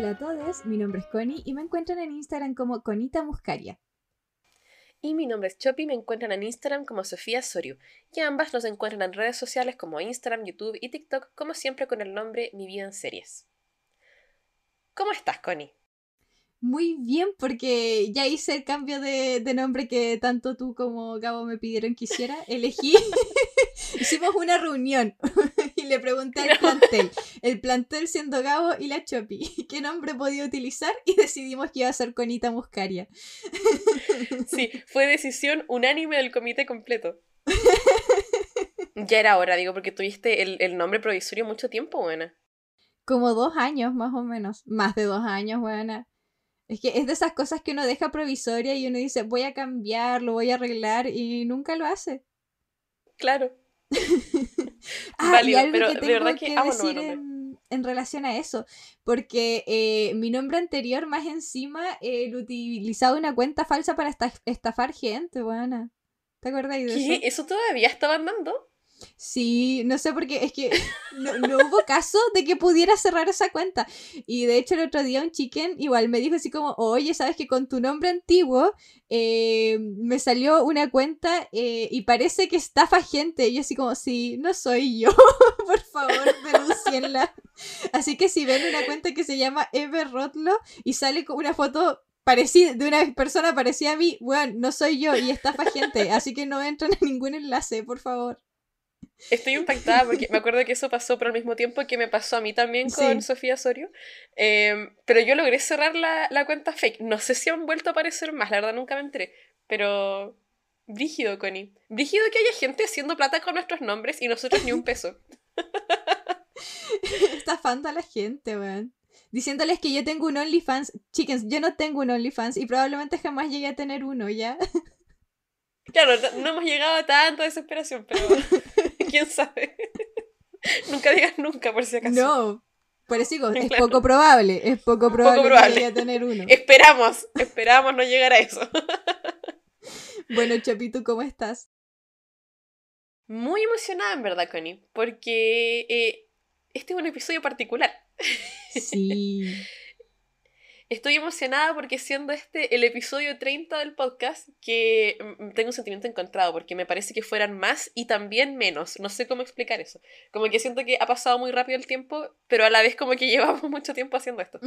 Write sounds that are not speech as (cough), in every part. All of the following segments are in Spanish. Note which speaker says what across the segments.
Speaker 1: Hola a todos, mi nombre es Connie y me encuentran en Instagram como Conita Muscaria.
Speaker 2: Y mi nombre es Chopi y me encuentran en Instagram como Sofía Soriu. Y ambas nos encuentran en redes sociales como Instagram, YouTube y TikTok, como siempre con el nombre Mi Vida en Series. ¿Cómo estás, Connie?
Speaker 1: Muy bien, porque ya hice el cambio de, de nombre que tanto tú como Gabo me pidieron que hiciera. Elegí, (laughs) hicimos una reunión le pregunté al (laughs) plantel, el plantel siendo Gabo y la Chopi, (laughs) qué nombre podía utilizar y decidimos que iba a ser Conita Muscaria. (laughs)
Speaker 2: Sí, fue decisión unánime del comité completo. Ya era hora, digo, porque tuviste el, el nombre provisorio mucho tiempo, buena.
Speaker 1: Como dos años, más o menos. Más de dos años, buena. Es que es de esas cosas que uno deja provisoria y uno dice, voy a cambiar, lo voy a arreglar y nunca lo hace.
Speaker 2: Claro. (laughs)
Speaker 1: Ah,
Speaker 2: Válido,
Speaker 1: y algo
Speaker 2: pero
Speaker 1: que
Speaker 2: de verdad que
Speaker 1: que
Speaker 2: amo el
Speaker 1: decir en, en relación a eso, porque eh, mi nombre anterior, más encima, eh, lo utilizaba una cuenta falsa para esta- estafar gente, buena. ¿Te acuerdas de
Speaker 2: ¿Qué?
Speaker 1: eso?
Speaker 2: ¿Eso todavía estaban dando?
Speaker 1: Sí, no sé por qué, es que no, hubo caso de que pudiera cerrar esa cuenta. Y de hecho el otro día un chicken igual me dijo así como, oye, ¿sabes que con tu nombre antiguo eh, me salió una cuenta eh, y parece que estafa gente? Y yo así como, sí, no soy yo, (laughs) por favor, denuncienla. Así que si ven una cuenta que se llama Ever Rotlo y sale con una foto parecida, de una persona parecida a mí, bueno, no soy yo y estafa gente, así que no entran a ningún enlace, por favor.
Speaker 2: Estoy impactada porque me acuerdo que eso pasó por el mismo tiempo que me pasó a mí también con
Speaker 1: Sí.
Speaker 2: Sofía Sorio. Eh, pero yo logré cerrar la, la cuenta fake. No sé si han vuelto a aparecer más, la verdad nunca me enteré. Pero. Brígido, Connie. Brígido que haya gente haciendo plata con nuestros nombres y nosotros ni un peso. (laughs)
Speaker 1: estafando a la gente, weón. Diciéndoles que yo tengo un OnlyFans. Chickens, yo no tengo un OnlyFans y probablemente jamás llegue a tener uno, ¿ya?
Speaker 2: Claro, no, no hemos llegado a tanta desesperación, pero. (laughs) ¿Quién sabe? (laughs) nunca digas nunca, por si acaso.
Speaker 1: No. Por eso digo, es
Speaker 2: Claro.
Speaker 1: poco probable. Es poco probable,
Speaker 2: probable.
Speaker 1: que llegue a tener uno.
Speaker 2: Esperamos, esperamos no llegar a eso. (laughs)
Speaker 1: Bueno, Chapito, ¿cómo estás?
Speaker 2: Muy emocionada, en verdad, Connie, porque eh, este es un episodio particular.
Speaker 1: Sí. (laughs)
Speaker 2: Estoy emocionada porque siendo este el episodio 30 del podcast, que mm, tengo un sentimiento encontrado, porque me parece que fueran más y también menos. No sé cómo explicar eso. Como que siento que ha pasado muy rápido el tiempo, pero a la vez como que (laughs) llevamos mucho tiempo haciendo esto.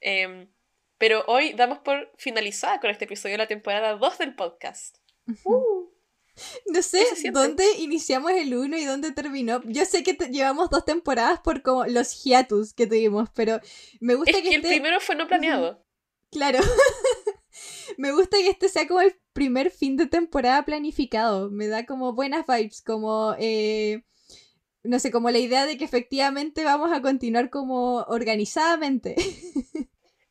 Speaker 2: Em, pero hoy damos por finalizada con este episodio la temporada 2 del podcast. Uh,
Speaker 1: No sé
Speaker 2: ¿Qué (laughs) se siente?
Speaker 1: dónde iniciamos el uno y dónde terminó. Yo sé que te- llevamos dos temporadas por como los hiatus que tuvimos, pero me gusta
Speaker 2: es
Speaker 1: que,
Speaker 2: que el
Speaker 1: este-
Speaker 2: primero fue no planeado.
Speaker 1: Claro. (laughs) Me gusta que este sea como el primer fin de temporada planificado. Me da como buenas vibes, como, eh, no sé, como la idea de que efectivamente vamos a continuar como organizadamente. (laughs)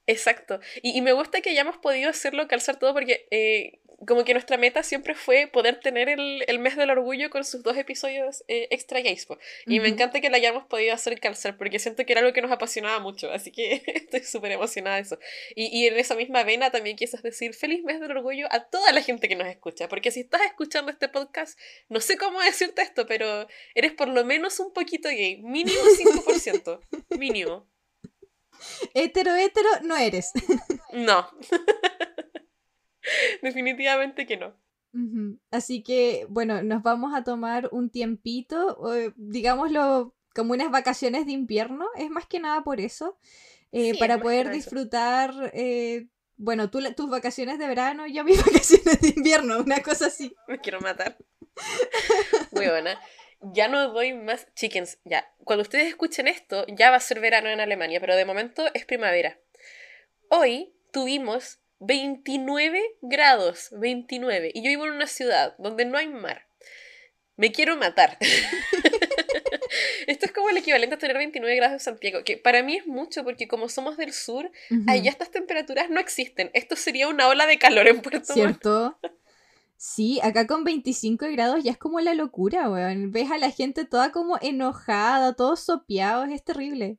Speaker 2: Exacto. Y, y me gusta que hayamos podido hacerlo, calzar todo, porque eh, como que nuestra meta siempre fue poder tener el, el mes del orgullo con sus dos episodios eh, extra gays. Y me encanta que lo hayamos podido hacer calzar, porque siento que era algo que nos apasionaba mucho. Así que (laughs) estoy súper emocionada de eso. Y, y en esa misma vena también quizás decir feliz mes del orgullo a toda la gente que nos escucha. Porque si estás escuchando este podcast, no sé cómo decirte esto, pero eres por lo menos un poquito gay. Mínimo 5%. (laughs) Mínimo.
Speaker 1: Hetero, hetero, no eres.
Speaker 2: No. (laughs) (laughs) Definitivamente que no.
Speaker 1: Así que, bueno, nos vamos a tomar un tiempito, o, digámoslo, como unas vacaciones de invierno. Es más que nada por eso. eh,
Speaker 2: Sí,
Speaker 1: para poder disfrutar, eh, bueno, tú, tus vacaciones de verano, yo mis (laughs) vacaciones de invierno, una cosa así. (laughs)
Speaker 2: Me quiero matar. Huevona. Ya no doy más chickens. Ya. Cuando ustedes escuchen esto, ya va a ser verano en Alemania, pero de momento es primavera. Hoy tuvimos 29 grados. 29. Y yo vivo en una ciudad donde no hay mar. Me quiero matar. (laughs) Esto es como el equivalente a tener 29 grados en Santiago, que para mí es mucho porque como somos del sur,
Speaker 1: Ujú.
Speaker 2: allá estas temperaturas no existen. Esto sería una ola de calor en Puerto.
Speaker 1: ¿Cierto? Sí, acá con 25 grados ya es como la locura, weón. Ves a la gente toda como enojada, todos sopeados, es terrible.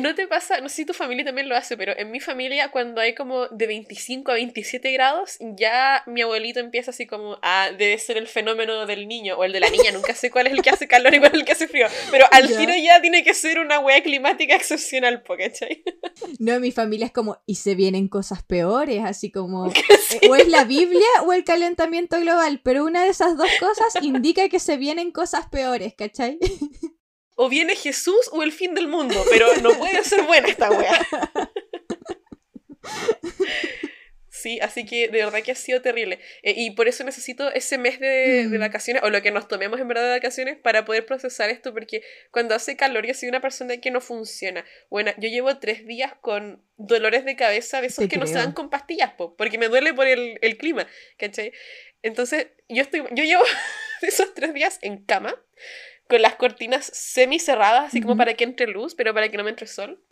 Speaker 2: ¿No te pasa? No sé si tu familia también lo hace, pero en mi familia cuando hay como de 25 a 27 grados, ya mi abuelito empieza así como, ah, debe ser el fenómeno del niño o el de la niña, nunca sé cuál es el que hace calor y cuál es el que hace frío, pero al giro ya tiene que ser una wea climática excepcional, ¿cachai? (laughs)
Speaker 1: No, mi familia es como, y se vienen cosas peores, así como, (laughs) eh, o es la Biblia o el calentamiento global, pero una de esas dos cosas indica que se vienen cosas peores, ¿cachai? (laughs)
Speaker 2: o viene Jesús o el fin del mundo, pero no puede ser buena esta wea. Sí, así que de verdad que ha sido terrible. Eh, y por eso necesito ese mes de, de, mm. vacaciones, o lo que nos tomemos en verdad de vacaciones, para poder procesar esto, porque cuando hace calor yo soy una persona que no funciona. Bueno, yo llevo tres días con dolores de cabeza, de esos que no se dan con pastillas, porque me duele por el, el clima, ¿cachai? Entonces, yo, estoy, yo llevo (laughs) esos tres días en cama, con las cortinas semi cerradas, así como para que entre luz, pero para que no me entre sol.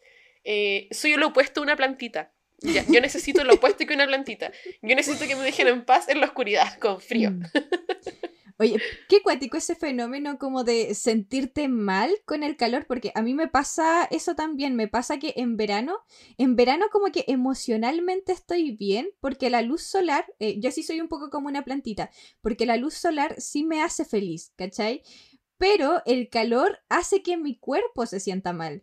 Speaker 2: Eh, soy lo opuesto a una plantita. yo necesito lo opuesto que una plantita. Yo necesito que me dejen en paz en la oscuridad, con frío. Mm. (laughs)
Speaker 1: Oye, qué cuático ese fenómeno como de sentirte mal con el calor, porque a mí me pasa eso también, me pasa que en verano, en verano como que emocionalmente estoy bien, porque la luz solar, eh, yo sí soy un poco como una plantita, porque la luz solar sí me hace feliz, ¿cachai? Pero el calor hace que mi cuerpo se sienta mal.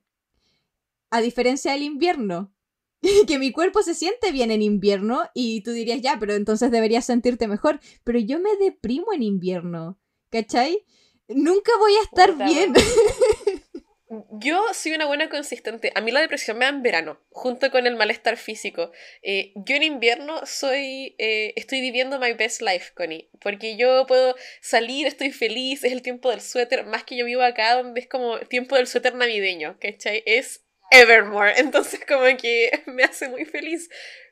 Speaker 1: A diferencia del invierno, (laughs) que mi cuerpo se siente bien en invierno y tú dirías, ya, pero entonces deberías sentirte mejor, pero yo me deprimo en invierno, ¿cachai? Nunca voy a estar bien. (laughs)
Speaker 2: Yo soy una buena consistente. A mí la depresión me da en verano, junto con el malestar físico. Eh, yo en invierno soy, eh, estoy viviendo my best life, Connie, porque yo puedo salir, estoy feliz, es el tiempo del suéter, más que yo vivo acá donde es como tiempo del suéter navideño, ¿cachai? Es Evermore, (laughs) entonces como que me hace muy feliz.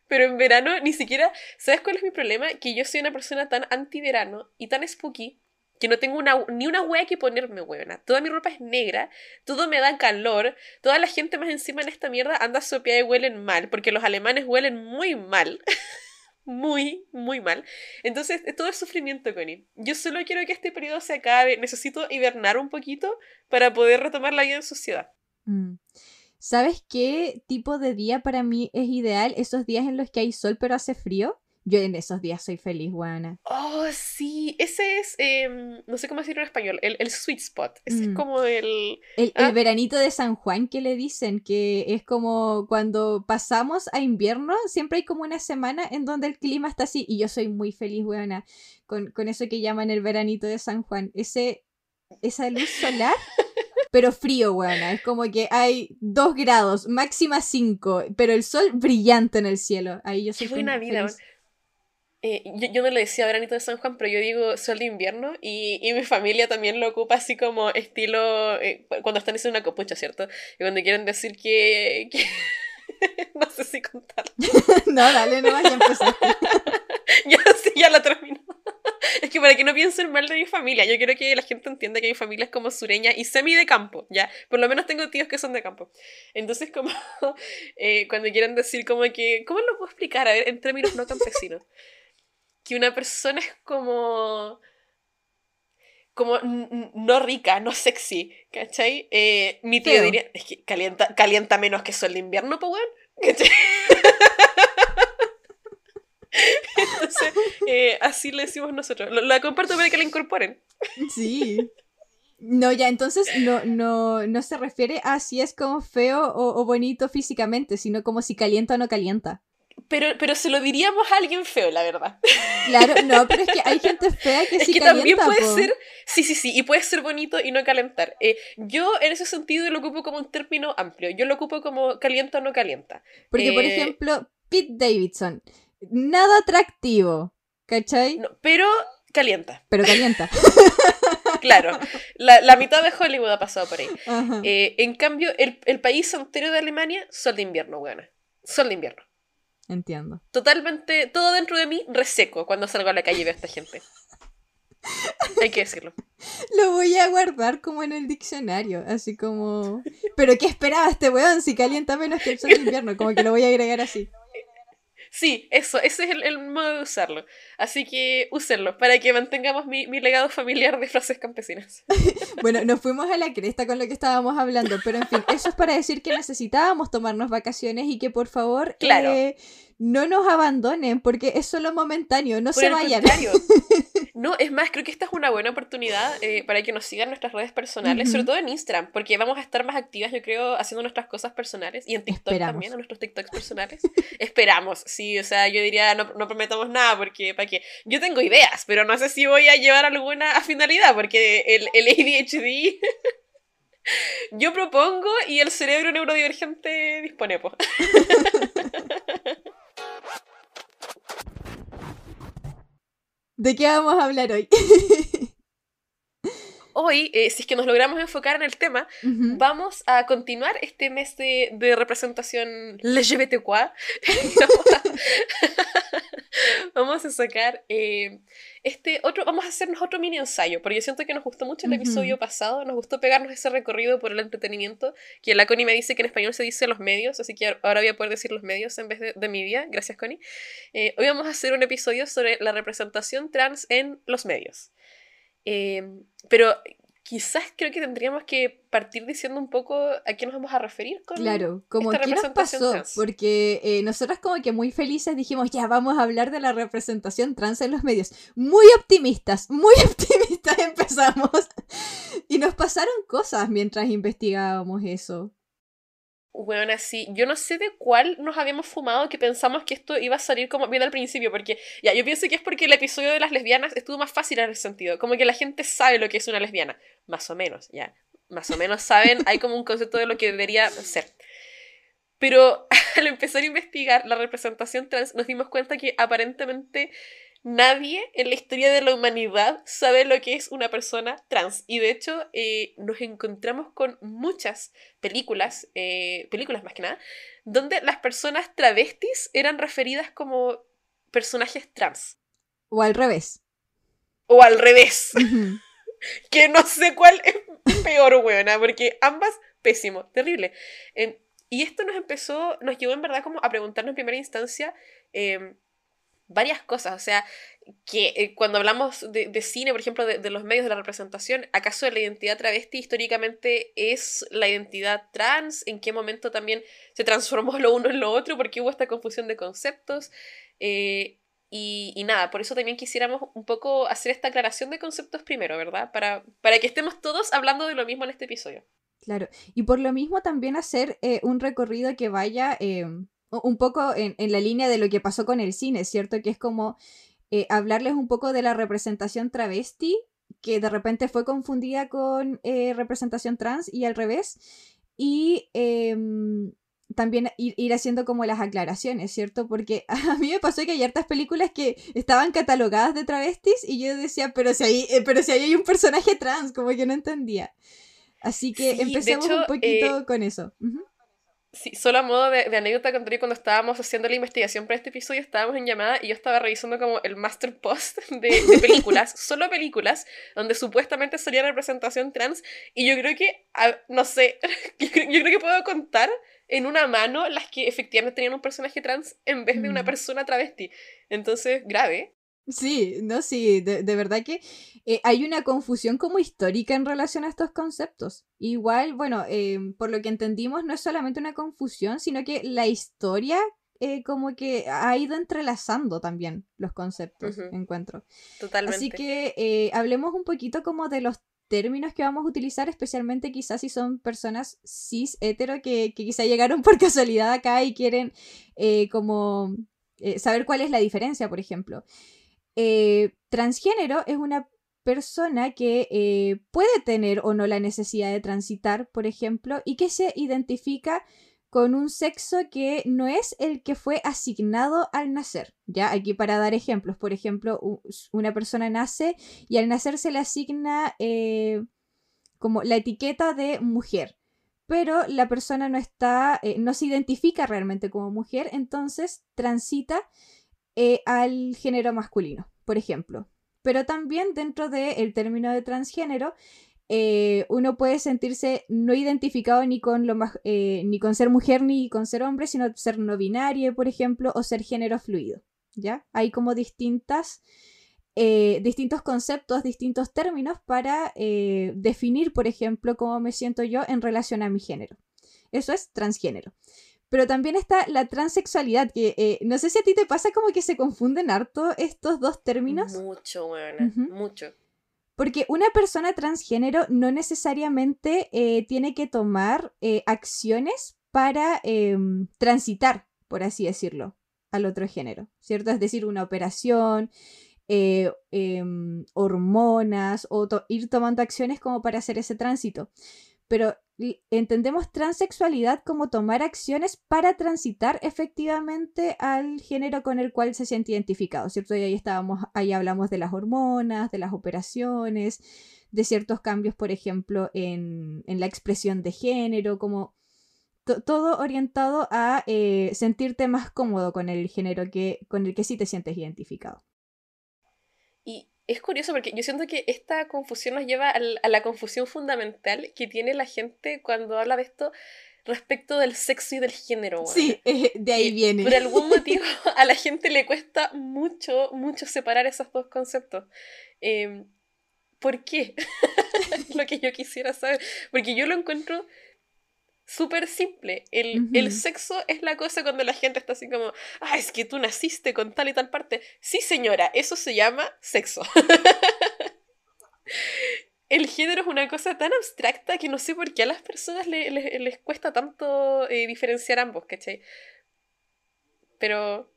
Speaker 2: Pero en verano ni siquiera, ¿sabes cuál es mi problema? Que yo soy una persona tan anti-verano y tan spooky que no tengo ni una hueá que ponerme, huevona. Toda mi ropa es negra, todo me da calor, toda la gente más encima en esta mierda anda sopeada y huelen mal, porque los alemanes huelen muy mal. (laughs) muy, muy mal. Entonces, todo es sufrimiento, Connie. Yo solo quiero que este periodo se acabe. Necesito hibernar un poquito para poder retomar la vida en sociedad.
Speaker 1: Mm. ¿Sabes qué tipo de día para mí es ideal? Esos días en los que hay sol pero hace frío. Yo en esos días soy feliz, buena.
Speaker 2: Oh, sí, ese es, em, no sé cómo decirlo en español, el, el sweet spot. Ese es mm. como el...
Speaker 1: El, el, ah. veranito de San Juan que le dicen, que es como cuando pasamos a invierno, siempre hay como una semana en donde el clima está así. Y yo soy muy feliz, buena, con, con eso que llaman el veranito de San Juan. Ese, esa luz solar (laughs) pero frío, buena. Es como que hay dos grados, máxima cinco, pero el sol brillante en el cielo. Ahí yo soy
Speaker 2: Qué buena vida. Eh, yo, no le decía veranito de San Juan, pero yo digo sol de invierno y, y mi familia también lo ocupa así como estilo eh, cuando están haciendo una copucha, ¿cierto? Y cuando quieren decir que... (laughs) no sé si contar. (laughs)
Speaker 1: no, dale, no, ya empezaste. (laughs)
Speaker 2: ya, sí, ya la termino. es que para que no piensen mal de mi familia, yo quiero que la gente entienda que mi familia es como sureña y semi de campo, ¿ya? Por lo menos tengo tíos que son de campo. Entonces, como eh, cuando quieran decir como que, ¿cómo lo puedo explicar? A ver, en términos no campesinos que una persona es como como no rica, no sexy, ¿cachai? Eh, mi tío diría, es que calienta, calienta menos que sol de invierno, pues. (laughs) Entonces, eh, así le decimos nosotros. La comparto para que la incorporen.
Speaker 1: Sí. No, ya, entonces no, no, no se refiere a si es como feo o bonito físicamente, sino como si calienta o no calienta.
Speaker 2: Pero, pero se lo diríamos a alguien feo, la verdad.
Speaker 1: Claro, no, pero es que hay gente fea que (laughs) sí
Speaker 2: es que también puede ser, sí, sí, sí, y puede ser bonito y no calentar. Eh, yo en ese sentido lo ocupo como un término amplio. Yo lo ocupo como calienta o no calienta.
Speaker 1: Porque, por eh, ejemplo, Pete Davidson, nada atractivo, ¿cachai?
Speaker 2: pero calienta.
Speaker 1: Pero calienta. (laughs)
Speaker 2: claro, la, la, mitad de Hollywood ha pasado por ahí. Eh, en cambio, el, el país entero de Alemania, sol de invierno, buena. Sol de invierno.
Speaker 1: Entiendo.
Speaker 2: Totalmente, todo dentro de mí reseco cuando salgo a la calle y veo a esta gente. Hay que decirlo. (laughs)
Speaker 1: Lo voy a guardar como en el diccionario, así como... ¿Pero qué esperaba este weón si calienta menos que el sol de invierno? Como que lo voy a agregar así.
Speaker 2: Sí, eso, ese es el, modo de usarlo. Así que úsenlo para que mantengamos mi, legado familiar de frases campesinas. (laughs)
Speaker 1: bueno, nos fuimos a la cresta con lo que estábamos hablando, pero en fin, eso es para decir que necesitábamos tomarnos vacaciones y que por favor
Speaker 2: claro.
Speaker 1: Eh, no nos abandonen, porque es solo momentáneo, no se vayan. (laughs)
Speaker 2: No, es más, creo que esta es una buena oportunidad eh, para que nos sigan nuestras redes personales, sobre todo en Instagram, porque vamos a estar más activas, yo creo, haciendo nuestras cosas personales y en TikTok también, en nuestros TikToks personales. (laughs) Esperamos, sí, o sea, yo diría, no, no prometamos nada, porque para qué. Yo tengo ideas, pero no sé si voy a llevar alguna a finalidad, porque el, el ADHD. (laughs) Yo propongo y el cerebro neurodivergente dispone, pues. (laughs)
Speaker 1: ¿De qué vamos a hablar hoy? (laughs)
Speaker 2: hoy, eh, si es que nos logramos enfocar en el tema, vamos a continuar este mes de, de representación LGBTQ. (laughs) (laughs) vamos a sacar eh, este otro, vamos a hacernos otro mini ensayo, porque yo siento que nos gustó mucho el episodio pasado, nos gustó pegarnos ese recorrido por el entretenimiento, que la Connie me dice que en español se dice los medios, así que ahora voy a poder decir los medios en vez de, de media, gracias Connie. Eh, hoy vamos a hacer un episodio sobre la representación trans en los medios. Eh, pero quizás creo que tendríamos que partir diciendo un poco a qué nos vamos a referir con
Speaker 1: Claro, como qué nos pasó, porque eh, nosotros como que muy felices dijimos, ya vamos a hablar de la representación trans en los medios. Muy optimistas, muy (laughs) optimistas empezamos. y nos pasaron cosas mientras investigábamos eso.
Speaker 2: Bueno, así, yo no sé de cuál nos habíamos fumado que pensamos que esto iba a salir como bien al principio, porque ya, yo pienso que es porque el episodio de las lesbianas estuvo más fácil en ese sentido, como que la gente sabe lo que es una lesbiana, más o menos, ya, más o menos saben, hay como un concepto de lo que debería ser. Pero (laughs) al empezar a investigar la representación trans, nos dimos cuenta que aparentemente nadie en la historia de la humanidad sabe lo que es una persona trans. Y de hecho, eh, nos encontramos con muchas películas, eh, películas más que nada, donde las personas travestis eran referidas como personajes trans.
Speaker 1: O al revés.
Speaker 2: O al revés. (laughs) que no sé cuál es peor, buena, porque ambas, pésimo, terrible. y esto nos empezó, nos llevó en verdad como a preguntarnos en primera instancia. Em, varias cosas. O sea, que eh, cuando hablamos de, cine, por ejemplo, de, los medios de la representación, ¿acaso la identidad travesti históricamente es la identidad trans? ¿En qué momento también se transformó lo uno en lo otro? Porque hubo esta confusión de conceptos. Eh, y, nada, por eso también quisiéramos un poco hacer esta aclaración de conceptos primero, ¿verdad? Para, para que estemos todos hablando de lo mismo en este episodio.
Speaker 1: Claro, y por lo mismo también hacer eh, un recorrido que vaya un poco en, la línea de lo que pasó con el cine, ¿cierto? Que es como eh, hablarles un poco de la representación travesti, que de repente fue confundida con eh, representación trans y al revés. Y em, también ir, haciendo como las aclaraciones, ¿cierto? Porque (laughs) a mí me pasó que hay hartas películas que estaban catalogadas de travestis y yo decía, pero si hay, eh, pero si hay un personaje trans, como que no entendía. Así que empecemos un poquito con eso.
Speaker 2: Sí, solo a modo de, anécdota contaré cuando estábamos haciendo la investigación para este episodio, estábamos en llamada y yo estaba revisando como el master post (laughs) de, películas, (laughs) solo películas, donde supuestamente salía representación trans y yo creo que, no sé, (laughs) yo, creo que puedo contar en una mano las que efectivamente tenían un personaje trans en vez de una mm. persona travesti. Entonces, grave.
Speaker 1: Sí, no, sí, de, verdad que eh, hay una confusión como histórica en relación a estos conceptos. Igual, bueno, em, por lo que entendimos, no es solamente una confusión, sino que la historia eh, como que ha ido entrelazando también los conceptos, encuentro.
Speaker 2: Totalmente.
Speaker 1: Así que eh, hablemos un poquito como de los términos que vamos a utilizar, especialmente quizás si son personas cis hetero que, que quizá llegaron (laughs) por casualidad acá y quieren como saber cuál es la diferencia, por ejemplo. Eh, transgénero es una persona que eh, puede tener o no la necesidad de transitar, por ejemplo, y que se identifica con un sexo que no es el que fue asignado al nacer. Ya, aquí para dar ejemplos, por ejemplo, una persona nace y al nacer se le asigna eh, como la etiqueta de mujer, pero la persona no está, no se identifica realmente como mujer, entonces transita eh, al género masculino, por ejemplo. Pero también dentro del término de transgénero eh, uno puede sentirse no identificado ni con, lo eh, ni con ser mujer ni con ser hombre, sino ser no binario, por ejemplo, o ser género fluido. ¿Ya? Hay como distintas, distintos conceptos, distintos términos para definir, por ejemplo, cómo me siento yo en relación a mi género. Eso es transgénero. Pero también está la transexualidad, que no sé si a ti te pasa como que se confunden harto estos dos términos.
Speaker 2: Mucho, bueno, mucho.
Speaker 1: Porque una persona transgénero no necesariamente eh, tiene que tomar eh, acciones para em, transitar, por así decirlo, al otro género, ¿cierto? Es decir, una operación, eh, em, hormonas o ir tomando acciones como para hacer ese tránsito. Pero entendemos transexualidad como tomar acciones para transitar efectivamente al género con el cual se siente identificado, ¿cierto? Y ahí estábamos, ahí hablamos de las hormonas, de las operaciones, de ciertos cambios, por ejemplo, en, la expresión de género, como todo orientado a eh, sentirte más cómodo con el género que, con el que sí te sientes identificado.
Speaker 2: Y es curioso porque yo siento que esta confusión nos lleva a la confusión fundamental que tiene la gente cuando habla de esto respecto del sexo y del género.
Speaker 1: Sí, eh, (laughs) de ahí viene.
Speaker 2: Por algún (laughs) motivo a la gente le cuesta mucho, mucho separar esos dos conceptos. Em, ¿Por qué? (laughs) lo que yo quisiera saber. Porque yo lo encuentro súper simple. El, sexo es la cosa cuando la gente está así como, ah, es que tú naciste con tal y tal parte. Sí, señora, eso se llama sexo. (laughs) el género es una cosa tan abstracta que no sé por qué a las personas les cuesta tanto eh, diferenciar ambos, ¿cachai? Pero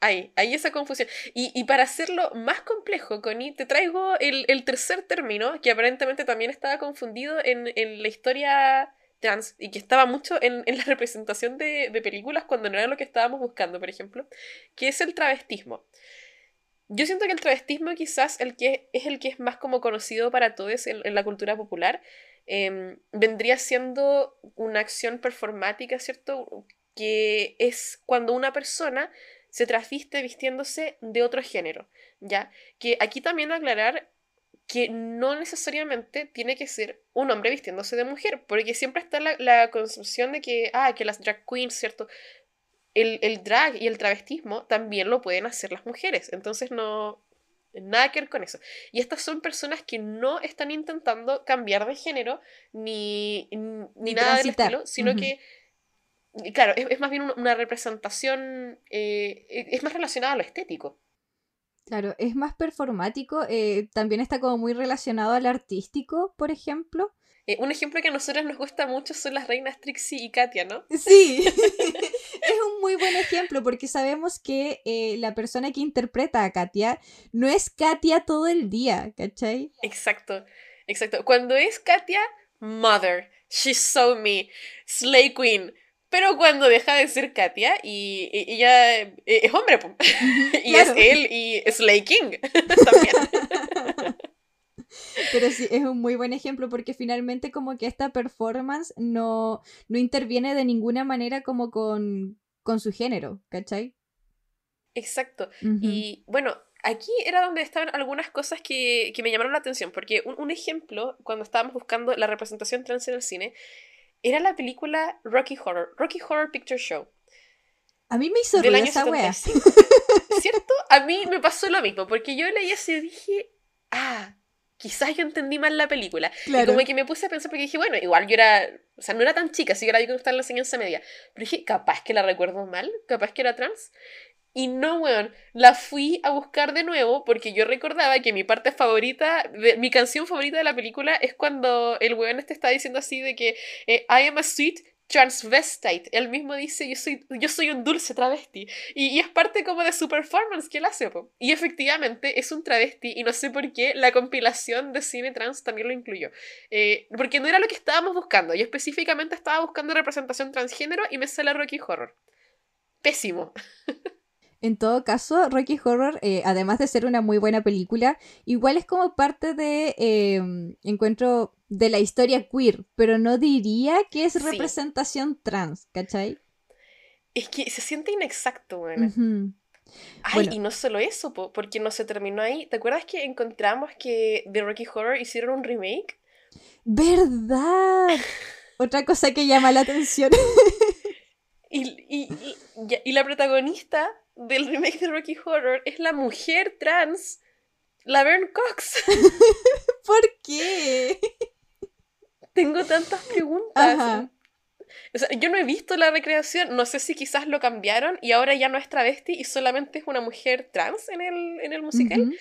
Speaker 2: hay, hay esa confusión. Y, para hacerlo más complejo, Connie, te traigo el, tercer término, que aparentemente también estaba confundido en, en la historia trans y que estaba mucho en, la (laughs) representación de, películas cuando no era lo que estábamos buscando, por ejemplo, que es el travestismo. Yo siento que el travestismo quizás el que es el que es más como conocido para todos en, la cultura popular, em, vendría siendo una acción performática, ¿cierto? Que es cuando una persona se trasviste vistiéndose de otro género, ¿ya? Que aquí también aclarar que no necesariamente tiene que ser un hombre vistiéndose de mujer, porque siempre está la, la concepción de que, ah, que las drag queens, ¿cierto? El, el, drag y el travestismo también lo pueden hacer las mujeres, entonces no, nada que ver con eso. Y estas son personas que no están intentando cambiar de género ni, ni nada del estilo, sino que, claro, es, más bien una, representación, eh, es más relacionada a lo estético.
Speaker 1: Claro, es más performático, eh, también está como muy relacionado al artístico, por ejemplo.
Speaker 2: Eh, un ejemplo que a nosotras nos gusta mucho son las reinas Trixie y Katia, ¿no?
Speaker 1: Sí, (laughs) (laughs) es un muy buen ejemplo porque sabemos que eh, la persona que interpreta a Katia no es Katia todo el día, ¿cachai?
Speaker 2: Exacto, exacto. Cuando es Katia, Mother, She's So Me, Slay Queen, pero cuando deja de ser Katia y, ella eh, es hombre, (laughs) y es él y Slay King (laughs) también. (laughs)
Speaker 1: Pero sí, es un muy buen ejemplo porque finalmente como que esta performance no, no interviene de ninguna manera como con, con su género, ¿cachai?
Speaker 2: Exacto. Y bueno, aquí era donde estaban algunas cosas que, que me llamaron la atención, porque un, un, ejemplo, cuando estábamos buscando la representación trans en el cine, era la película Rocky Horror, Rocky Horror Picture Show.
Speaker 1: A mí me hizo ruido esa wea. (laughs)
Speaker 2: ¿Cierto? A mí me pasó lo mismo, porque yo leí eso y dije, ah, quizás yo entendí mal la película. Y como que me puse a pensar, porque dije, bueno, igual yo era, o sea, no era tan chica, así que era yo que estaba en la enseñanza media. Pero dije, capaz que la recuerdo mal, capaz que era trans. Y no, weón, la fui a buscar de nuevo porque yo recordaba que mi parte favorita, mi canción favorita de la película es cuando el weón este está diciendo así de que eh, I am a sweet transvestite. Él mismo dice, yo soy, yo soy un dulce travesti. Y, es parte como de su performance que él hace. Y efectivamente es un travesti y no sé por qué la compilación de cine trans también lo incluyó. Eh, porque no era lo que estábamos buscando. Yo específicamente estaba buscando representación transgénero y me sale Rocky Horror. Pésimo. (laughs)
Speaker 1: En todo caso, Rocky Horror, eh, además de ser una muy buena película, igual es como parte de em, encuentro de la historia queer, pero no diría que es representación trans, ¿cachai?
Speaker 2: Es que se siente inexacto, bueno. Ay, y no solo eso, porque no se terminó ahí. ¿Te acuerdas que encontramos que de Rocky Horror hicieron un remake?
Speaker 1: ¿Verdad? Otra cosa que llama la atención. (laughs)
Speaker 2: y, y, y, la protagonista del remake de Rocky Horror es la mujer trans, Laverne Cox. (laughs)
Speaker 1: ¿Por qué?
Speaker 2: Tengo tantas preguntas. O sea, yo no he visto la recreación, no sé si quizás lo cambiaron y ahora ya no es travesti y solamente es una mujer trans en el, en el musical.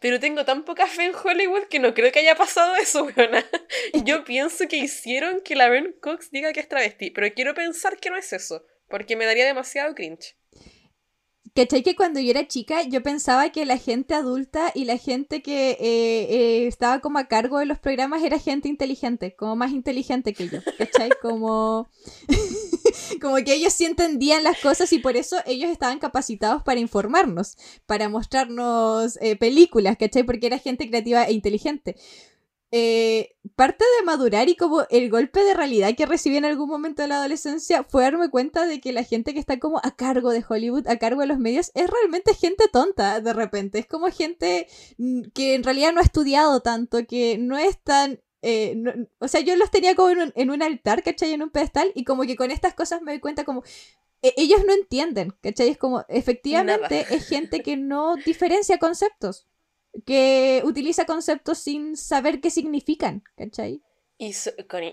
Speaker 2: Pero tengo tan poca fe en Hollywood que no creo que haya pasado eso, weona. Yo pienso que hicieron que la Ben Cox diga que es travesti, pero quiero pensar que no es eso, porque me daría demasiado cringe.
Speaker 1: ¿Cachai? Que cuando yo era chica yo pensaba que la gente adulta y la gente que eh, eh, estaba como a cargo de los programas era gente inteligente, como más inteligente que yo, ¿cachai? (laughs) Como, (laughs) como que ellos sí entendían las cosas y por eso ellos estaban capacitados para informarnos, para mostrarnos eh, películas, ¿cachai? Porque era gente creativa e inteligente. Eh, parte de madurar y como el golpe de realidad que recibí en algún momento de la adolescencia fue darme cuenta de que la gente que está como a cargo de Hollywood, a cargo de los medios, es realmente gente tonta de repente. Es como gente mm, que en realidad no ha estudiado tanto, que no es tan... Eh, o sea, yo los tenía como en un, en un altar, ¿cachai? En un pedestal y como que con estas cosas me doy cuenta como e, ellos no entienden, ¿cachai? Es como, efectivamente, es gente que no diferencia conceptos que utiliza conceptos sin saber qué significan, ¿cachai?
Speaker 2: Y,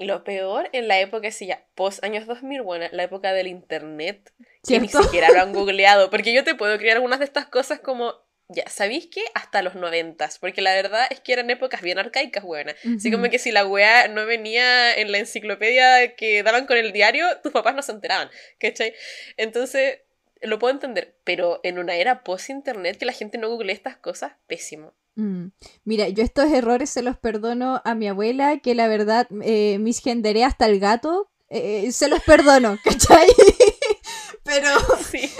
Speaker 2: lo peor en la época, sí, ya, post años 2000, bueno, la época del internet, que ni siquiera lo han (laughs) googleado, porque yo te puedo crear algunas de estas cosas como, ya, ¿sabéis qué? Hasta los noventas, porque la verdad es que eran épocas bien arcaicas, buenas. Así como que si la weá no venía en la enciclopedia que daban con el diario, tus papás no se enteraban, ¿cachai? Entonces, lo puedo entender, pero en una era post-internet que la gente no google estas cosas, pésimo.
Speaker 1: Mm. Mira, yo estos errores se los perdono a mi abuela, que la verdad eh, misgenderé hasta el gato, eh, se los perdono, (laughs) ¿cachai? (laughs) Pero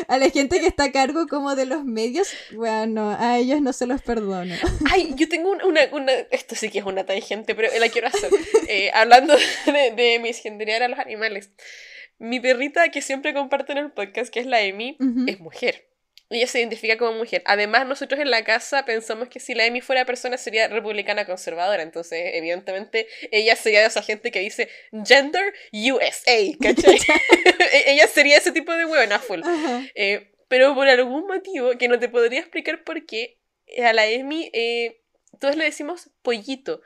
Speaker 1: a la gente que está a cargo como de los medios, bueno, a ellos no se los perdono.
Speaker 2: Ay, yo tengo una, una, esto sí que es una tangente, pero la quiero hacer. (laughs) Eh, hablando de, de misgenderear a los animales. Mi perrita que siempre comparto en el podcast, que es la Emi, es mujer. Ella se identifica como mujer. Además, nosotros en la casa pensamos que si la Emi fuera persona sería republicana conservadora. Entonces, evidentemente, ella sería de esa gente que dice Gender USA, ¿cachai? (laughs) (laughs) E-, ella sería ese tipo de huevona full. Eh, pero por algún motivo que no te podría explicar por qué, a la Emi eh, todos le decimos pollito.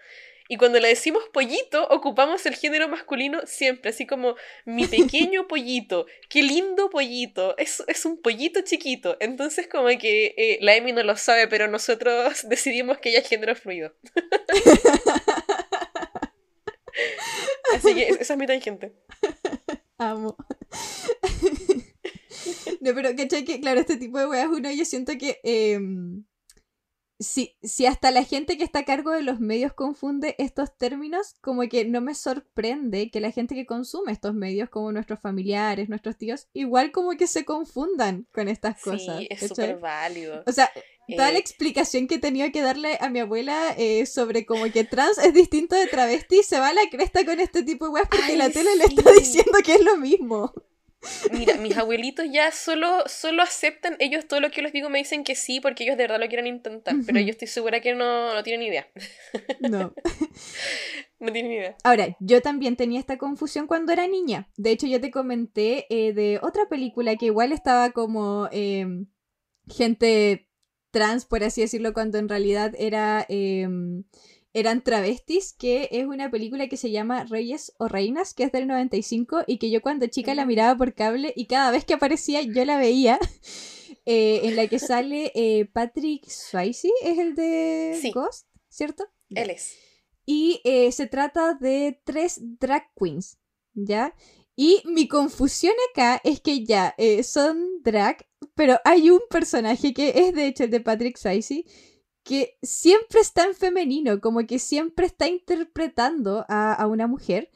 Speaker 2: Y cuando le decimos pollito, ocupamos el género masculino siempre, así como mi (laughs) pequeño pollito, qué lindo pollito, es, es un pollito chiquito. Entonces como que eh, la Emi no lo sabe, pero nosotros (laughs) decidimos que ella es género fluido. (laughs) así que esa es mi tangente.
Speaker 1: Amo. no, pero ¿cachai? Que claro, este tipo de weas, uno yo siento que... Em, si, si hasta la gente que está a cargo de los medios confunde estos términos, como que no me sorprende que la gente que consume estos medios, como nuestros familiares, nuestros tíos, igual como que se confundan con estas cosas.
Speaker 2: Sí, es súper válido.
Speaker 1: O sea, toda la eh, explicación que he tenido que darle a mi abuela eh, sobre como que trans es distinto de travesti se va a la cresta con este tipo de weas porque la tele le está diciendo que es lo mismo.
Speaker 2: Mira, mis abuelitos ya solo, solo aceptan, ellos todo lo que yo les digo me dicen que sí porque ellos de verdad lo quieren intentar, pero yo estoy segura que no, no tienen idea. No. (laughs) no tienen idea.
Speaker 1: Ahora, yo también tenía esta confusión cuando era niña. De hecho, yo te comenté eh, de otra película que igual estaba como em, gente trans, por así decirlo, cuando en realidad era... Em, eran travestis, que es una película que se llama Reyes o Reinas, que es del 95 y que yo cuando chica la miraba por cable y cada vez que aparecía yo la veía. (laughs) Eh, en la que sale eh, Patrick Swayze, es el de Ghost, ¿cierto?
Speaker 2: Él es.
Speaker 1: Y eh, se trata de tres drag queens, ¿ya? Y mi confusión acá es que ya son drag, pero hay un personaje que es de hecho el de Patrick Swayze, que siempre está en femenino, como que siempre está interpretando a, una mujer,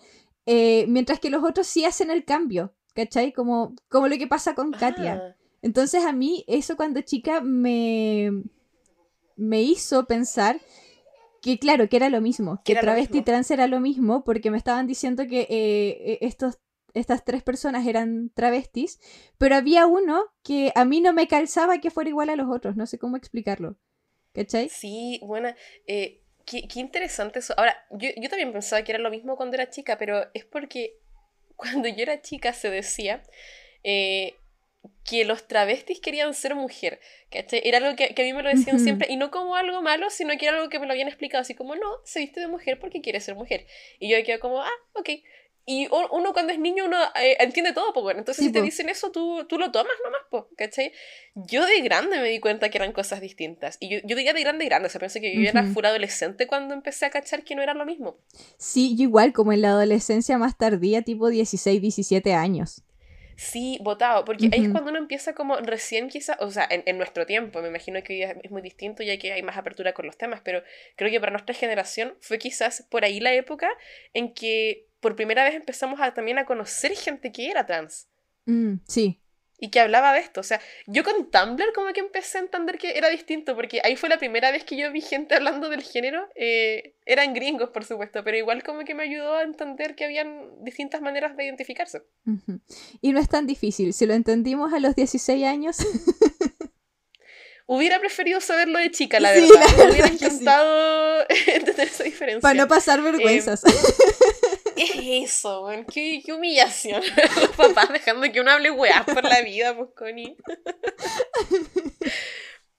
Speaker 1: eh, mientras que los otros sí hacen el cambio, ¿cachai? Como, como lo que pasa con Katia. Entonces a mí eso cuando chica me, me hizo pensar que claro, que era lo mismo, que travesti trans era lo mismo, porque me estaban diciendo que eh, e, estos estas tres personas eran travestis, pero había uno que a mí no me calzaba que fuera igual a los otros, no sé cómo explicarlo. ¿Cachai?
Speaker 2: Sí, bueno, eh, qué, qué interesante eso. Ahora, yo, yo también pensaba que era lo mismo cuando era chica, pero es porque (laughs) cuando yo era chica se decía eh, que los travestis querían ser mujer, ¿cachai? Era algo que, que a mí me lo decían siempre, y no como algo malo, sino que era algo que me lo habían explicado, así como, no, se viste de mujer porque quiere ser mujer. Y yo quedo como, ah, ok. Y uno cuando es niño, uno eh, entiende todo, pues bueno, entonces
Speaker 1: Sí,
Speaker 2: si te
Speaker 1: po.
Speaker 2: dicen eso, tú, tú lo tomas nomás, pues, ¿cachai? Yo de grande me di cuenta que eran cosas distintas. Y yo, yo diría de grande, grande, o sea, pensé que yo era
Speaker 1: Ujú.
Speaker 2: full adolescente cuando empecé a cachar que no era lo mismo.
Speaker 1: Sí, yo igual, como en la adolescencia más tardía, tipo 16, 17 años.
Speaker 2: Sí, votado, porque ahí es cuando uno empieza como recién quizás, o sea, en, en nuestro tiempo, me imagino que hoy es muy distinto ya que hay más apertura con los temas, pero creo que para nuestra generación fue quizás por ahí la época en que por primera vez empezamos a también a conocer gente que era trans
Speaker 1: Mm, sí.
Speaker 2: y que hablaba de esto. O sea, yo con Tumblr como que empecé a entender que era distinto, porque ahí fue la primera vez que yo vi gente hablando del género. eh, eran gringos, por supuesto, pero igual como que me ayudó a entender que habían distintas maneras de identificarse.
Speaker 1: Y no es tan difícil. Si lo entendimos a los 16 años, (laughs)
Speaker 2: Hubiera preferido saberlo de chica, la
Speaker 1: Sí,
Speaker 2: verdad.
Speaker 1: la verdad
Speaker 2: hubiera
Speaker 1: que sí. (laughs)
Speaker 2: entender esa diferencia.
Speaker 1: para no pasar vergüenzas. (laughs)
Speaker 2: Es eso, weón. Qué, qué humillación. (laughs) Los papás dejando que uno hable weá por la vida, pues, Connie.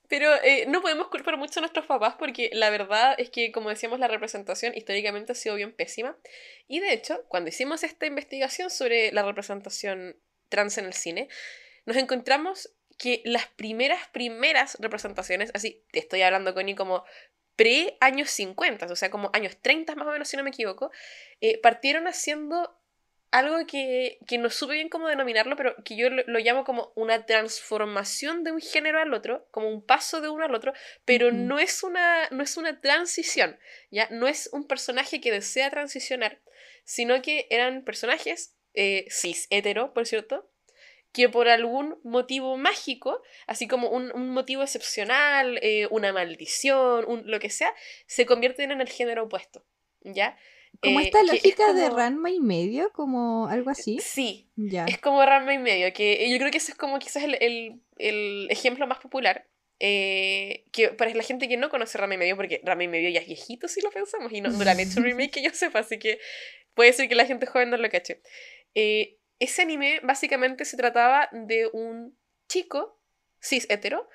Speaker 2: Pero eh, no podemos culpar mucho a nuestros papás porque la verdad es que, como decíamos, la representación históricamente ha sido bien pésima. Y de hecho, cuando hicimos esta investigación sobre la representación trans en el cine, nos encontramos que las primeras, primeras representaciones, así te estoy hablando, Connie, como pre-años 50, o sea, como años 30 más o menos, si no me equivoco, eh, partieron haciendo algo que, que no supe bien cómo denominarlo, pero que yo lo, lo llamo como una transformación de un género al otro, como un paso de uno al otro, pero no, es una, no es una transición, ¿ya? No es un personaje que desea transicionar, sino que eran personajes eh, cis hetero, por cierto, que por algún motivo mágico, así como un, un motivo excepcional, eh, una maldición, un, lo que sea, se convierten en el género opuesto, ¿ya?
Speaker 1: Como
Speaker 2: Eh,
Speaker 1: esta
Speaker 2: es
Speaker 1: lógica de Ranma y medio, como algo así.
Speaker 2: Sí,
Speaker 1: Ya.
Speaker 2: es como Ranma y medio, que yo creo que ese es como quizás el, el- el ejemplo más popular. eh, que para la gente que no conoce Ranma y medio, porque Ranma y medio ya es viejito si lo pensamos, y no, no le han hecho (laughs) remake que yo sepa, así que puede ser que la gente joven no lo cache. Eh, ese anime básicamente se trataba de un chico cis hetero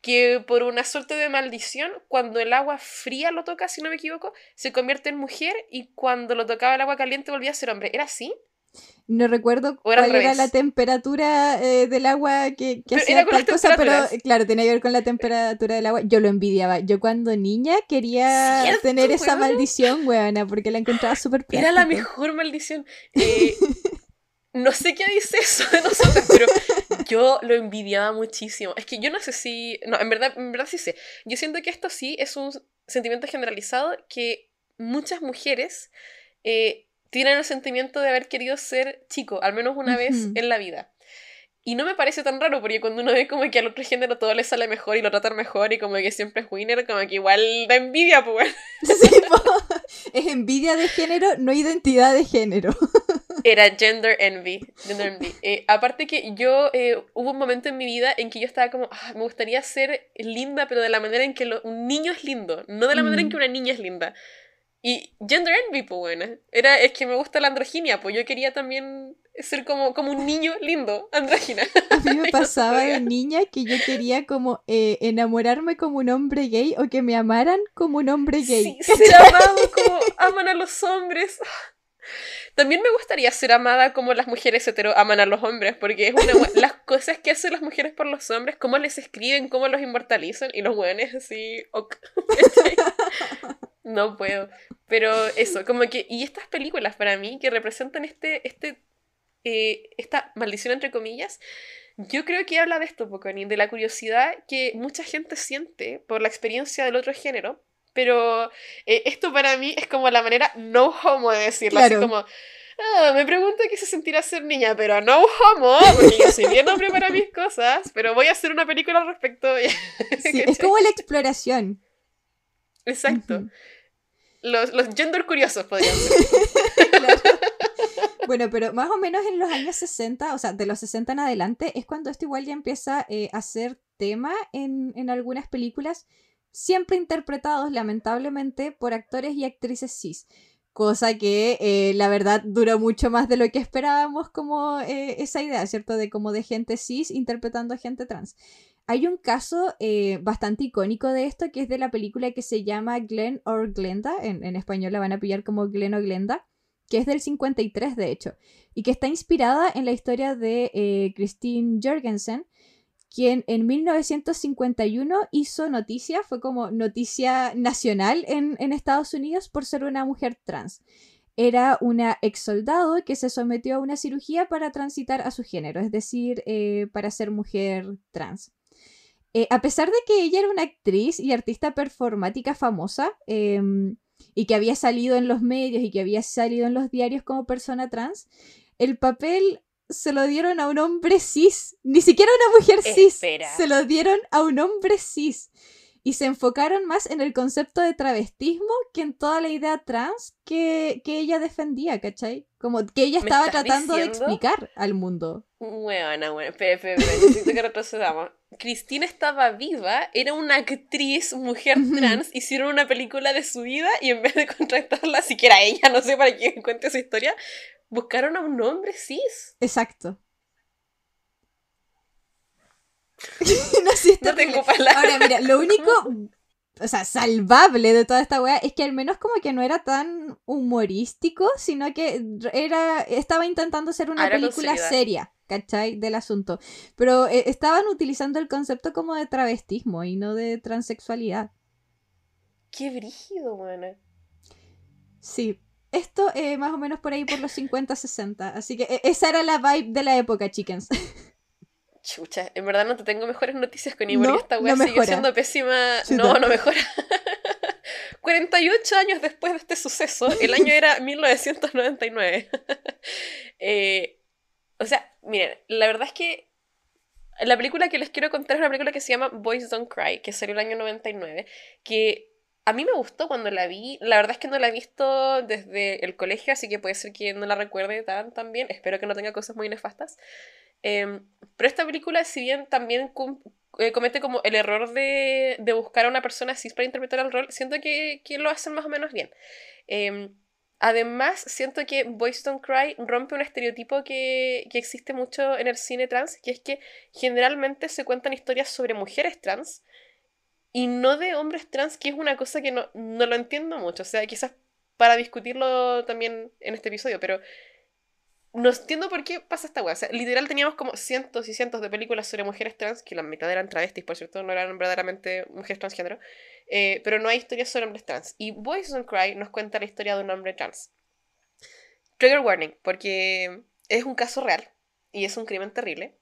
Speaker 2: que por una suerte de maldición, cuando el agua fría lo toca, si no me equivoco, se convierte en mujer y cuando lo tocaba el agua caliente volvía a ser hombre. ¿Era así?
Speaker 1: No recuerdo
Speaker 2: era
Speaker 1: cuál era la temperatura eh, del agua que, que hacía tal cosa, pero eh, claro, tenía que ver con la temperatura del agua. Yo lo envidiaba. Yo cuando niña quería
Speaker 2: ¿Cierto,
Speaker 1: tener esa maldición, weona, porque la encontraba súper
Speaker 2: Era la mejor maldición. Eh, (laughs) no sé qué dice eso de nosotros, pero (laughs) yo lo envidiaba muchísimo. Es que yo no sé si. No, en verdad, en verdad sí sé. Yo siento que esto sí es un sentimiento generalizado que muchas mujeres eh, tienen el sentimiento de haber querido ser chico, al menos una vez
Speaker 1: Ujú.
Speaker 2: en la vida. Y no me parece tan raro, porque cuando uno ve como que al otro género todo le sale mejor y lo tratan mejor y como que siempre es winner, como que igual da envidia, pues.
Speaker 1: Sí, po. (laughs) es envidia de género, no identidad de género. (laughs)
Speaker 2: Era gender envy. Gender envy. Eh, aparte que yo, eh, hubo un momento en mi vida en que yo estaba como, "Ah, me gustaría ser linda, pero de la manera en que lo- un niño es lindo, no de la manera en
Speaker 1: Mm.
Speaker 2: que una niña es linda. Y gender envy, pues bueno, era, es que me gusta la androginia, pues yo quería también ser como, como un niño lindo, andrógina. (laughs)
Speaker 1: A mí me (laughs) pasaba de niña que yo quería como eh, enamorarme como un hombre gay o que me amaran como un hombre gay.
Speaker 2: Sí, (laughs) ser amado como aman a los hombres. También me gustaría ser amada como las mujeres hetero aman a los hombres, porque es una (laughs) las cosas que hacen las mujeres por los hombres, cómo les escriben, cómo los inmortalizan, y los hueones así. (laughs) No puedo. Pero eso, como que, y estas películas para mí que representan este, este, eh, esta maldición entre comillas, yo creo que habla de esto, Poconi, de la curiosidad que mucha gente siente por la experiencia del otro género, pero eh, esto para mí es como la manera no homo de decirlo, así como, ah, me pregunto qué se sentirá ser niña, pero no homo, porque yo soy bien hombre para mis cosas, pero voy a hacer una película al respecto. (laughs)
Speaker 1: Sí, es como la exploración.
Speaker 2: Exacto. Los, los gender curiosos podrían ser. (laughs)
Speaker 1: Claro. Bueno, pero más o menos en los años 60, o sea, de los 60 en adelante, es cuando esto igual ya empieza eh, a ser tema en, en algunas películas, siempre interpretados lamentablemente por actores y actrices cis. Cosa que eh, la verdad duró mucho más de lo que esperábamos como eh, esa idea, ¿cierto? De como de gente cis interpretando a gente trans. Hay un caso eh, bastante icónico de esto que es de la película que se llama Glenn or Glenda, en, español la van a pillar como Glenn o Glenda, que es del 53 de hecho, y que está inspirada en la historia de Christine Jorgensen, quien en 1951 hizo noticia, fue como noticia nacional en, Estados Unidos por ser una mujer trans. Era una ex soldado que se sometió a una cirugía para transitar a su género, es decir, eh, para ser mujer trans. Eh, a pesar de que ella era una actriz y artista performática famosa, em, y que había salido en los medios y que había salido en los diarios como persona trans, el papel se lo dieron a un hombre cis. Ni siquiera a una mujer cis. Se lo dieron a un hombre cis. Y se enfocaron más en el concepto de travestismo que en toda la idea trans que, ella defendía, ¿cachai? Como que ella estaba tratando de explicar al mundo.
Speaker 2: Bueno, bueno, espera, espera, necesito que retrocedamos. Cristina estaba viva, era una actriz, mujer trans, hicieron una película de su vida y en vez de (laughs) contratarla, siquiera ella, no sé para quién cuente su historia, Buscaron a un hombre cis.
Speaker 1: Exacto. (laughs) no, sé, no tengo palabras. Ahora, mira, lo único, o sea, salvable de toda esta weá es que al menos como que no era tan humorístico, sino que era, estaba intentando ser una película seria, ¿cachai? Del asunto. Pero eh, estaban utilizando el concepto como de travestismo y no de transexualidad.
Speaker 2: Qué brígido, buena.
Speaker 1: Sí, esto eh, más o menos por ahí por los 50, 60. Así que e, esa era la vibe de la época, chickens.
Speaker 2: Chucha, en verdad no te tengo mejores noticias con Ivor no, esta weá sigue siendo pésima. No, no mejora. (laughs) 48 años después de este suceso, el año era (laughs) 1999. (laughs) eh, o sea, miren, la verdad es que la película que les quiero contar es una película que se llama Boys Don't Cry, que salió el año 99, que a mí me gustó cuando la vi. La verdad es que no la he visto desde el colegio, así que puede ser que no la recuerde tan, bien. Espero que no tenga cosas muy nefastas. Em, pero esta película, si bien también eh, comete como el error de, buscar a una persona así para interpretar el rol, siento que, que lo hacen más o menos bien. Em, además, siento que Boys Don't Cry rompe un estereotipo que, que existe mucho en el cine trans, que es que generalmente se cuentan historias sobre mujeres trans y no de hombres trans, que es una cosa que no, no lo entiendo mucho. O sea, quizás para discutirlo también en este episodio, pero no entiendo por qué pasa esta weá. O sea, literal teníamos como cientos y cientos de películas sobre mujeres trans, que la mitad eran travestis, por cierto, no eran verdaderamente mujeres transgénero, eh, pero no hay historias sobre hombres trans. Y Boys Don't Cry nos cuenta la historia de un hombre trans. Trigger warning, porque es un caso real y es un crimen terrible.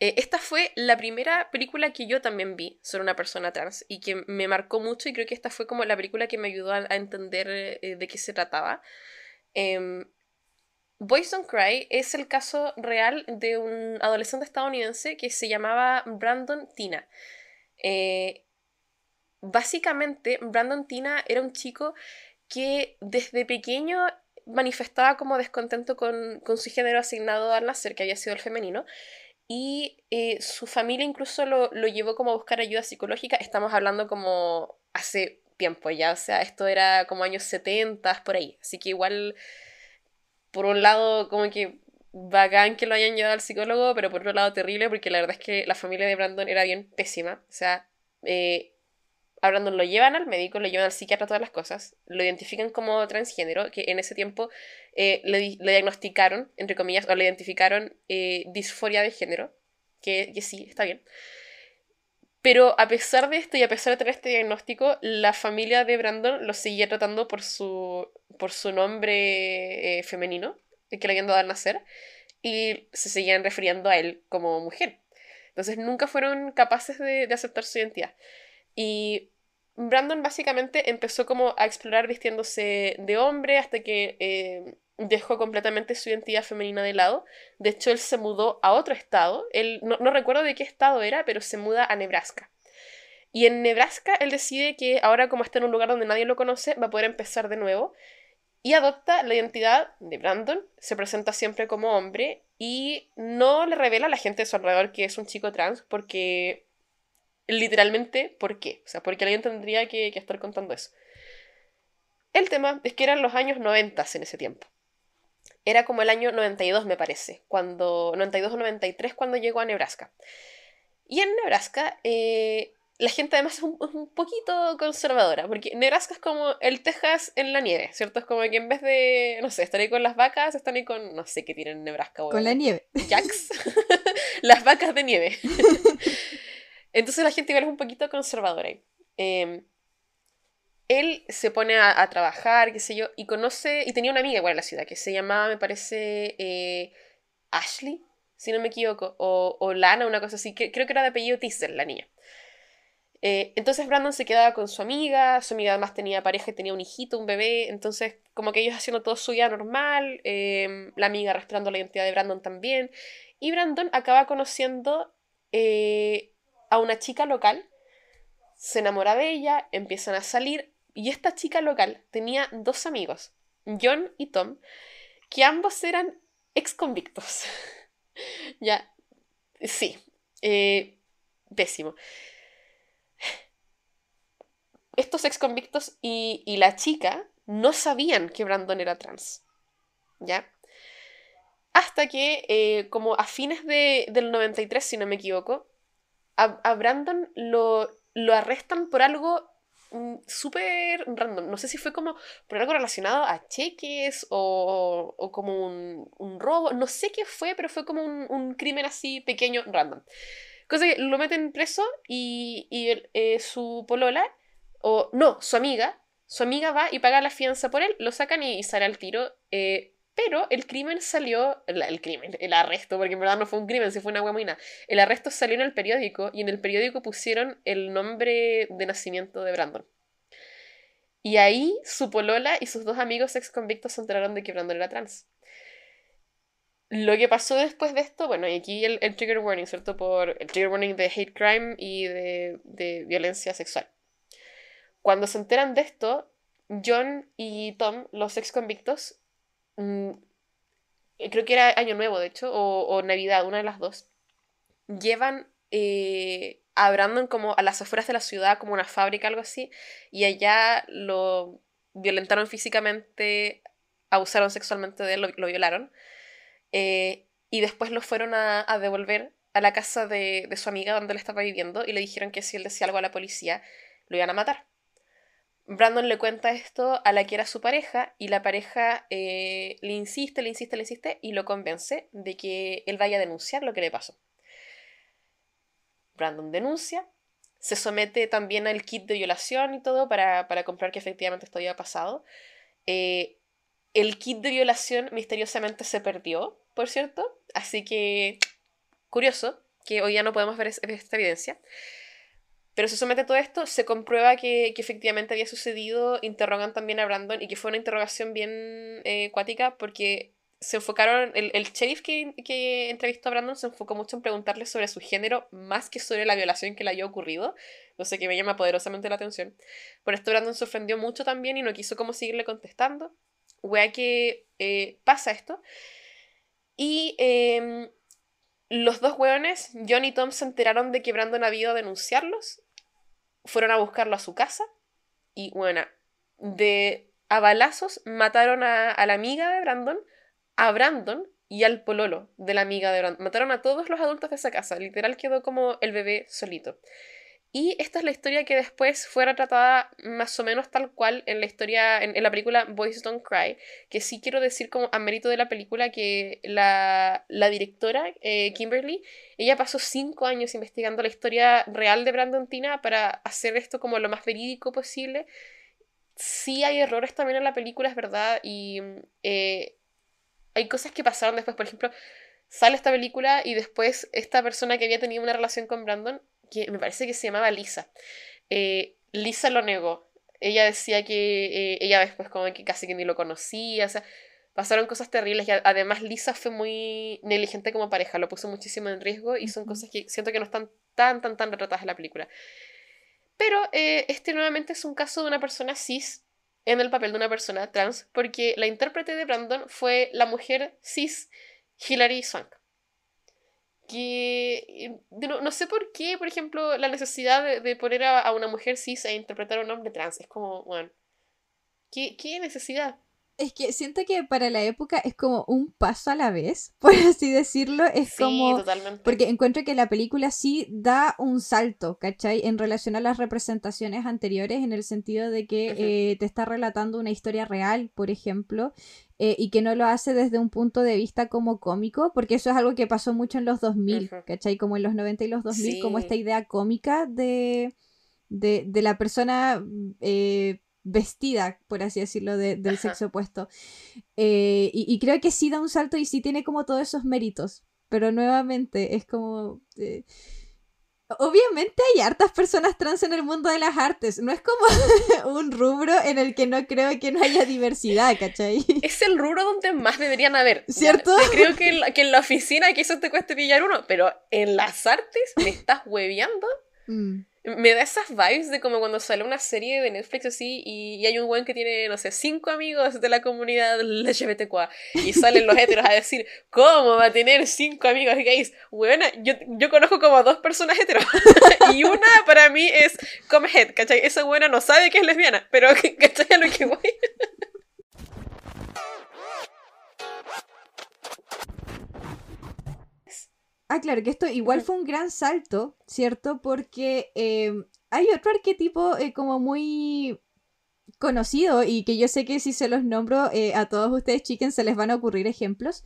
Speaker 2: Eh, esta fue la primera película que yo también vi sobre una persona trans y que me marcó mucho y creo que esta fue como la película que me ayudó a, entender eh, de qué se trataba. Eh, Boys Don't Cry es el caso real de un adolescente estadounidense que se llamaba Brandon Tina. Eh, básicamente, Brandon Tina era un chico que desde pequeño manifestaba como descontento con, con su género asignado al nacer, que había sido el femenino, y eh, su familia incluso lo, lo, llevó como a buscar ayuda psicológica. Estamos hablando como hace tiempo ya, o sea, esto era como años 70, por ahí. Así que igual, por un lado, como que bacán que lo hayan llevado al psicólogo, pero por otro lado terrible porque la verdad es que la familia de Brandon era bien pésima. O sea, eh, hablando, lo llevan al médico, lo llevan al psiquiatra, todas las cosas, lo identifican como transgénero, que en ese tiempo eh, le, diagnosticaron, entre comillas, o le identificaron eh, disforia de género, que, que, sí, está bien. Pero a pesar de esto y a pesar de tener este diagnóstico, la familia de Brandon lo seguía tratando por su, por su nombre eh, femenino, que le habían dado al nacer, y se seguían refiriendo a él como mujer. Entonces nunca fueron capaces de, de aceptar su identidad. Y Brandon básicamente empezó como a explorar vistiéndose de hombre hasta que eh, dejó completamente su identidad femenina de lado. De hecho, él se mudó a otro estado. Él, no, recuerdo de qué estado era, pero se muda a Nebraska. Y en Nebraska él decide que ahora como está en un lugar donde nadie lo conoce, va a poder empezar de nuevo. Y adopta la identidad de Brandon, se presenta siempre como hombre y no le revela a la gente de su alrededor que es un chico trans porque literalmente por qué. O sea, porque alguien tendría que, que estar contando eso. El tema es que eran los años 90 en ese tiempo. Era como el año 92, me parece, cuando 92 o 93 cuando llegó a Nebraska. Y en Nebraska, eh, la gente además es un, poquito conservadora, porque Nebraska es como el Texas en la nieve, ¿cierto? Es como que en vez de, no sé, estar ahí con las vacas, están ahí con, no sé qué tienen en Nebraska.
Speaker 1: Con la nieve.
Speaker 2: Jacks. (laughs) las vacas de nieve. (laughs) Entonces la gente igual es un poquito conservadora. Em, él se pone a, trabajar, qué sé yo, y conoce, y tenía una amiga igual en la ciudad, que se llamaba, me parece, eh, Ashley, si no me equivoco, o, Lana, una cosa así, que creo que era de apellido Tisdale, la niña. Eh, entonces Brandon se quedaba con su amiga, su amiga además tenía pareja tenía un hijito, un bebé, entonces como que ellos haciendo todo su vida normal, eh, la amiga respetando la identidad de Brandon también, y Brandon acaba conociendo eh, a una chica local, se enamora de ella, empiezan a salir, y esta chica local tenía dos amigos, John y Tom, que ambos eran ex convictos. (laughs) ya, sí, pésimo estos ex convictos y, la chica no sabían que Brandon era trans. ¿Ya? Hasta que, eh, como a fines de, del 93, si no me equivoco, a, Brandon lo, lo, arrestan por algo mm, súper random. No sé si fue como por algo relacionado a cheques o, o como un, un, robo. No sé qué fue, pero fue como un, un crimen así pequeño, random. Cosa que lo meten preso y, y eh, su polola o no, su amiga, su amiga va y paga la fianza por él, lo sacan y, sale al tiro. Eh, pero el crimen salió, el, crimen, el arresto, porque en verdad no fue un crimen, si fue una huemuina. El arresto salió en el periódico y en el periódico pusieron el nombre de nacimiento de Brandon. Y ahí su polola y sus dos amigos ex convictos se enteraron de que Brandon era trans. Lo que pasó después de esto, bueno, y aquí el, trigger warning, ¿cierto? Por el trigger warning de hate crime y de, de violencia sexual. Cuando se enteran de esto, John y Tom, los ex convictos, mm, creo que era Año Nuevo, de hecho, o, Navidad, una de las dos, llevan eh, a Brandon como a las afueras de la ciudad, como una fábrica, algo así, y allá lo violentaron físicamente, abusaron sexualmente de él, lo, violaron, eh, y después lo fueron a, a devolver a la casa de, de, su amiga donde él estaba viviendo y le dijeron que si él decía algo a la policía, lo iban a matar. Brandon le cuenta esto a la que era su pareja y la pareja eh, le insiste, le insiste, le insiste y lo convence de que él vaya a denunciar lo que le pasó. Brandon denuncia, se somete también al kit de violación y todo para, para comprobar que efectivamente esto había pasado. Eh, el kit de violación misteriosamente se perdió, por cierto, así que curioso que hoy ya no podemos ver esta evidencia. Pero se somete a todo esto, se comprueba que, que, efectivamente había sucedido, interrogan también a Brandon y que fue una interrogación bien eh, cuática porque se enfocaron, el, el sheriff que, que, entrevistó a Brandon se enfocó mucho en preguntarle sobre su género más que sobre la violación que le había ocurrido, no sé, que me llama poderosamente la atención. Por esto Brandon se ofendió mucho también y no quiso como seguirle contestando. Wea que eh, pasa esto. Y eh, los dos hueones, John y Tom, se enteraron de que Brandon había ido a denunciarlos fueron a buscarlo a su casa y, bueno, de a balazos mataron a, la amiga de Brandon, a Brandon y al pololo de la amiga de Brandon. Mataron a todos los adultos de esa casa. Literal quedó como el bebé solito. Y esta es la historia que después fue retratada más o menos tal cual en la historia, en, la película Boys Don't Cry, que sí quiero decir como a mérito de la película que la, directora, eh, Kimberly, ella pasó cinco años investigando la historia real de Brandon Tina para hacer esto como lo más verídico posible. Sí hay errores también en la película, es verdad, y eh, hay cosas que pasaron después, por ejemplo, sale esta película y después esta persona que había tenido una relación con Brandon que me parece que se llamaba Lisa. Eh, Lisa lo negó. Ella decía que eh, ella después como que casi que ni lo conocía, o sea, pasaron cosas terribles y además Lisa fue muy negligente como pareja, lo puso muchísimo en riesgo y son cosas que siento que no están tan, tan, tan retratadas en la película. Pero eh, este nuevamente es un caso de una persona cis en el papel de una persona trans, porque la intérprete de Brandon fue la mujer cis Hilary Swank que no, sé por qué, por ejemplo, la necesidad de, poner a, una mujer cis a interpretar a un hombre trans. Es como, bueno, ¿qué, qué necesidad?
Speaker 1: Es que siento que para la época es como un paso a la vez, (laughs) por así decirlo. Es sí, como. Totalmente. Porque encuentro que la película sí da un salto, ¿cachai? En relación a las representaciones anteriores, en el sentido de que eh, te está relatando una historia real, por ejemplo, eh, y que no lo hace desde un punto de vista como cómico, porque eso es algo que pasó mucho en los 2000, ¿cachai? Como en los 90 y los 2000, como esta idea cómica de, de, de la persona. Eh, vestida, por así decirlo, del sexo opuesto. Eh, y, creo que sí da un salto y sí tiene como todos esos méritos. Pero nuevamente es como... Eh, obviamente hay hartas personas trans en el mundo de las artes. No es como (laughs) un rubro en el que no creo que no haya diversidad, ¿cachai?
Speaker 2: Es el rubro donde más deberían haber.
Speaker 1: ¿Cierto?
Speaker 2: creo que en, la, que en la oficina quizás te cueste pillar uno, pero en las artes me estás hueviando. (laughs) Mm. Me da esas vibes de como cuando sale una serie de Netflix así y, hay un buen que tiene, no sé, cinco amigos de la comunidad LGBTQA y salen los heteros a decir, ¿cómo va a tener cinco amigos gays? Bueno, yo, yo conozco como dos personas heteros (laughs) y una para mí es Comehead, ¿cachai? Esa buena no sabe que es lesbiana, pero (laughs) ¿cachai a lo que voy?
Speaker 1: Ah, claro, que esto igual fue un gran salto, ¿cierto? Porque eh, hay otro arquetipo eh, como muy conocido y que yo sé que si se los nombro eh, a todos ustedes, chickens, se les van a ocurrir ejemplos,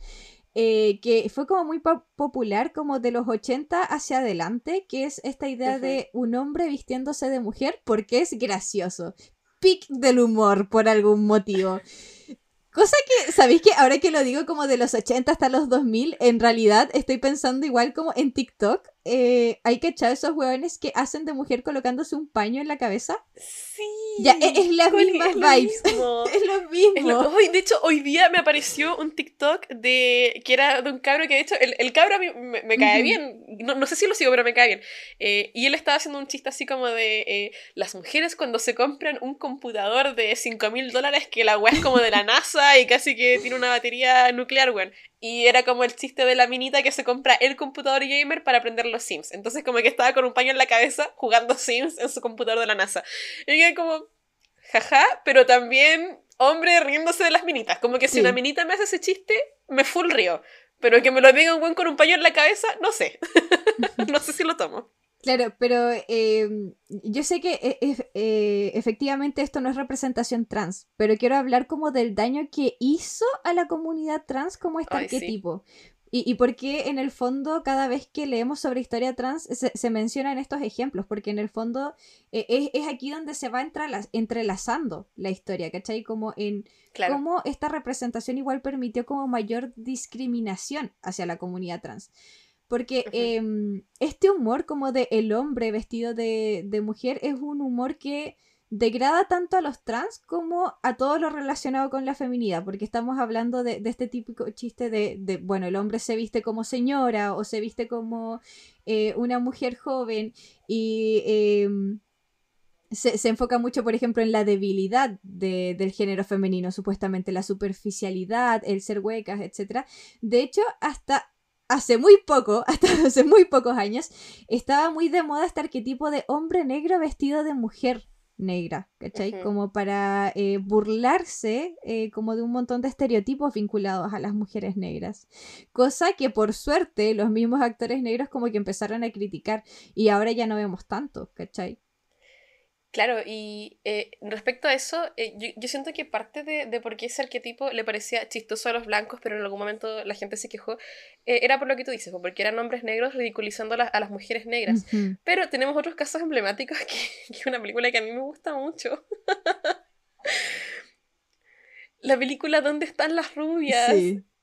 Speaker 1: que fue como muy popular como de los 80 hacia adelante, que es esta idea de un hombre vistiéndose de mujer porque es gracioso. Pic del humor por algún motivo. Cosa que, ¿sabéis que ahora que lo digo como de los 80 hasta los 2000, en realidad estoy pensando igual como en TikTok, eh, hay que echar esos hueones que hacen de mujer colocándose un paño en la cabeza.
Speaker 2: Sí.
Speaker 1: Ya, e-, es, las mismas vibes. (laughs) es lo mismo.
Speaker 2: hoy, de hecho, hoy día me apareció un TikTok de que era de un cabro que, de hecho, el, el cabro a mí me, cae bien. No, no, sé si lo sigo, pero me cae bien. Eh, y él estaba haciendo un chiste así como de eh, las mujeres cuando se compran un computador de 5 mil dólares que la weá es como de la (laughs) NASA y casi que tiene una batería nuclear, weón. Y era como el chiste de la minita que se compra el computador gamer para aprender los Sims. Entonces como que estaba con un paño en la cabeza jugando (laughs) Sims en su computador de la NASA. Y yo como, jaja, pero también hombre riéndose de las minitas. Como que si una minita me hace ese chiste, me full río. Pero que me lo diga un buen con un paño en la cabeza, no sé. (laughs) no sé si lo tomo.
Speaker 1: Claro, pero em, yo sé que e, eh, efectivamente esto no es representación trans, pero quiero hablar como del daño que hizo a la comunidad trans como este arquetipo. Y, y por qué en el fondo cada vez que leemos sobre historia trans se, se mencionan estos ejemplos, porque en el fondo eh, es, es, aquí donde se va entrelazando la historia, ¿cachai? Como en cómo esta representación igual permitió como mayor discriminación hacia la comunidad trans. Porque em, este humor como de el hombre vestido de, mujer es un humor que degrada tanto a los trans como a todo lo relacionado con la feminidad, porque estamos hablando de, este típico chiste de, bueno, el hombre se viste como señora o se viste como eh, una mujer joven y em, se, se, enfoca mucho, por ejemplo, en la debilidad del género femenino, supuestamente la superficialidad, el ser huecas, etc. De hecho, hasta hace muy poco, (laughs) hasta hace muy pocos años, estaba muy de moda este arquetipo de hombre negro vestido de mujer negra, ¿cachai? Como para eh, burlarse eh, como de un montón de estereotipos vinculados a las mujeres negras. Cosa que por suerte los mismos actores negros como que empezaron a criticar y ahora ya no vemos tanto, ¿cachai?
Speaker 2: Claro, y eh, respecto a eso, eh, yo, siento que parte de, por qué ese arquetipo le parecía chistoso a los blancos, pero en algún momento la gente se quejó, eh, era por lo que tú dices, porque eran hombres negros ridiculizando a, las mujeres negras. Pero tenemos otros casos emblemáticos que, (laughs) que una película que a mí me gusta mucho. (laughs) la película ¿Dónde están las rubias?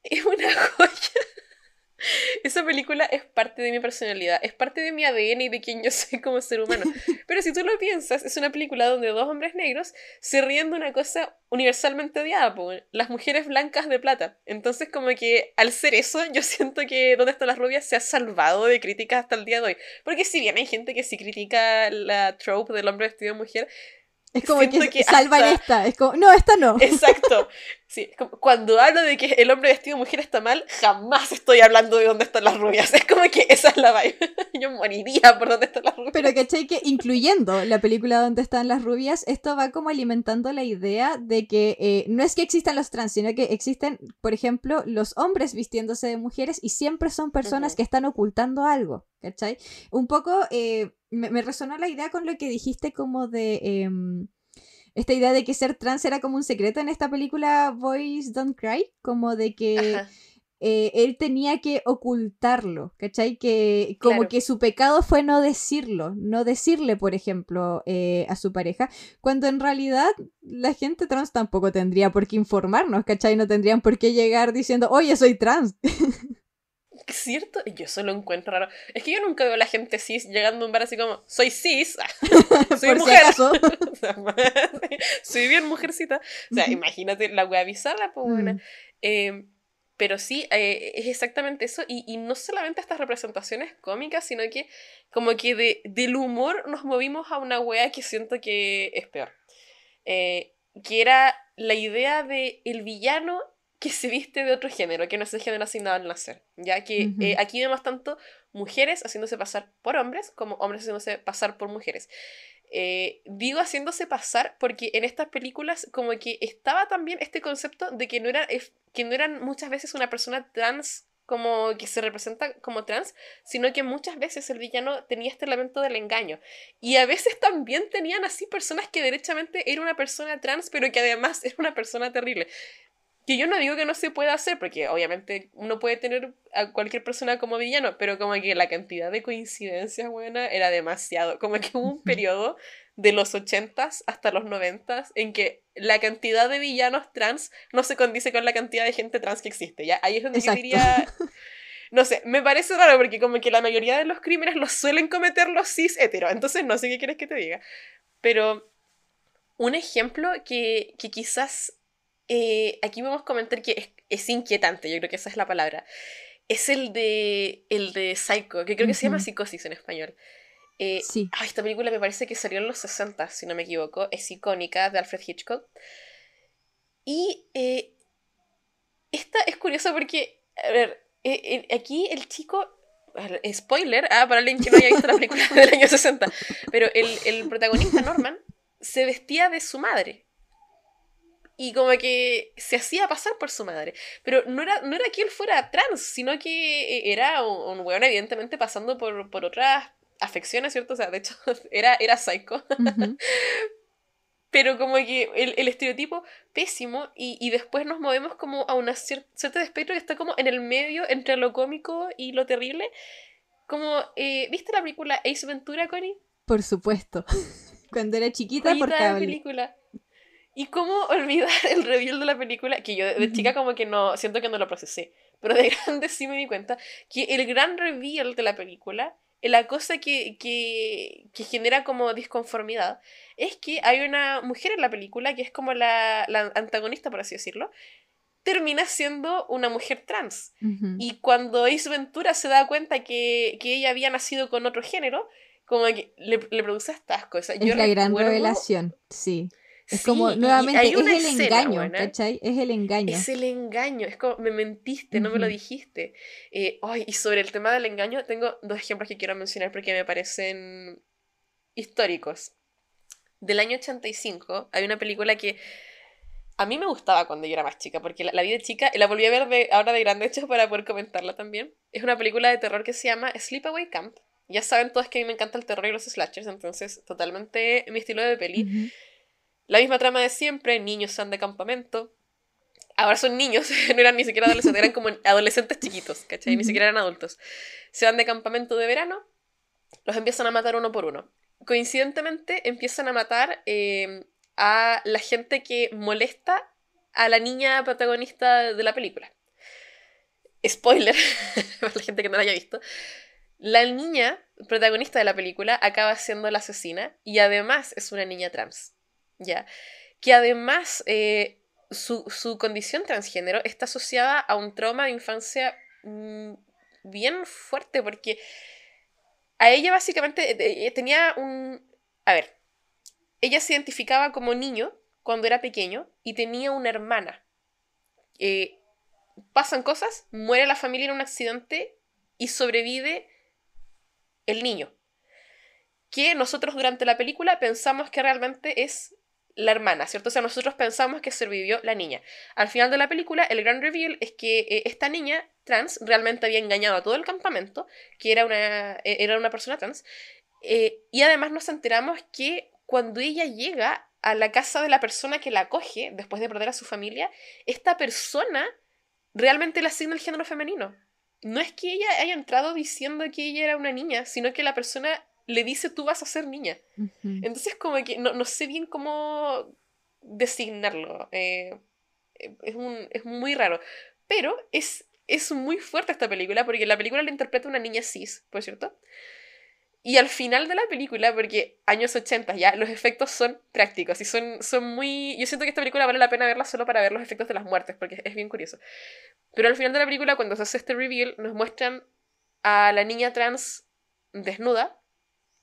Speaker 2: Es una (laughs) joya. (laughs) Esa película es parte de mi personalidad, es parte de mi ADN y de quien yo soy como ser humano. (laughs) Pero si tú lo piensas, es una película donde dos hombres negros se ríen de una cosa universalmente odiada, las mujeres blancas de plata. Entonces, como que al ser eso, yo siento que Donde están las rubias se ha salvado de críticas hasta el día de hoy. Porque si bien hay gente que sí critica la trope del hombre vestido de mujer,
Speaker 1: es como que, salvan esta, es como, no, esta no.
Speaker 2: Exacto. (laughs) Sí, cuando hablo de que el hombre vestido de mujer está mal, jamás estoy hablando de dónde están las rubias. Es como que esa es la vibe. (laughs) Yo moriría por dónde están las rubias.
Speaker 1: Pero ¿cachai? Que incluyendo la película donde están las rubias, esto va como alimentando la idea de que eh, no es que existan los trans, sino que existen, por ejemplo, los hombres vistiéndose de mujeres y siempre son personas que están ocultando algo. ¿Cachai? Un poco eh, me, resonó la idea con lo que dijiste como de... Em, esta idea de que ser trans era como un secreto en esta película Boys Don't Cry, como de que eh, él tenía que ocultarlo, ¿cachai? Que como que su pecado fue no decirlo, no decirle, por ejemplo, eh, a su pareja, cuando en realidad la gente trans tampoco tendría por qué informarnos, ¿cachai? No tendrían por qué llegar diciendo, oye, soy trans. (laughs)
Speaker 2: ¿Cierto? Yo solo encuentro raro. Es que yo nunca veo a la gente cis llegando a un bar así como, soy cis, (laughs) soy mujer. (laughs) soy bien mujercita. O sea, imagínate la wea bizarra, pues buena. Eh, pero sí, eh, es exactamente eso. Y, y, no solamente estas representaciones cómicas, sino que como que de, del humor nos movimos a una wea que siento que es peor. Eh, que era la idea de el villano que se viste de otro género, que no es el género asignado al nacer. Ya que eh, aquí vemos tanto mujeres haciéndose pasar por hombres como hombres haciéndose pasar por mujeres. Eh, digo haciéndose pasar porque en estas películas como que estaba también este concepto de que no, era, que no eran muchas veces una persona trans como que se representa como trans, sino que muchas veces el villano tenía este elemento del engaño. Y a veces también tenían así personas que derechamente era una persona trans, pero que además (laughs) era una persona terrible. Que yo no digo que no se pueda hacer, porque obviamente uno puede tener a cualquier persona como villano, pero como que la cantidad de coincidencias, buena, era demasiado. Como que hubo un (laughs) periodo de los 80s hasta los 90s en que la cantidad de villanos trans no se condice con la cantidad de gente trans que existe. ¿ya? Ahí es donde yo diría... (laughs) No sé, me parece raro porque como que la mayoría de los crímenes los suelen cometer los cis hetero, entonces no sé qué quieres que te diga. Pero un ejemplo que, que quizás eh, aquí vamos a comentar que es, inquietante, yo creo que esa es la palabra. Es el de, el de Psycho, que creo que se llama Psicosis en español. Eh, sí. esta película me parece que salió en los 60, si no me equivoco. Es icónica, de Alfred Hitchcock. Y eh, esta es curiosa porque, a ver, aquí el chico spoiler, ah, para alguien que no haya visto la película (laughs) del año 60, pero el, el, protagonista, Norman, se vestía de su madre y como que se hacía pasar por su madre. Pero no era, no era que él fuera trans, sino que eh, era un, un weón evidentemente pasando por, por otras afecciones, ¿cierto? O sea, de hecho, (laughs) era, era psycho. (laughs) Pero como que el, el estereotipo pésimo y, y, después nos movemos como a una cierta, cierta espectro que está como en el medio entre lo cómico y lo terrible. Como, eh, ¿viste la película Ace Ventura, Connie?
Speaker 1: Por supuesto. (laughs) Cuando era chiquita, por cable.
Speaker 2: película. ¿Y cómo (laughs) olvidar el reveal de la película? Que yo de chica como que no, siento que no lo procesé, pero de (laughs) grande sí me di cuenta que el gran reveal de la película, la cosa que, que, que genera como disconformidad, es que hay una mujer en la película que es como la, la antagonista, por así decirlo, termina siendo una mujer trans. Y cuando Ace Ventura se da cuenta que, que, ella había nacido con otro género, como que le, le produce estas cosas.
Speaker 1: Es la gran revelación, sí. Es como, nuevamente, es el engaño, ¿cachai? Es el engaño.
Speaker 2: Es el engaño, es como, me mentiste, no me lo dijiste. Eh, y sobre el tema del engaño, tengo dos ejemplos que quiero mencionar porque me parecen históricos. Del año 85, hay una película que a mí me gustaba cuando yo era más chica, porque la, vi de chica, la volví a ver de, ahora de grande (laughs) hecho para poder comentarla también. Es una película de terror que se llama Sleepaway Camp. Ya saben todos que a mí me encanta el terror y los slashers, entonces totalmente mi estilo de peli. La misma trama de siempre, niños se de campamento. Ahora son niños, (laughs) no eran ni siquiera adolescentes, eran como adolescentes chiquitos, ¿cachai? Ni siquiera eran adultos. Se van de campamento de verano, los empiezan a matar uno por uno. Coincidentemente, empiezan a matar eh, a la gente que molesta a la niña protagonista de la película. Spoiler, (laughs) para la gente que no la haya visto. La niña protagonista de la película acaba siendo la asesina y además es una niña trans. ¿Ya? Que además eh, su, condición transgénero está asociada a un trauma de infancia mm, bien fuerte, porque a ella básicamente eh, eh, tenía un... A ver, ella se identificaba como niño cuando era pequeño y tenía una hermana pasan cosas, muere la familia en un accidente y sobrevive el niño. Que nosotros durante la película pensamos que realmente es la hermana, ¿cierto? O sea, nosotros pensamos que sobrevivió la niña. Al final de la película, el gran reveal es que eh, esta niña trans realmente había engañado a todo el campamento, que era una, e, era una persona trans, eh, y además nos enteramos que cuando ella llega a la casa de la persona que la acoge, después de perder a su familia, esta persona realmente le asigna el género femenino. No es que ella haya entrado diciendo que ella era una niña, sino que la persona le dice tú vas a ser niña. Entonces como que no, sé bien cómo designarlo. Eh, es, un, es muy raro. Pero es, es muy fuerte esta película porque la película la interpreta una niña cis, por cierto. Y al final de la película, porque años 80 ya, los efectos son prácticos y son, son muy... Yo siento que esta película vale la pena verla solo para ver los efectos de las muertes, porque es bien curioso. Pero al final de la película, cuando se hace este reveal, nos muestran a la niña trans desnuda,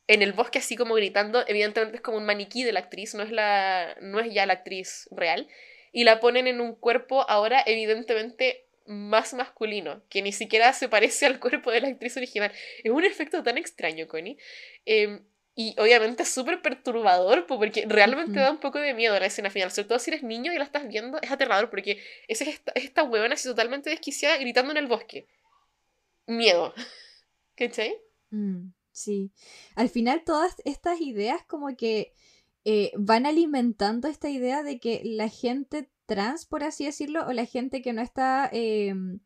Speaker 2: en el bosque así como gritando, evidentemente es como un maniquí de la actriz, no es, la, no es ya la actriz real, y la ponen en un cuerpo ahora evidentemente más masculino, que ni siquiera se parece al cuerpo de la actriz original. Es un efecto tan extraño, Connie. Em, y obviamente es súper perturbador, porque realmente da un poco de miedo la escena final. Sobre todo si eres niño y la estás viendo, es aterrador, porque es esta, es esta huevona así totalmente desquiciada gritando en el bosque. Miedo. (laughs) ¿Cachai?
Speaker 1: Mm. Sí. Al final todas estas ideas como que eh, van alimentando esta idea de que la gente trans, por así decirlo, o la gente que no está, em,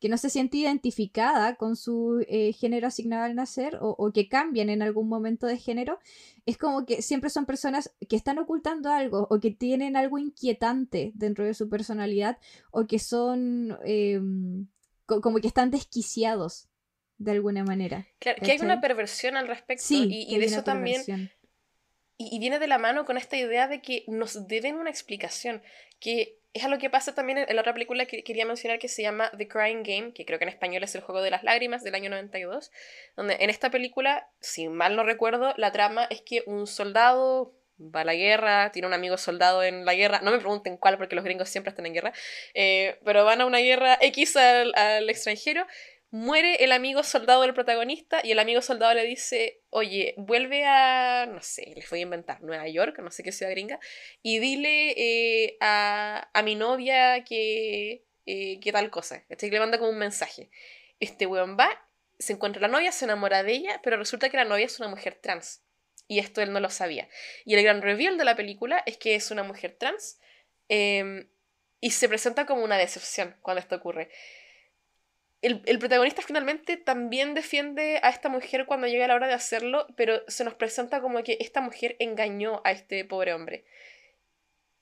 Speaker 1: que no se siente identificada con su eh, género asignado al nacer o, que cambian en algún momento de género, es como que siempre son personas que están ocultando algo o que tienen algo inquietante dentro de su personalidad o que son em, como que están desquiciados de alguna manera.
Speaker 2: Claro, que hay una perversión al respecto y, de eso también... Y, viene de la mano con esta idea de que nos deben una explicación, que es algo que pasa también en, la otra película que quería mencionar que se llama The Crying Game, que creo que en español es El Juego de las Lágrimas del año 92, donde en esta película, si mal no recuerdo, la trama es que un soldado va a la guerra, tiene un amigo soldado en la guerra, no me pregunten cuál porque los gringos siempre están en guerra, eh, pero van a una guerra X al extranjero muere el amigo soldado del protagonista y el amigo soldado le dice, oye, vuelve a, no sé, les voy a inventar, Nueva York, no sé qué ciudad gringa, y dile eh, a, a, mi novia que, eh, que tal cosa. Este le manda como un mensaje. Este weón va, se encuentra la novia, se enamora de ella, pero resulta que la novia es una mujer trans. Y esto él no lo sabía. Y el gran reveal de la película es que es una mujer trans em, y se presenta como una decepción cuando esto ocurre el, protagonista finalmente también defiende a esta mujer cuando llega la hora de hacerlo, pero se nos presenta como que esta mujer engañó a este pobre hombre.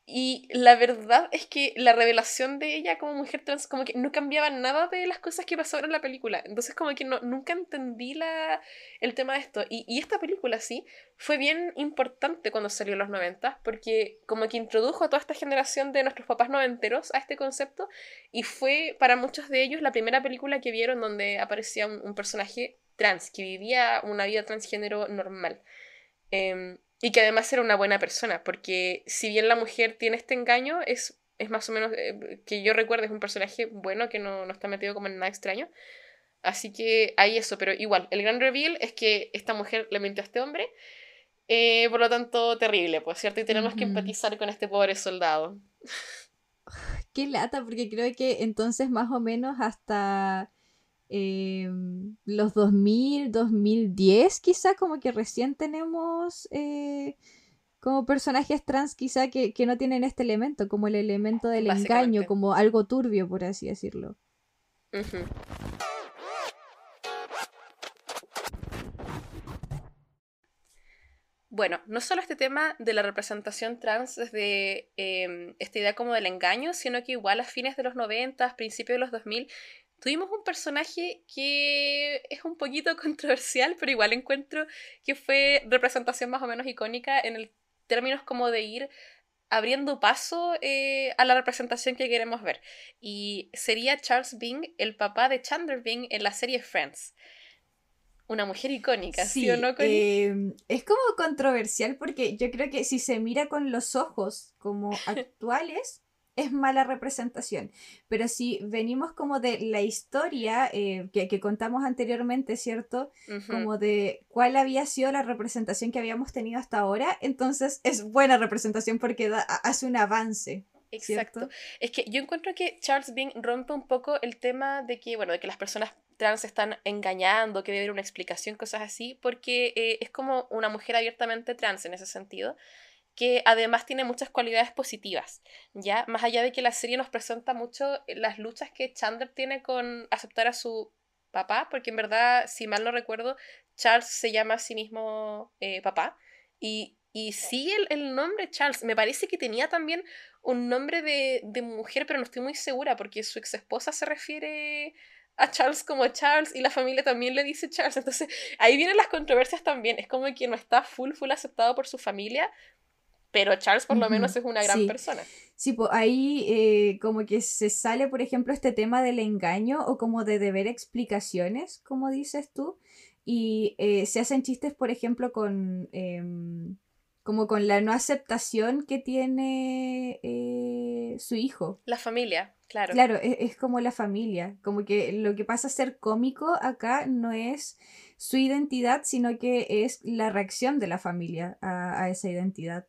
Speaker 2: Y la verdad es que la revelación de ella como mujer trans como que no cambiaba nada de las cosas que pasaron en la película. Entonces como que no, nunca entendí la, el tema de esto. Y, y esta película sí fue bien importante cuando salió en los 90 porque como que introdujo a toda esta generación de nuestros papás noventeros a este concepto y fue para muchos de ellos la primera película que vieron donde aparecía un, personaje trans, que vivía una vida transgénero normal. Em, y que además era una buena persona, porque si bien la mujer tiene este engaño, es, es más o menos, eh, que yo recuerdo, es un personaje bueno que no, no está metido como en nada extraño. Así que hay eso, pero igual, el gran reveal es que esta mujer le mintió a este hombre, eh, por lo tanto, terrible, pues, ¿cierto? Y tenemos que empatizar con este pobre soldado. (laughs)
Speaker 1: Qué lata, porque creo que entonces más o menos hasta eh, los 2000, 2010 quizá, como que recién tenemos eh, como personajes trans quizá que, no tienen este elemento, como el elemento del engaño, como algo turbio, por así decirlo.
Speaker 2: Bueno, no solo este tema de la representación trans desde em, esta idea como del engaño, sino que igual a fines de los 90, principios de los 2000, tuvimos un personaje que es un poquito (laughs) controversial, pero igual encuentro que fue representación más o menos icónica en el términos como de ir abriendo paso eh, a la representación que queremos ver. Y sería Charles Bing, el papá de Chandler Bing en la serie Friends. Una mujer icónica, ¿sí, o no?
Speaker 1: Em, es como controversial porque yo creo que si se mira con los ojos como (laughs) actuales, es mala representación. Pero si venimos como de la historia eh, que, contamos anteriormente, ¿cierto? Como de cuál había sido la representación que habíamos tenido hasta ahora, entonces es buena representación porque hace un avance. Exacto.
Speaker 2: Es que yo encuentro que Charles Bing rompe un poco el tema de que, bueno, de que las personas trans están engañando, que debe haber una explicación, cosas así, porque eh, es como una mujer abiertamente trans en ese sentido que además tiene muchas cualidades positivas, ¿ya? Más allá de que la serie nos presenta mucho las luchas que Chandler tiene con aceptar a su papá, porque en verdad, si mal no recuerdo, Charles se llama a sí mismo eh, papá, y, y sí el, el, nombre Charles, me parece que tenía también un nombre de, de mujer, pero no estoy muy segura, porque su ex esposa se refiere a Charles como Charles y la familia también le dice Charles. Entonces ahí vienen las controversias también. Es como que no está full, full aceptado por su familia, pero Charles por lo menos es una gran persona.
Speaker 1: Sí, pues ahí eh, como que se sale, por ejemplo, este tema del engaño o como de deber explicaciones, como dices tú, y eh, se hacen chistes, por ejemplo, con em, como con la no aceptación que tiene eh, su hijo.
Speaker 2: La familia, claro.
Speaker 1: Claro, es, es, como la familia, como que lo que pasa a ser cómico acá no es su identidad, sino que es la reacción de la familia a, a esa identidad.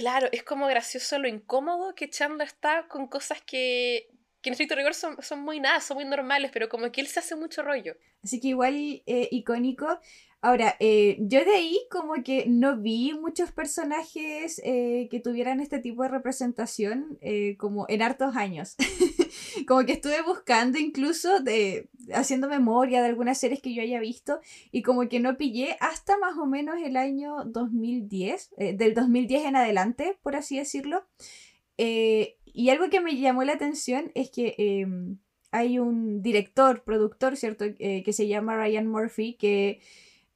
Speaker 2: Claro, es como gracioso lo incómodo que Chandler está con cosas que, que en estricto rigor son, son muy nada, son muy normales, pero como que él se hace mucho rollo.
Speaker 1: Así que igual eh, icónico. Ahora, eh, yo de ahí como que no vi muchos personajes eh, que tuvieran este tipo de representación como en hartos años. (laughs) como que estuve buscando incluso de haciendo memoria de algunas series que yo haya visto y como que no pillé hasta más o menos el año 2010, eh, del 2010 en adelante, por así decirlo. Eh, y algo que me llamó la atención es que em, hay un director, productor, ¿cierto? Eh, que se llama Ryan Murphy, que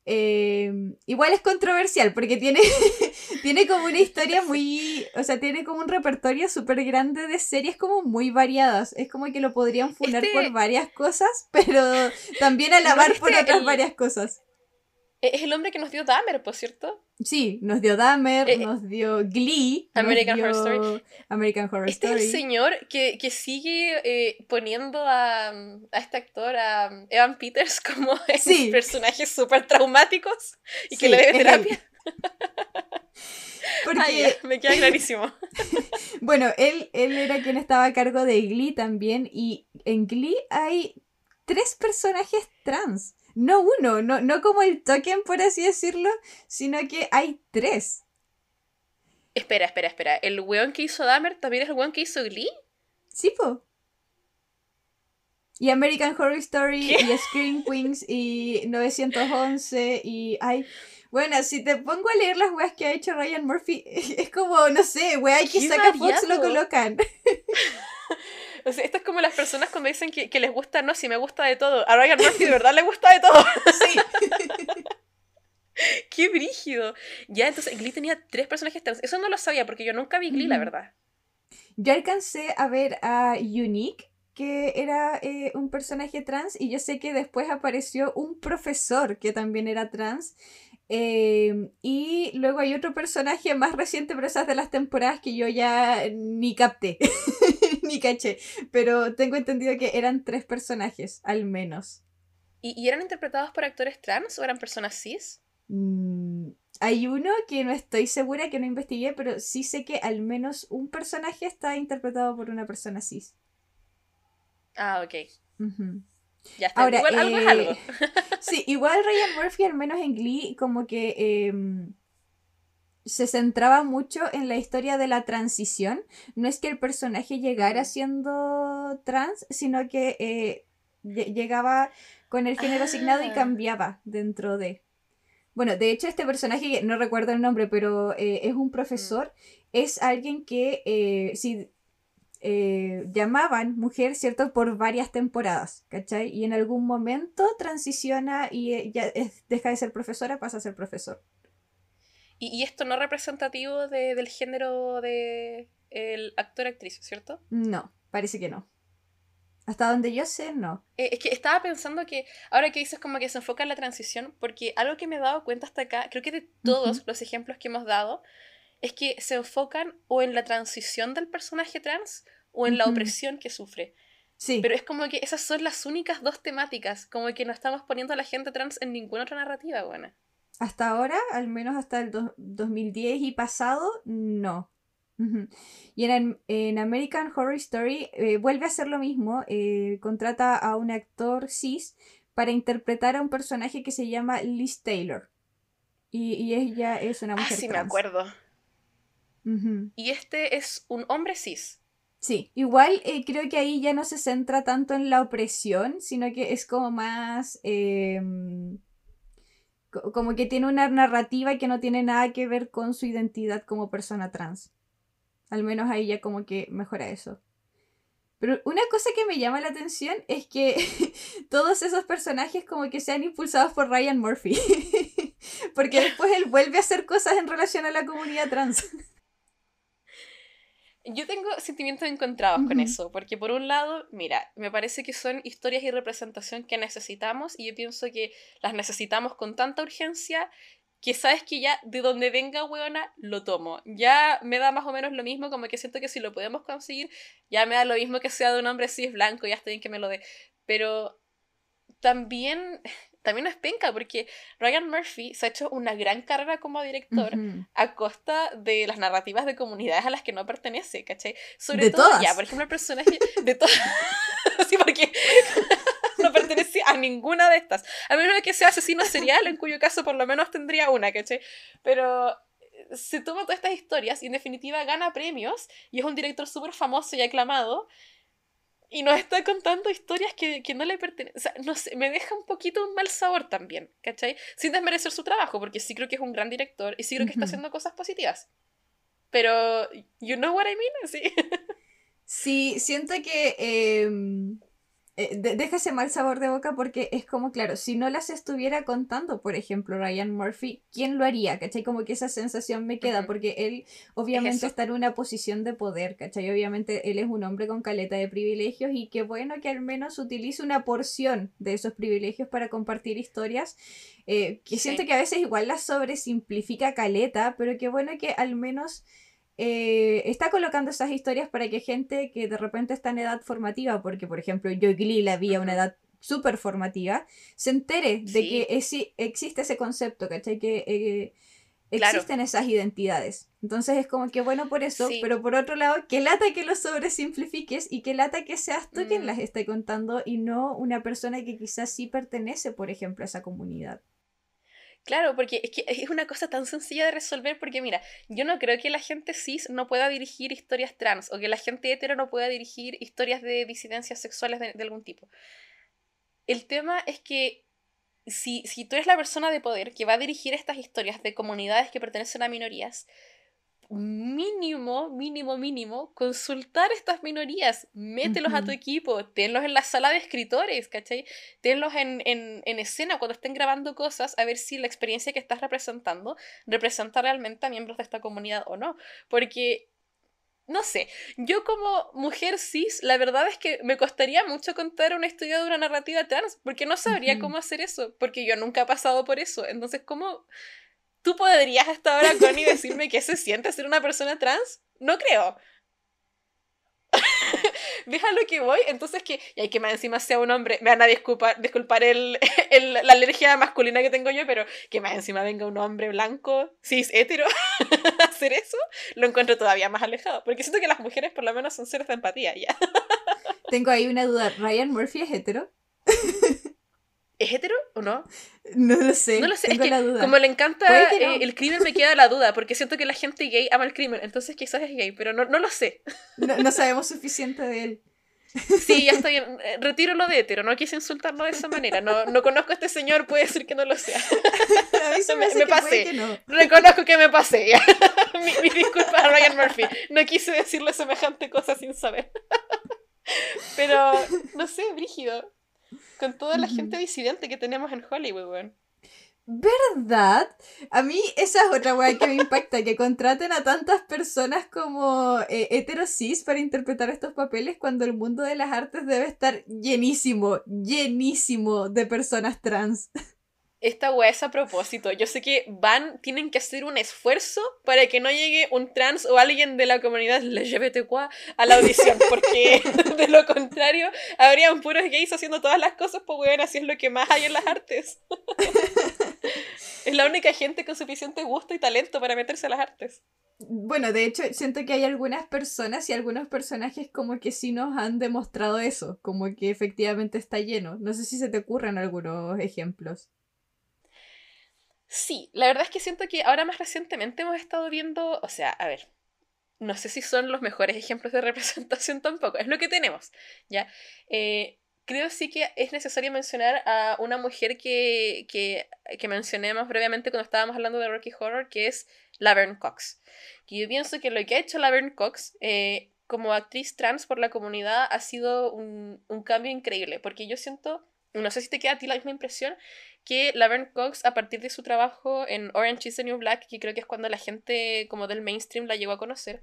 Speaker 1: Em, igual es controversial porque tiene, (laughs) tiene como una historia (laughs) muy, o sea, tiene como un repertorio súper grande de series como muy variadas. Es como que lo podrían funar por varias cosas, (laughs) pero también alabar por otras varias cosas.
Speaker 2: Es el hombre que nos dio Dahmer, por cierto.
Speaker 1: Sí, nos dio Dahmer, eh, nos dio Glee.
Speaker 2: American Horror Story.
Speaker 1: American Horror
Speaker 2: este
Speaker 1: Story.
Speaker 2: es el señor que, que sigue eh, poniendo a, a, este actor, a Evan Peters, como (laughs) sí. personajes súper traumáticos y que le debe terapia. (laughs) Porque... me queda clarísimo. (laughs)
Speaker 1: bueno, él, él era quien estaba a cargo de Glee también y en Glee hay tres personajes trans. No uno, no, no como el token, por así decirlo, sino que hay tres.
Speaker 2: Espera, espera, espera. ¿El weón que hizo Dahmer también es el weón que hizo Glee?
Speaker 1: Sí, po. Y American Horror Story, y Scream Queens, y 911, y hay... Bueno, si te pongo a leer las weas que ha hecho Ryan Murphy, (laughs) es como, no sé, wea que saca Fox lo colocan. (laughs)
Speaker 2: O sea, esto es como las personas cuando dicen que, que les gusta, no, si me gusta de todo. A Ryan Murphy de verdad le gusta de todo. Sí. (laughs) Qué brígido. Ya, entonces Glee tenía tres personajes trans. Eso no lo sabía porque yo nunca vi Glee, la verdad.
Speaker 1: Yo alcancé a ver a Unique, que era eh, un personaje trans, y yo sé que después apareció un profesor que también era trans. Eh, y luego hay otro personaje más reciente, pero esas de las temporadas que yo ya ni capté. (laughs) (laughs) ni caché. Pero tengo entendido que eran tres personajes, al menos.
Speaker 2: ¿Y, eran interpretados por actores trans o eran personas cis?
Speaker 1: Mm, hay uno que no estoy segura, que no investigué, pero sí sé que al menos un personaje está interpretado por una persona cis.
Speaker 2: Ah, ok. Ya está. igual algo es algo. Eh, (laughs)
Speaker 1: sí, igual Ryan Murphy, al menos en Glee, como que em, se centraba mucho en la historia de la transición. No es que el personaje llegara siendo trans, sino que eh, llegaba con el género asignado y ah. cambiaba dentro de. Bueno, de hecho, este personaje, no recuerdo el nombre, pero eh, es un profesor, mm. es alguien que eh, si llamaban mujer, ¿cierto? Por varias temporadas, ¿cachai? Y en algún momento transiciona y ya deja de ser profesora, pasa a ser profesor.
Speaker 2: Y, esto no es representativo del género de el actor-actriz, ¿cierto?
Speaker 1: No, parece que no. Hasta donde yo sé, no.
Speaker 2: Eh, es que estaba pensando que ahora que dices como que se enfoca en la transición, porque algo que me he dado cuenta hasta acá, creo que de todos los ejemplos que hemos dado, es que se enfocan o en la transición del personaje trans o en la opresión que sufre. Sí. Pero es como que esas son las únicas dos temáticas, como que no estamos poniendo a la gente trans en ninguna otra narrativa, buena.
Speaker 1: Hasta ahora, al menos hasta el 2010 y pasado, no. Y en, en, American Horror Story eh, vuelve a hacer lo mismo, eh, contrata a un actor cis para interpretar a un personaje que se llama Liz Taylor. Y, ella es una ah, mujer.
Speaker 2: Ah, sí, me acuerdo. Y este es un hombre cis.
Speaker 1: Sí, igual eh, creo que ahí ya no se centra tanto en la opresión, sino que es como más... Em, como que tiene una narrativa que no tiene nada que ver con su identidad como persona trans. Al menos ahí ya como que mejora eso. Pero una cosa que me llama la atención es que (laughs) todos esos personajes como que sean impulsados por Ryan Murphy. (laughs) Porque después él vuelve a hacer cosas en relación a la comunidad trans. (laughs)
Speaker 2: Yo tengo sentimientos encontrados con eso, porque por un lado, mira, me parece que son historias y representación que necesitamos y yo pienso que las necesitamos con tanta urgencia que sabes que ya de donde venga weona, lo tomo. Ya me da más o menos lo mismo, como que siento que si lo podemos conseguir, ya me da lo mismo que sea de un hombre cis blanco, ya está bien que me lo dé. Pero también, también es penca, porque Ryan Murphy se ha hecho una gran carrera como director a costa de las narrativas de comunidades a las que no pertenece, ¿cachai? Sobre todo, ya, por ejemplo, el personaje de todas. (laughs) sí, porque (laughs) no pertenece a ninguna de estas. A menos que sea asesino serial, en cuyo caso por lo menos tendría una, ¿cachai? Pero eh, se toma todas estas historias y en definitiva gana premios y es un director súper famoso y aclamado y nos está contando historias que, no le pertenecen. O sea, no sé, me deja un poquito un mal sabor también, ¿cachai? Sin desmerecer su trabajo, porque sí creo que es un gran director y sí creo que está haciendo cosas positivas. Pero, you know what I mean, sí. (laughs)
Speaker 1: Sí, siento que em, eh, deja ese mal sabor de boca porque es como, claro, si no las estuviera contando, por ejemplo, Ryan Murphy, ¿quién lo haría? ¿Cachai? Como que esa sensación me queda, porque él obviamente está en una posición de poder, ¿cachai? Obviamente él es un hombre con caleta de privilegios y qué bueno que al menos utilice una porción de esos privilegios para compartir historias, eh, que siento que a veces igual las sobresimplifica caleta, pero qué bueno que al menos eh, está colocando esas historias para que gente que de repente está en edad formativa, porque por ejemplo yo Glee la vi a una edad súper formativa, se entere de que existe ese concepto, ¿cachai? Que eh, existen esas identidades. Entonces es como que bueno por eso, pero por otro lado, que lata que lo sobresimplifiques y que lata que seas tú quien mm. las esté contando y no una persona que quizás sí pertenece, por ejemplo, a esa comunidad.
Speaker 2: Claro, porque es que (laughs) es una cosa tan sencilla de resolver porque mira, yo no creo que la gente cis no pueda dirigir historias trans o que la gente hetero no pueda dirigir historias de disidencias sexuales de, algún tipo. El tema es que si, si tú eres la persona de poder que va a dirigir estas historias de comunidades que pertenecen a minorías, mínimo, mínimo, mínimo, consultar estas minorías, mételos a tu equipo, tenlos en la sala de escritores, ¿cachai? Tenlos en, en, en, escena cuando estén grabando cosas, a ver si la experiencia que estás representando representa realmente a miembros de esta comunidad o no. Porque, no sé, yo como mujer cis, la verdad es que me costaría mucho contar una historia de una narrativa trans, porque no sabría cómo hacer eso, porque yo nunca he pasado por eso. Entonces, ¿cómo ¿Tú podrías hasta ahora, Connie, (laughs) decirme qué se siente ser una persona trans? No creo. (laughs) Déjalo que voy, entonces que, y hay que más encima sea un hombre, me van a disculpar, disculpar (laughs) el, la alergia masculina que tengo yo, pero que más encima venga un hombre blanco, cis, hetero, a hacer eso, lo encuentro todavía más alejado, porque siento que las mujeres por lo menos son seres de empatía, ya.
Speaker 1: tengo ahí una duda, ¿Ryan Murphy es hetero?
Speaker 2: ¿Es hetero o no?
Speaker 1: No lo sé.
Speaker 2: No lo sé. es que, como le encanta eh, el crimen, me queda la duda, porque siento que la gente gay ama el crimen, entonces quizás es gay, pero no, no lo sé.
Speaker 1: No, sabemos suficiente de él.
Speaker 2: Sí, ya está bien. Eh, retiro lo de hetero, no quise insultarlo de esa manera. No, no conozco a este señor, puede decir que no lo sea. (laughs) A mí se me, me, pasé. no. Reconozco que me pasé. (laughs) mi, mi disculpa a Ryan Murphy. No quise decirle semejante cosa sin saber. (laughs) Pero, no sé, brígido con toda la gente disidente que tenemos en Hollywood, weón.
Speaker 1: ¿Verdad? A mí esa es otra weá que me impacta, que contraten a tantas personas como eh, heterosis para interpretar estos papeles cuando el mundo de las artes debe estar llenísimo, llenísimo de personas trans. (laughs)
Speaker 2: esta weá es a propósito. Yo sé que van, tienen que hacer un esfuerzo para que no llegue un trans o alguien de la comunidad LGBTQ a la audición, porque (laughs) de lo contrario, habrían puros gays haciendo todas las cosas, pues weón, así es lo que más hay en las artes. (laughs) es la única gente con suficiente gusto y talento para meterse a las artes.
Speaker 1: Bueno, de hecho, siento que hay algunas personas y algunos personajes como que sí nos han demostrado eso, como que efectivamente está lleno. No sé si se te ocurren algunos ejemplos.
Speaker 2: Sí, la verdad es que siento que ahora más recientemente hemos estado viendo, o sea, a ver, no sé si son los mejores ejemplos de (laughs) representación tampoco, es lo que tenemos, ¿ya? Eh, creo sí que es necesario mencionar a una mujer que, que, que mencioné más brevemente cuando estábamos hablando de Rocky Horror, que es Laverne Cox. Que yo pienso que lo que ha hecho Laverne Cox eh, como actriz trans por la comunidad ha sido un, un cambio increíble, porque yo siento, no sé si te queda a ti la misma impresión, que Laverne Cox, a partir de su trabajo en Orange is the New Black, que creo que es cuando la gente como del mainstream la llegó a conocer,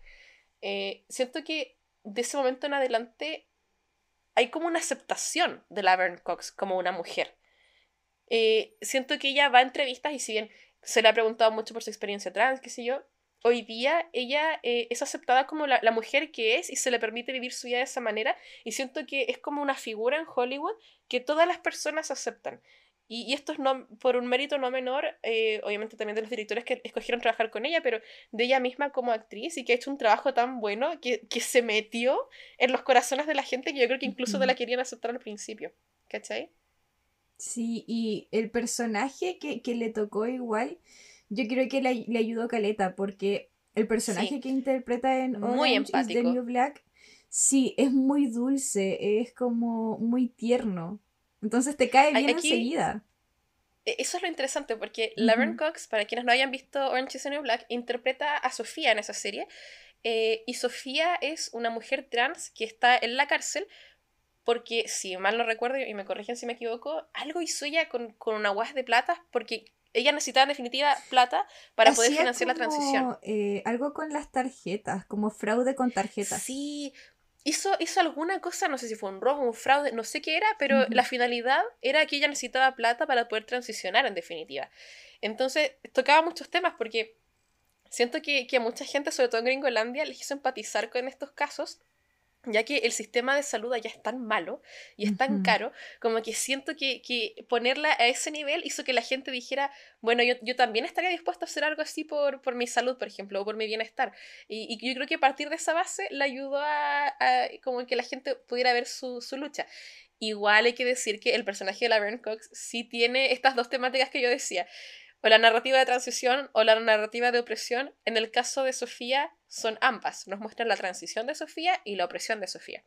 Speaker 2: eh, siento que de ese momento en adelante hay como una aceptación de Laverne Cox como una mujer. Eh, siento que ella va a entrevistas y si bien se le ha preguntado mucho por su experiencia trans, qué sé yo, hoy día ella eh, es aceptada como la, la, mujer que es y se le permite vivir su vida de esa manera y siento que es como una figura en Hollywood que todas las personas aceptan. Y, esto es no, por un mérito no menor, eh, obviamente también de los directores que escogieron trabajar con ella, pero de ella misma como actriz y que ha hecho un trabajo tan bueno que, que se metió en los corazones de la gente que yo creo que incluso de la querían aceptar al principio. ¿Cachai?
Speaker 1: Sí, y el personaje que, que le tocó igual, yo creo que le, le ayudó Caleta, porque el personaje que interpreta en
Speaker 2: muy
Speaker 1: Orange is the New Black, sí, es muy dulce, es como muy tierno. Entonces te cae bien Aquí, enseguida.
Speaker 2: E, eso es lo interesante, porque uh -huh. Laverne Cox, para quienes no hayan visto Orange is the New Black, interpreta a Sofía en esa serie. Eh, y Sofía es una mujer trans que está en la cárcel porque, si mal no recuerdo, y me corrigen si me equivoco, algo hizo ella con, con una guas de plata porque ella necesitaba en definitiva plata para
Speaker 1: Hacía
Speaker 2: poder financiar
Speaker 1: como,
Speaker 2: la transición.
Speaker 1: Eh, algo con las tarjetas, como fraude con tarjetas.
Speaker 2: Sí, hizo, hizo alguna cosa, no sé si fue un robo, un fraude, no sé qué era, pero uh -huh. la finalidad era que ella necesitaba plata para poder transicionar en definitiva. Entonces, tocaba muchos temas porque siento que, que a mucha gente, sobre todo en Gringolandia, les hizo empatizar con estos casos ya que el sistema de salud allá es tan malo y es tan uh -huh. caro, como que siento que, que, ponerla a ese nivel hizo que la gente dijera, bueno, yo, yo también estaría dispuesto a hacer algo así por, por mi salud, por ejemplo, o por mi bienestar. Y, y, yo creo que a partir de esa base la ayudó a, a como que la gente pudiera ver su, su lucha. Igual hay que decir que el personaje de la Laverne Cox sí tiene estas dos temáticas que yo decía o la narrativa de transición o la narrativa de opresión. En el caso de Sofía son ambas. Nos muestran la transición de Sofía y la opresión de Sofía.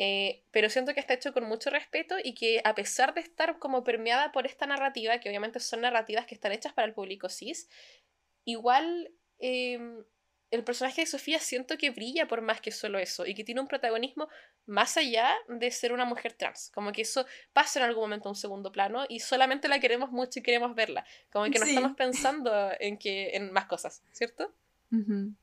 Speaker 2: Eh, pero siento que está hecho con mucho respeto y que a pesar de estar como permeada por esta narrativa, que obviamente son narrativas que están hechas para el público cis, igual eh, el personaje de Sofía siento que brilla por más que solo eso y que tiene un protagonismo más allá de ser una mujer trans. Como que eso pasa en algún momento a un segundo plano y solamente la queremos mucho y queremos verla. Como que no sí. estamos pensando en, que, en más cosas, ¿cierto? Uh -huh.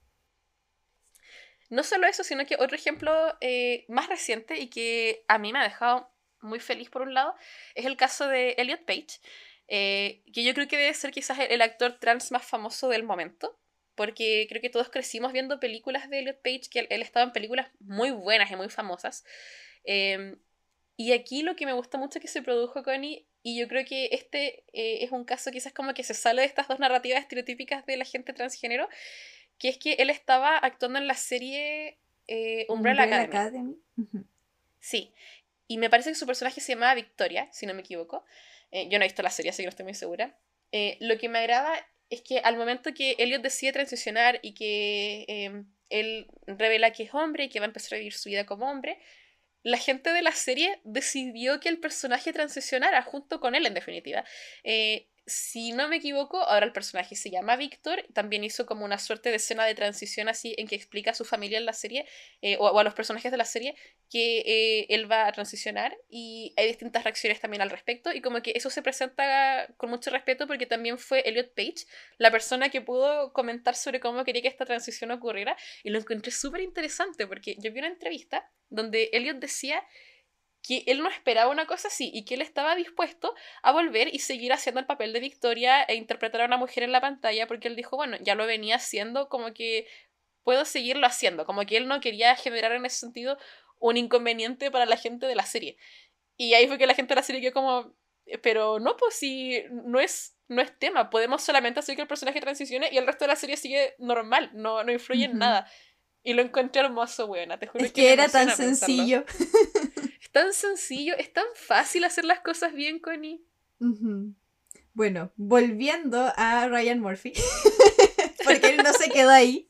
Speaker 2: No solo eso, sino que otro ejemplo eh, más reciente y que a mí me ha dejado muy feliz por un lado es el caso de Elliot Page, eh, que yo creo que debe ser quizás el actor trans más famoso del momento porque creo que todos crecimos viendo películas de Elliot Page, que él, él estaba en películas muy buenas y muy famosas. Eh, y aquí lo que me gusta mucho que se produjo, Connie, y yo creo que este eh, es un caso quizás como que se sale de estas dos narrativas estereotípicas de la gente transgénero, que es que él estaba actuando en la serie eh, Umbrella, Umbrella Academy. Academy. Uh -huh. Sí, y me parece que su personaje se llamaba Victoria, si no me equivoco. Eh, yo no he visto la serie, así que no estoy muy segura. lo que me agrada es que al momento que Elliot decide transicionar y que eh, él revela que es hombre y que va a empezar a vivir su vida como hombre, la gente de la serie decidió que el personaje transicionara junto con él, en definitiva. Eh, si no me equivoco, ahora el personaje se llama Víctor, también hizo como una suerte de escena de transición así en que explica a su familia en la serie, eh, o, a los personajes de la serie, que eh, él va a transicionar y hay distintas reacciones también al respecto y como que eso se presenta con mucho respeto porque también fue Elliot Page la persona que pudo comentar sobre cómo quería que esta transición ocurriera y lo encontré súper interesante porque yo vi una entrevista donde Elliot decía que él no esperaba una cosa así y que él estaba dispuesto a volver y seguir haciendo el papel de Victoria e interpretar a una mujer en la pantalla porque él dijo, bueno, ya lo venía haciendo, como que puedo seguirlo haciendo, como que él no quería generar en ese sentido un inconveniente para la gente de la serie. Y ahí fue que la gente de la serie quedó como, pero no, pues si no es, no es tema, podemos solamente hacer que el personaje transicione y el resto de la serie sigue normal, no, no influye en nada. Y lo encontré hermoso, buena, te juro
Speaker 1: es que, era tan sencillo. (laughs)
Speaker 2: tan sencillo, es tan fácil hacer las cosas bien, Connie.
Speaker 1: Bueno, volviendo a Ryan Murphy, (laughs) porque él no se quedó ahí.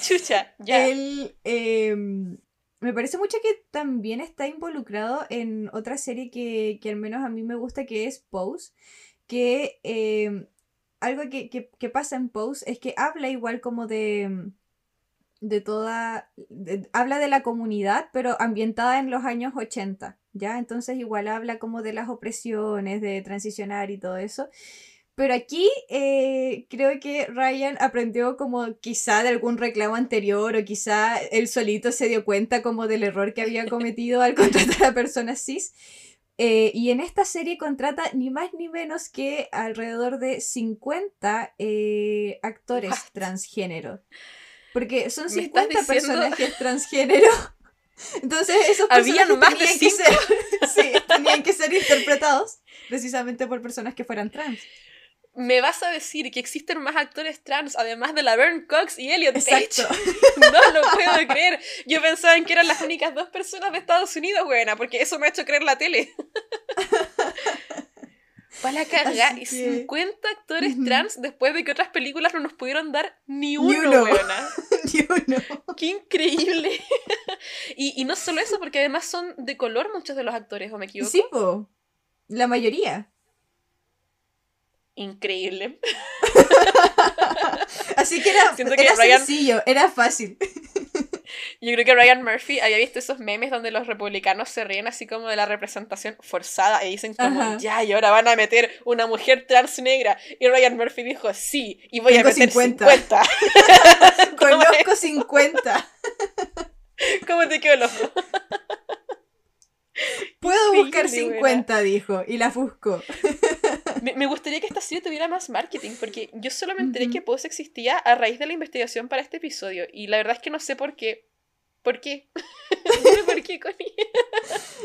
Speaker 2: Chucha, ya.
Speaker 1: Él em, me parece mucho que también está involucrado en otra serie que, al menos a mí me gusta, que es Pose, que em, algo que, pasa en Pose es que habla igual como de de toda, habla de la comunidad, pero ambientada en los años 80, ¿ya? Entonces igual habla como de las opresiones, de transicionar y todo eso. Pero aquí eh, creo que Ryan aprendió como quizá de algún reclamo anterior o quizá él solito se dio cuenta como del error que había cometido al (laughs) contratar a personas cis. Eh, y en esta serie contrata ni más ni menos que alrededor de 50 eh, actores transgénero. Porque son 50 personajes transgénero. (laughs) Entonces esos personajes más tenían, que ser, (laughs) sí, tenían que ser interpretados precisamente por personas que fueran trans.
Speaker 2: Me vas a decir que existen más actores trans, además de la Laverne Cox y Elliot Page. (laughs) No lo puedo creer. Yo pensaba en que eran las únicas dos personas de Estados Unidos, buena, porque eso me ha hecho creer la tele. Para la y 50 actores trans después de que otras películas no nos pudieron dar ni uno, ni uno. (laughs)
Speaker 1: ni uno.
Speaker 2: ¡Qué increíble! (laughs) y, y, no solo eso, porque además son de color muchos de los actores, ¿o me equivoco?
Speaker 1: Sí, la mayoría.
Speaker 2: Increíble. (laughs)
Speaker 1: Así que era, era sencillo, era fácil.
Speaker 2: Yo creo que Ryan Murphy había visto esos memes donde los republicanos se ríen así como de la representación forzada y dicen como, ya, y ahora van a meter una mujer trans negra. Y Ryan Murphy dijo, sí, y voy a meter 50. 50. (laughs)
Speaker 1: Conozco 50. (laughs)
Speaker 2: ¿Cómo te quedó el ojo? (laughs)
Speaker 1: Puedo buscar 50, dijo, y la busco.
Speaker 2: Me, gustaría que esta serie tuviera más marketing, porque yo solo me enteré que Pose existía a raíz de la investigación para este episodio, y la verdad es que no sé por qué. ¿Por qué? (laughs) (laughs) ¿Por qué, Connie?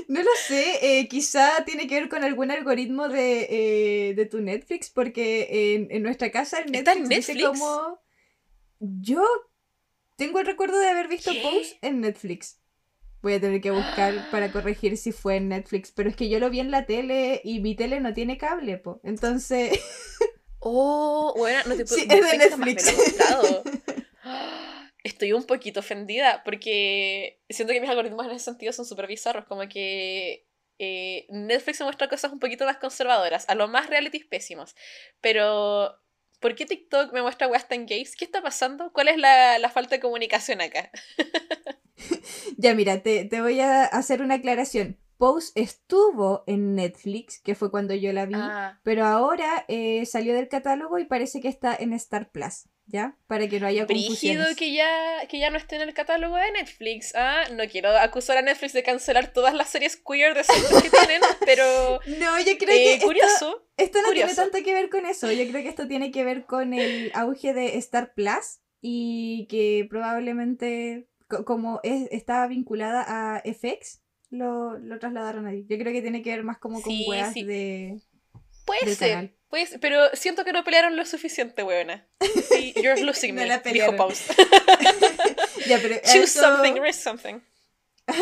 Speaker 1: no lo sé, eh, quizá tiene que ver con algún algoritmo de, eh, de tu Netflix, porque en, en nuestra casa el Netflix, Netflix? dice como... Yo tengo el recuerdo de haber visto Pose en Netflix. Voy a tener que buscar (gasps) para corregir si fue en Netflix. Pero es que yo lo vi en la tele y mi tele no tiene cable, po. Entonces.
Speaker 2: Oh, bueno, no te (laughs) puedo
Speaker 1: Sí, es de Netflix.
Speaker 2: Estoy un poquito ofendida porque siento que mis algoritmos en ese sentido son súper bizarros. Como que eh, Netflix me muestra cosas un poquito más conservadoras, a lo más realities pésimos. Pero, ¿por qué TikTok me muestra Western Gays? ¿Qué está pasando? ¿Cuál es la, la falta de comunicación acá? (laughs)
Speaker 1: ya, mira, te, voy a hacer una aclaración. Pose estuvo en Netflix, que fue cuando yo la vi, ah. pero ahora eh, salió del catálogo y parece que está en Star Plus, ¿ya? Para que no haya confusiones.
Speaker 2: que ya, que ya no esté en el catálogo de Netflix. Ah, no quiero acusar a Netflix de cancelar todas las series queer de que tienen, (laughs) pero...
Speaker 1: No, yo creo que... Eh, curioso. Esto, no tiene tanto que ver con eso. Yo creo que esto tiene que ver con el auge de Star Plus y que probablemente como es, estaba vinculada a FX, lo, lo, trasladaron ahí. Yo creo que tiene que ver más como con weas de.
Speaker 2: Puede ser. Pero siento que no pelearon lo suficiente, weona. Sí, (laughs) you're (laughs) losing me, dijo Pause. (laughs)
Speaker 1: ya, pero
Speaker 2: Choose something, risk something.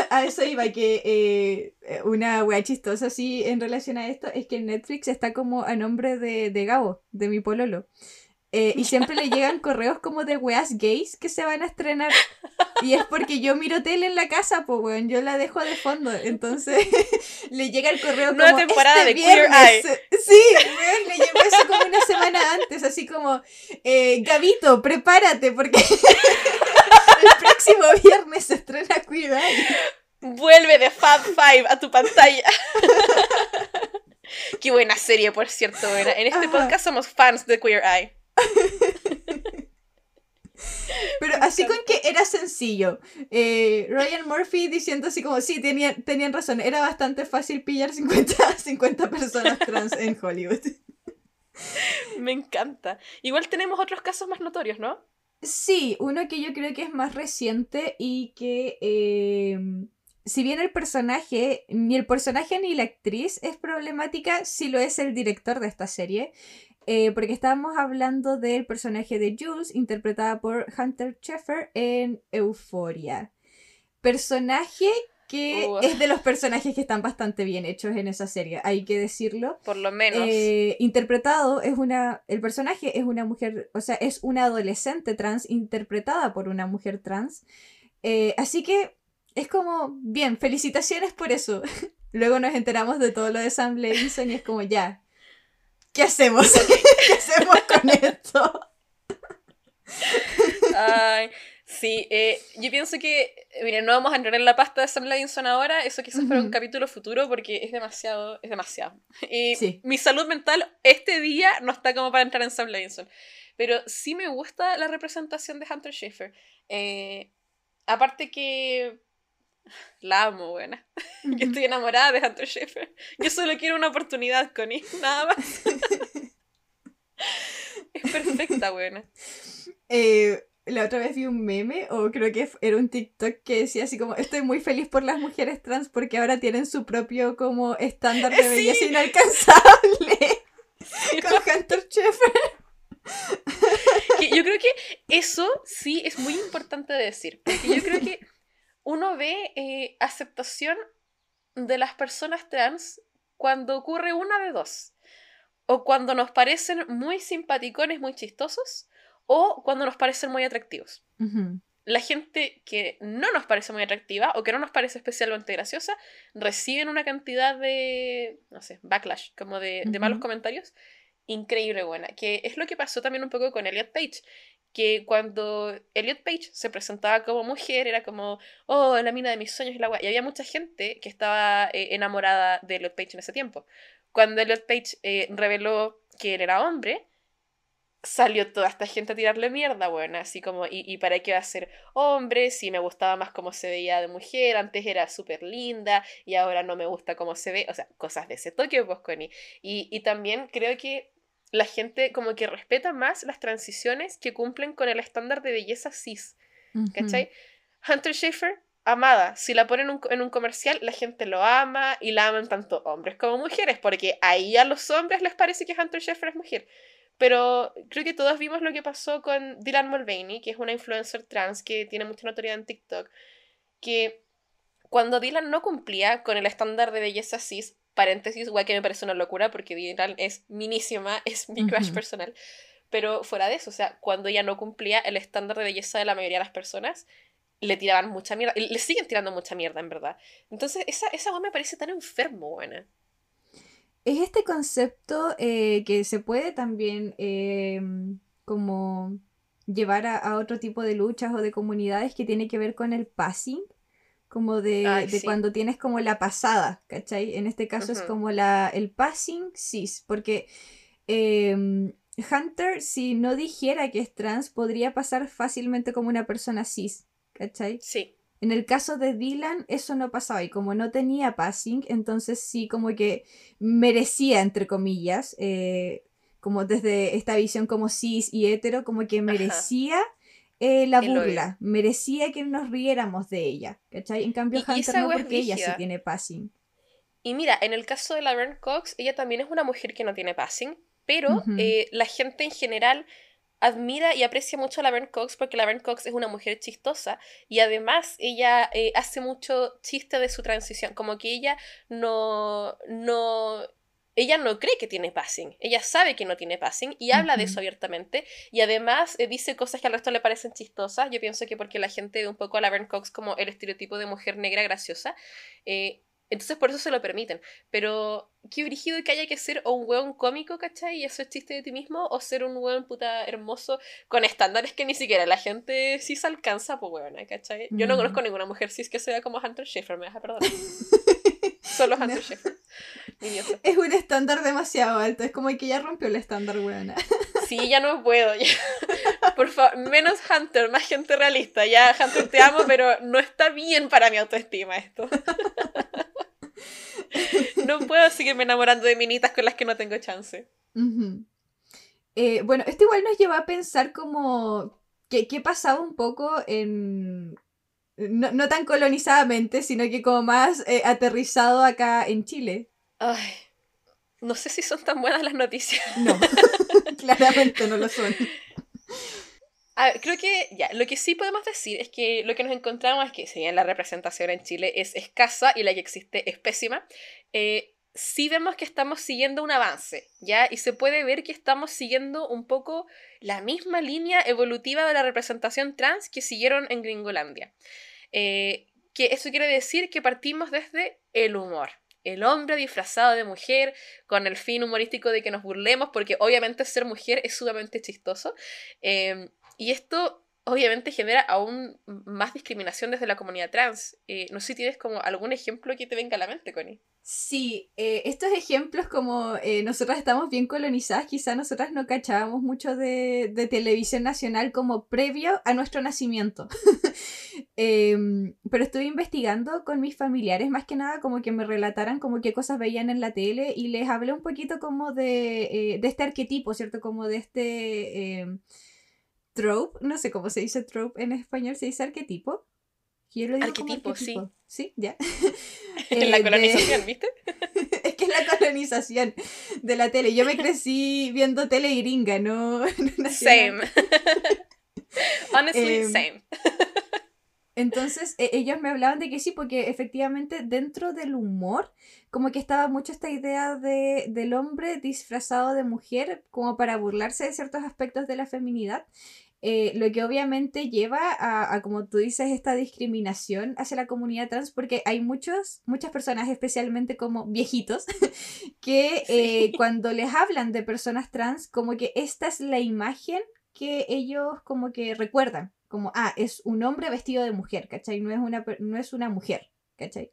Speaker 1: A eso iba, que eh, una wea chistosa así en relación a esto es que Netflix está como a nombre de, de Gabo, de mi pololo. Eh, y siempre le llegan (laughs) correos como de weas gays que se van a estrenar. Y es porque yo miro tele en la casa, pues weón, yo la dejo de fondo. Entonces (laughs) le llega el correo como
Speaker 2: una temporada
Speaker 1: este
Speaker 2: de viernes. Queer
Speaker 1: Eye. (laughs) Sí, weón, le llegó eso como una semana antes, así como, eh, Gabito, prepárate, porque el próximo viernes se estrena Queer Eye.
Speaker 2: Vuelve de Fab Five a tu pantalla. Qué buena serie, por cierto. Buena. En este podcast somos fans de Queer Eye. (laughs)
Speaker 1: Pero así con que era sencillo. Eh, Ryan Murphy diciendo así como, sí, tenían, tenían razón, era bastante fácil pillar 50, 50 (laughs) personas trans en Hollywood.
Speaker 2: Me encanta. Igual tenemos otros casos más notorios, ¿no?
Speaker 1: Sí, uno que yo creo que es más reciente y que eh, si bien el personaje, ni el personaje ni la actriz es problemática, sí lo es el director de esta serie. Eh, porque estábamos hablando del personaje de Jules, interpretada por Hunter Sheffer en Euphoria. Personaje que es de los personajes que están bastante bien hechos en esa serie, hay que decirlo.
Speaker 2: Por lo menos.
Speaker 1: Eh, interpretado es una, el personaje es una mujer, o sea, es una adolescente trans interpretada por una mujer trans. Eh, así que es como, bien, felicitaciones por eso. (laughs) Luego nos enteramos de todo lo de Sam Levinson y es como, ya, ¿qué hacemos? (laughs) ¿Qué hacemos con esto?
Speaker 2: Ay, Sí, eh, yo pienso que, miren, no vamos a entrar en la pasta de Sam Levinson ahora, eso quizás para un capítulo futuro porque es demasiado, es demasiado. Y mi salud mental este día no está como para entrar en Sam Levinson. Pero sí me gusta la representación de Hunter Schaefer. Eh, aparte que la amo, buena. (laughs) Yo estoy enamorada de Hunter Schaefer. Yo solo quiero una oportunidad con él, (laughs) nada más. es perfecta, buena.
Speaker 1: Eh, la otra vez vi un meme, o creo que era un TikTok que decía así como, estoy muy feliz por las mujeres trans porque ahora tienen su propio como estándar de belleza inalcanzable. (laughs) Con Hunter
Speaker 2: yo creo que eso sí es muy importante decir, porque yo creo que uno ve eh, aceptación de las personas trans cuando ocurre una de dos. O cuando nos parecen muy simpaticones, muy chistosos, o cuando nos parecen muy atractivos. La gente que no nos parece muy atractiva o que no nos parece especialmente graciosa reciben una cantidad de, no sé, backlash, como de, malos comentarios, increíble buena. Que es lo que pasó también un poco con Elliot Page. Que cuando Elliot Page se presentaba como mujer, era como, oh, la mina de mis sueños y la guay. Y había mucha gente que estaba eh, enamorada de Elliot Page en ese tiempo. Cuando Elliot Page eh, reveló que él era hombre, salió toda esta gente a tirarle mierda, bueno, así como, ¿y, para qué va a ser hombre? Si me gustaba más cómo se veía de mujer, antes era súper linda y ahora no me gusta cómo se ve, o sea, cosas de ese toque, pues, Connie. Y, y también creo que la gente como que respeta más las transiciones que cumplen con el estándar de belleza cis, ¿cachai? Hunter Schaefer, amada, si la ponen en un comercial, la gente lo ama y la aman tanto hombres como mujeres, porque ahí a los hombres les parece que Hunter Schaefer es mujer. Pero creo que todos vimos lo que pasó con Dylan Mulvaney, que es una influencer trans que tiene mucha notoriedad en TikTok, que cuando Dylan no cumplía con el estándar de belleza cis, paréntesis, igual que me parece una locura porque Dylan es minísima, (laughs) es mi crush personal, pero fuera de eso, o sea, cuando ella no cumplía el estándar de belleza de la mayoría de las personas, le tiraban mucha mierda, le siguen tirando mucha mierda, en verdad. Entonces, esa, esa me parece tan enfermo, buena
Speaker 1: es este concepto eh, que se puede también eh, como llevar a, otro tipo de luchas o de comunidades que tiene que ver con el passing, como de, cuando tienes como la pasada, ¿cachai? En este caso es como la, el passing cis, porque em, Hunter, si no dijera que es trans, podría pasar fácilmente como una persona cis, ¿cachai?
Speaker 2: Sí.
Speaker 1: En el caso de Dylan, eso no pasaba y como no tenía passing, entonces sí como que merecía, entre comillas, eh, como desde esta visión como cis y hetero, como que merecía eh, la burla, merecía que nos riéramos de ella, ¿cachai? En cambio, Hunter no porque ella sí tiene passing.
Speaker 2: Y mira, en el caso de Laverne Cox, ella también es una mujer que no tiene passing, pero eh, la gente en general admira y aprecia mucho a Laverne Cox porque Laverne Cox es una mujer chistosa y además ella eh, hace mucho chiste de su transición, como que ella no, no, ella no cree que tiene passing, ella sabe que no tiene passing y habla de eso abiertamente y además eh, dice cosas que al resto le parecen chistosas. Yo pienso que porque la gente ve un poco a Laverne Cox como el estereotipo de mujer negra graciosa, eh, entonces por eso se lo permiten. Pero qué brígido que haya que ser o un weón cómico, ¿cachai? Y eso es chiste de ti mismo, o ser un weón puta hermoso con estándares que ni siquiera la gente sí se alcanza, pues weón, ¿cachai? Yo no conozco ninguna mujer cis que sea como Hunter Schaefer, me vas a perdonar. (laughs) Solo (laughs) Hunter Schaefer.
Speaker 1: Es un estándar demasiado alto, es como que ya rompió el estándar, weón.
Speaker 2: sí, ya no puedo. Por favor, menos Hunter, más gente realista. Ya, Hunter, te amo, pero no está bien para mi autoestima esto. no puedo seguirme enamorando de minitas con las que no tengo chance.
Speaker 1: Eh, bueno, esto igual nos lleva a pensar como que, qué pasaba un poco en... No, tan colonizadamente, sino que como más eh, aterrizado acá en Chile.
Speaker 2: Ay, no sé si son tan buenas las noticias.
Speaker 1: No, (laughs) (laughs) claramente no lo son.
Speaker 2: creo que ya, lo que sí podemos decir es que lo que nos encontramos es que si bien la representación en Chile es escasa y la que existe es pésima, eh, sí vemos que estamos siguiendo un avance, ¿ya? Y se puede ver que estamos siguiendo un poco la misma línea evolutiva de la representación trans que siguieron en Gringolandia. Eh, que eso quiere decir que partimos desde el humor, el hombre disfrazado de mujer con el fin humorístico de que nos burlemos, porque obviamente ser mujer es sumamente chistoso. Em, y esto obviamente genera aún más discriminación desde la comunidad trans. Eh, no sé si tienes como algún ejemplo que te venga a la mente, Connie.
Speaker 1: Sí, eh, estos ejemplos como eh, nosotras estamos bien colonizadas, quizá nosotras no cachábamos mucho de, televisión nacional como previo a nuestro nacimiento. (laughs) Em, pero estuve investigando con mis familiares más que nada como que me relataran como qué cosas veían en la tele y les hablé un poquito como de, eh, de este arquetipo, ¿cierto? Como de este em, trope, no sé cómo se dice trope en español, se dice arquetipo.
Speaker 2: arquetipo, sí.
Speaker 1: Sí, ya. (laughs)
Speaker 2: en la eh, colonización, (laughs) ¿viste?
Speaker 1: es que es la colonización de la tele. Yo me crecí viendo tele gringa, no. (laughs)
Speaker 2: same. Honestly, em, same.
Speaker 1: Entonces, e, ellos me hablaban de que sí, porque efectivamente dentro del humor, como que estaba mucho esta idea de, del hombre disfrazado de mujer, como para burlarse de ciertos aspectos de la feminidad. Eh, lo que obviamente lleva a, como tú dices, esta discriminación hacia la comunidad trans, porque hay muchos, muchas personas, especialmente como viejitos, (laughs) que eh, cuando les hablan de personas trans, como que esta es la imagen que ellos como que recuerdan, como, ah, es un hombre vestido de mujer, ¿cachai? No es una, no es una mujer, ¿cachai?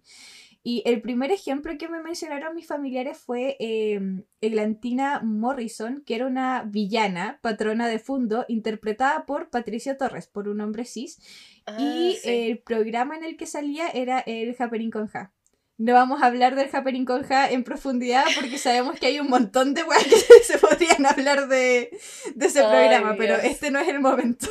Speaker 1: Y el primer ejemplo que me mencionaron mis familiares fue eh, Eglantina Morrison, que era una villana, patrona de fondo, interpretada por Patricio Torres, por un hombre cis. Ah, y el programa en el que salía era el Happening con Ja. No vamos a hablar del Happening con Ja en profundidad porque sabemos que hay un montón de weas que (laughs) se podrían hablar de, ese programa, pero este no es el momento.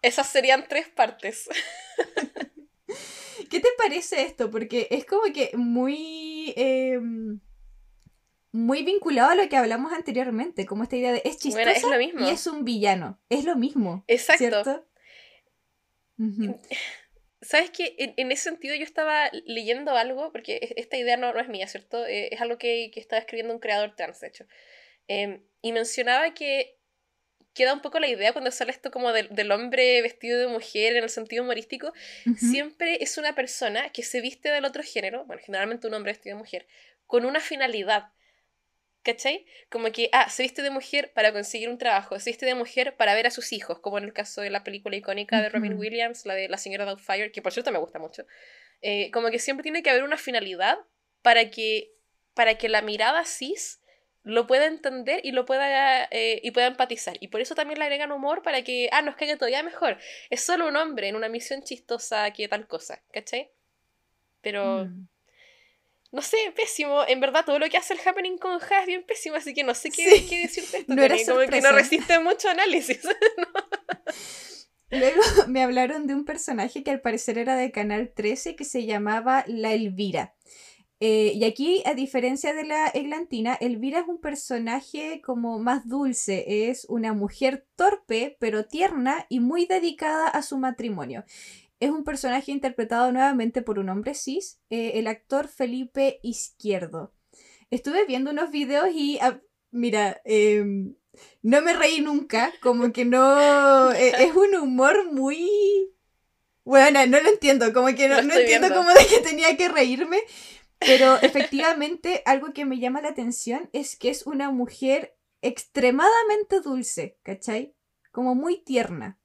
Speaker 2: Esas serían tres partes. (laughs)
Speaker 1: ¿Qué te parece esto? Porque es como que muy... Em, muy vinculado a lo que hablamos anteriormente, como esta idea de es chistoso y es un villano. Es lo mismo. Exacto. (laughs)
Speaker 2: ¿Sabes qué? En, ese sentido yo estaba leyendo algo, porque e, esta idea no, es mía, ¿cierto? Eh, es algo que, que, estaba escribiendo un creador trans, de hecho. Em, y mencionaba que queda un poco la idea cuando sale esto como del, hombre vestido de mujer en el sentido humorístico, siempre es una persona que se viste del otro género, bueno, generalmente un hombre vestido de mujer, con una finalidad. ¿Cachai? Como que, ah, se viste de mujer para conseguir un trabajo, se viste de mujer para ver a sus hijos, como en el caso de la película icónica de Robin Williams, la de La señora Doubtfire, que por cierto me gusta mucho. Eh, como que siempre tiene que haber una finalidad para que, para que la mirada cis lo pueda entender y lo pueda eh, y pueda empatizar. Y por eso también le agregan humor para que, ah, nos caiga todavía mejor. Es solo un hombre en una misión chistosa que tal cosa, ¿cachai? Pero... Mm. No sé, pésimo. En verdad, todo lo que hace el Happening con Ja es bien pésimo, así que no sé qué, decirte (laughs) esto. No era como que no resiste mucho análisis. (laughs)
Speaker 1: Luego (laughs) me hablaron de un personaje que al parecer era de Canal 13 que se llamaba La Elvira. Eh, y aquí, a diferencia de la Eglantina, Elvira es un personaje como más dulce, es una mujer torpe, pero tierna y muy dedicada a su matrimonio. Es un personaje interpretado nuevamente por un hombre cis, eh, el actor Felipe Izquierdo. Estuve viendo unos videos y, ah, mira, em, no me reí nunca, como que no, (laughs) e, es un humor muy... Bueno, no lo entiendo, como que no, no entiendo cómo de que tenía que reírme, pero efectivamente, algo que me llama la atención es que es una mujer extremadamente dulce, ¿cachai? Como muy tierna.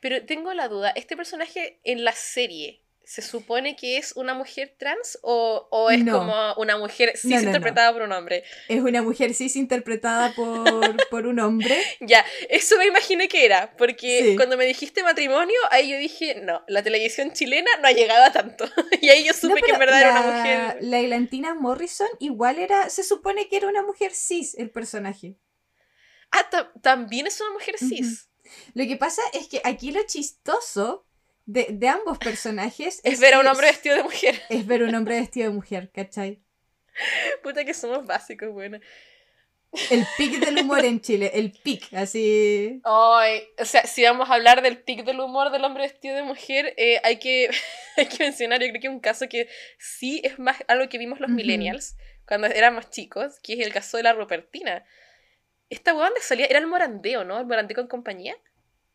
Speaker 2: Pero tengo la duda, este personaje en la serie, ¿se supone que es una mujer trans o, o es como una mujer cis interpretada por un hombre?
Speaker 1: Es una mujer cis interpretada por, (laughs) por un hombre.
Speaker 2: ya, eso me imaginé que era, porque cuando me dijiste matrimonio, ahí yo dije, no, la televisión chilena no ha llegado a tanto. (laughs) y ahí yo supe que en verdad era una mujer.
Speaker 1: La Elantina Morrison igual era, se supone que era una mujer cis el personaje.
Speaker 2: Ah, también es una mujer cis.
Speaker 1: Lo que pasa es que aquí lo chistoso de, ambos personajes (laughs)
Speaker 2: es, ver a un hombre vestido de mujer. (laughs)
Speaker 1: Es ver a un hombre vestido de mujer, ¿cachai?
Speaker 2: Puta que somos básicos, bueno.
Speaker 1: El pic del humor en (laughs) Chile, el pic, así.
Speaker 2: Ay, o sea, si vamos a hablar del pic del humor del hombre vestido de mujer, eh, hay, que, hay que mencionar, yo creo que un caso que sí es más algo que vimos los millennials cuando éramos chicos, que es el caso de la Rupertina. Esta weá donde salía, era el morandeo, ¿no? El morandeo con compañía.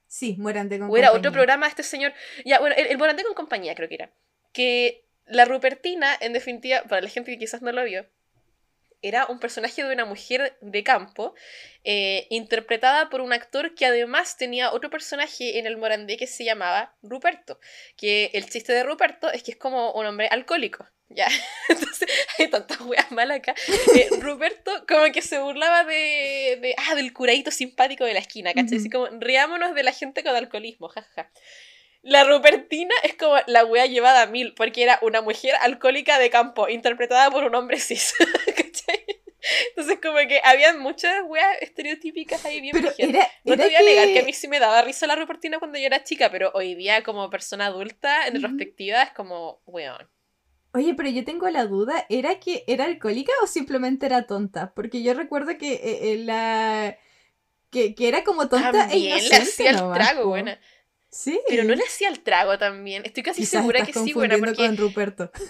Speaker 1: Sí, Morandé con
Speaker 2: o era otro programa este señor. Ya, bueno, el, el Morandé con compañía creo que era. Que la Rupertina, en definitiva, para la gente que quizás no lo vio, era un personaje de una mujer de campo, eh, interpretada por un actor que además tenía otro personaje en el Morandé que se llamaba Ruperto. Que el chiste de Ruperto es que es como un hombre alcohólico. Ya, (laughs) entonces hay tantas weas malas acá. Eh, (laughs) Ruperto como que se burlaba de, de, ah, del curadito simpático de la esquina, ¿cachai? Así como, riámonos de la gente con alcoholismo, jaja. La Rupertina es como la wea llevada a mil, porque era una mujer alcohólica de campo, interpretada por un hombre cis. (laughs) Entonces como que habían muchas weas estereotípicas ahí bien pero No te voy a negar que a mí sí me daba risa la Rupertina cuando yo era chica, pero hoy día como persona adulta, en retrospectiva, es como, weón.
Speaker 1: Oye, pero yo tengo la duda, ¿era que era alcohólica o simplemente era tonta? Porque yo recuerdo que eh, eh, la... Que, era como tonta e inocente le hacía el trago, buena.
Speaker 2: Sí. Pero no le hacía el trago también. Estoy casi segura que sí, buena, porque...
Speaker 1: con Ruperto. (laughs)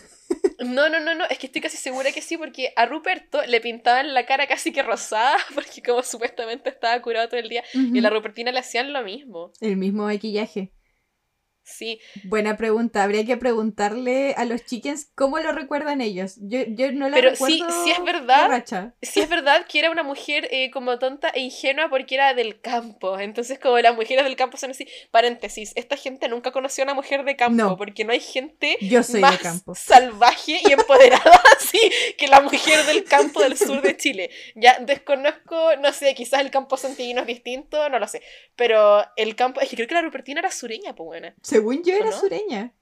Speaker 2: No, no, no, no, es que estoy casi segura que sí, porque a Ruperto le pintaban la cara casi que rosada, (laughs) porque como supuestamente estaba curado todo el día, y a la Rupertina le hacían lo mismo.
Speaker 1: El mismo maquillaje.
Speaker 2: Sí.
Speaker 1: Buena pregunta. Habría que preguntarle a los chickens cómo lo recuerdan ellos. Yo, yo no la
Speaker 2: Pero
Speaker 1: recuerdo.
Speaker 2: Sí, sí es verdad. Sí es verdad que era una mujer eh, como tonta e ingenua porque era del campo. Entonces, como las mujeres del campo son así. Paréntesis, esta gente nunca conoció a una mujer de campo porque no hay gente
Speaker 1: yo soy
Speaker 2: más
Speaker 1: de campo.
Speaker 2: salvaje y empoderada (laughs) así que la mujer del campo del sur de Chile. Ya desconozco, no sé, quizás el campo santillino es distinto, no lo sé. Pero el campo, es que creo que la Rupertina era sureña, pues buena.
Speaker 1: Según yo era sureña.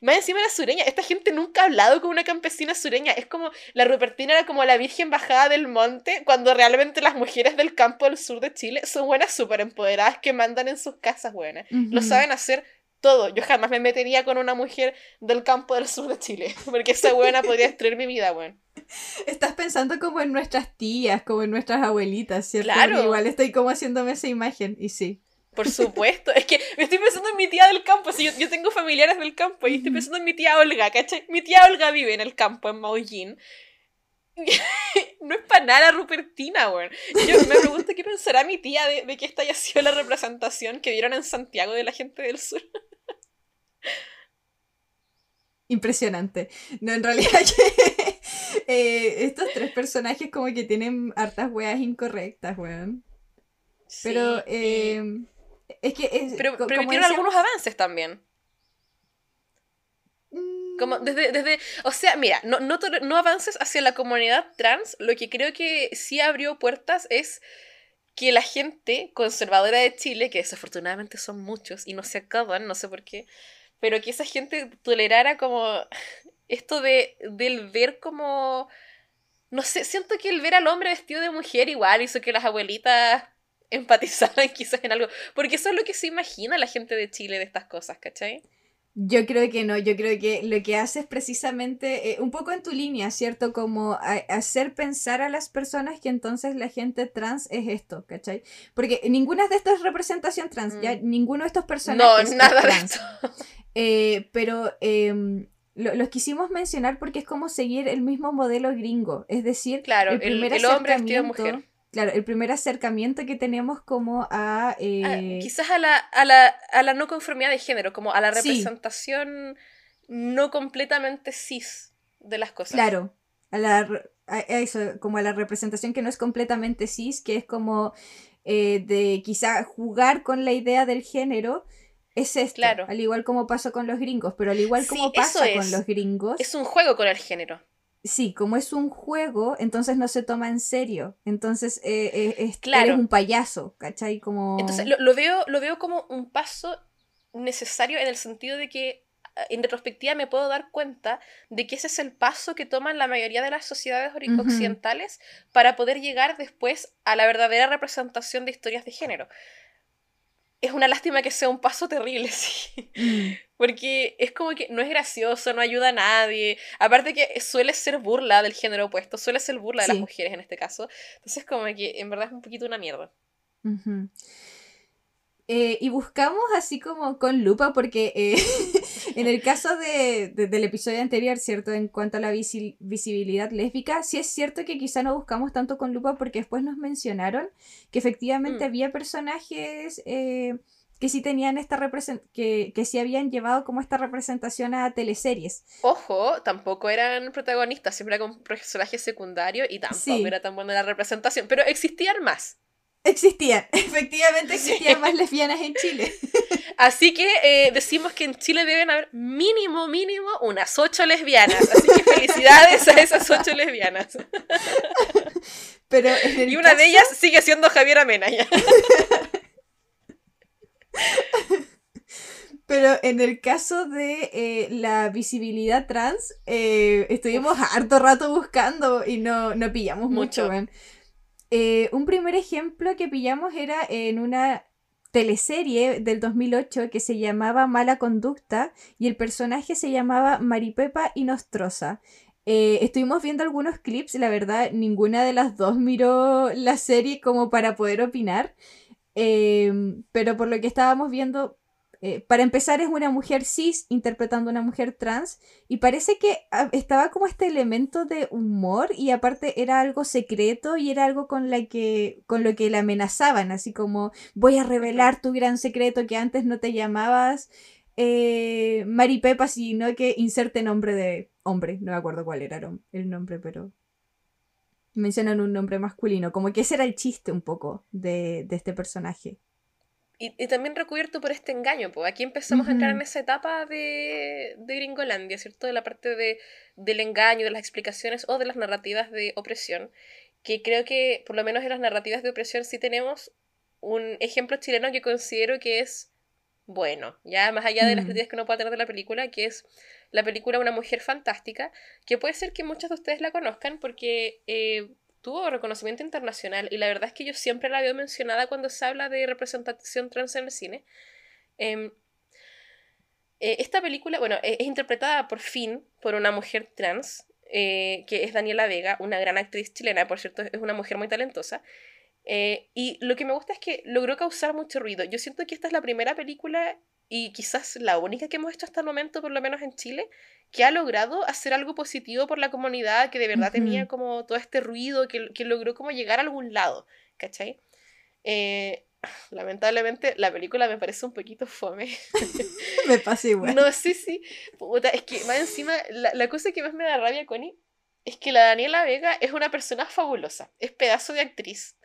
Speaker 2: Más encima era sureña. Esta gente nunca ha hablado con una campesina sureña. Es como la Rupertina era como la Virgen bajada del monte, cuando realmente las mujeres del campo del sur de Chile son buenas, súper empoderadas, que mandan en sus casas buenas. Lo saben hacer todo. Yo jamás me metería con una mujer del campo del sur de Chile, (laughs) porque esa buena podría destruir mi vida, weón.
Speaker 1: Estás pensando como en nuestras tías, como en nuestras abuelitas, ¿cierto? Claro. Igual estoy como haciéndome esa imagen, y sí.
Speaker 2: Por supuesto. Es que me estoy pensando en mi tía del campo. Si yo, tengo familiares del campo y estoy pensando en mi tía Olga, ¿cachai? Mi tía Olga vive en el campo, en Maullín. (laughs) no es para nada Rupertina, weón. Yo me pregunto qué pensará mi tía de, de que esta haya sido la representación que dieron en Santiago de la gente del sur.
Speaker 1: Impresionante. No, en realidad (laughs) eh, estos tres personajes como que tienen hartas weas incorrectas, weón. Pero eh, es que. Es,
Speaker 2: pero permitieron algunos avances también. Como mm. desde, desde, o sea, mira, no, no, no avances hacia la comunidad trans, lo que creo que sí abrió puertas es que la gente conservadora de Chile, que desafortunadamente son muchos y no se acaban, no sé por qué, pero que esa gente tolerara como (laughs) esto de, del ver como, no sé, siento que el ver al hombre vestido de mujer igual hizo que las abuelitas empatizaran (laughs) quizás en algo. Porque eso es lo que se imagina la gente de Chile de estas cosas, ¿cachai?
Speaker 1: Yo creo que no, yo creo que lo que hace es precisamente eh, un poco en tu línea, ¿cierto? Como hacer pensar a las personas que entonces la gente trans es esto, ¿cachai? Porque ninguna de estas es representación trans, ya mm. ninguno de estos personajes.
Speaker 2: No, nada de esto. (laughs)
Speaker 1: Eh, pero em, los quisimos mencionar porque es como seguir el mismo modelo gringo, es decir,
Speaker 2: claro, el primer el, hombre mujer
Speaker 1: Claro, el primer acercamiento que tenemos como a... Eh,
Speaker 2: quizás a la, a, la, a la, no conformidad de género, como a la representación no completamente cis de las cosas.
Speaker 1: Claro, a la, eso, como a la representación que no es completamente cis, que es como eh, de quizá jugar con la idea del género, es esto. Claro. Al igual como pasó con los gringos, pero al igual como pasa con los gringos.
Speaker 2: Es un juego con el género.
Speaker 1: Sí, como es un juego, entonces no se toma en serio. Entonces eh, eh, es, claro. eres un payaso, ¿cachai? Como...
Speaker 2: Entonces lo, veo, lo veo como un paso necesario en el sentido de que en retrospectiva me puedo dar cuenta de que ese es el paso que toman la mayoría de las sociedades occidentales para poder llegar después a la verdadera representación de historias de género es una lástima que sea un paso terrible, (laughs) sí. Mm. Porque es como que no es gracioso, no ayuda a nadie. Aparte que suele ser burla del género opuesto, suele ser burla de las mujeres en este caso. Entonces como que en verdad es un poquito una mierda.
Speaker 1: Eh, y buscamos así como con lupa, porque eh, (laughs) (laughs) en el caso de, del episodio anterior, ¿cierto? En cuanto a la visibilidad lésbica, sí es cierto que quizá no buscamos tanto con lupa porque después nos mencionaron que efectivamente mm. había personajes eh, que sí tenían esta representación, que, que sí habían llevado como esta representación a teleseries.
Speaker 2: Ojo, tampoco eran protagonistas, siempre eran personajes secundarios y tampoco era tan buena la representación, pero existían más.
Speaker 1: Existían, (laughs) efectivamente existían más lesbianas en Chile. (laughs)
Speaker 2: Así que eh, decimos que en Chile deben haber mínimo, mínimo unas ocho lesbianas. Así que felicidades a esas ocho lesbianas. (laughs)
Speaker 1: Pero
Speaker 2: y una de ellas sigue siendo Javiera Menaya.
Speaker 1: Pero en el caso de eh, la visibilidad trans, eh, estuvimos harto rato buscando y no, no pillamos mucho. mucho eh, un primer ejemplo que pillamos era en una teleserie del 2008 que se llamaba Mala Conducta y el personaje se llamaba Maripepa y Nostrosa. Eh, estuvimos viendo algunos clips la verdad ninguna de las dos miró la serie como para poder opinar. Eh, pero por lo que estábamos viendo eh, para empezar, es una mujer cis interpretando a una mujer trans y parece que ah, estaba como este elemento de humor y aparte era algo secreto y era algo con, la que, con lo que la amenazaban, así como voy a revelar tu gran secreto que antes no te llamabas eh, Maripepa, sino que inserte nombre de hombre, no me acuerdo cuál era el nombre, pero mencionan un nombre masculino, como que ese era el chiste un poco de este personaje.
Speaker 2: Y, también recubierto por este engaño, pues aquí empezamos a entrar en esa etapa de, de Gringolandia, ¿cierto? De la parte de, del engaño, de las explicaciones o de las narrativas de opresión, que creo que por lo menos en las narrativas de opresión sí tenemos un ejemplo chileno que considero que es bueno, ya más allá de las críticas que uno pueda tener de la película, que es la película Una mujer fantástica, que puede ser que muchos de ustedes la conozcan porque... Eh, tuvo reconocimiento internacional y la verdad es que yo siempre la veo mencionada cuando se habla de representación trans en el cine. Em, eh, esta película, bueno, e-, es, interpretada por fin por una mujer trans, eh, que es Daniela Vega, una gran actriz chilena, por cierto, es una mujer muy talentosa. Eh, y lo que me gusta es que logró causar mucho ruido. Yo siento que esta es la primera película y quizás la única que hemos hecho hasta el momento, por lo menos en Chile, que ha logrado hacer algo positivo por la comunidad, que de verdad tenía como todo este ruido, que, que, logró como llegar a algún lado, ¿cachai? Eh, (sighs) lamentablemente la película me parece un poquito fome. (laughs)
Speaker 1: me pasa igual.
Speaker 2: No, sí, sí. Puta, es que más encima, la, la cosa que más me da rabia, Connie, es que la Daniela Vega es una persona fabulosa, es pedazo de actriz.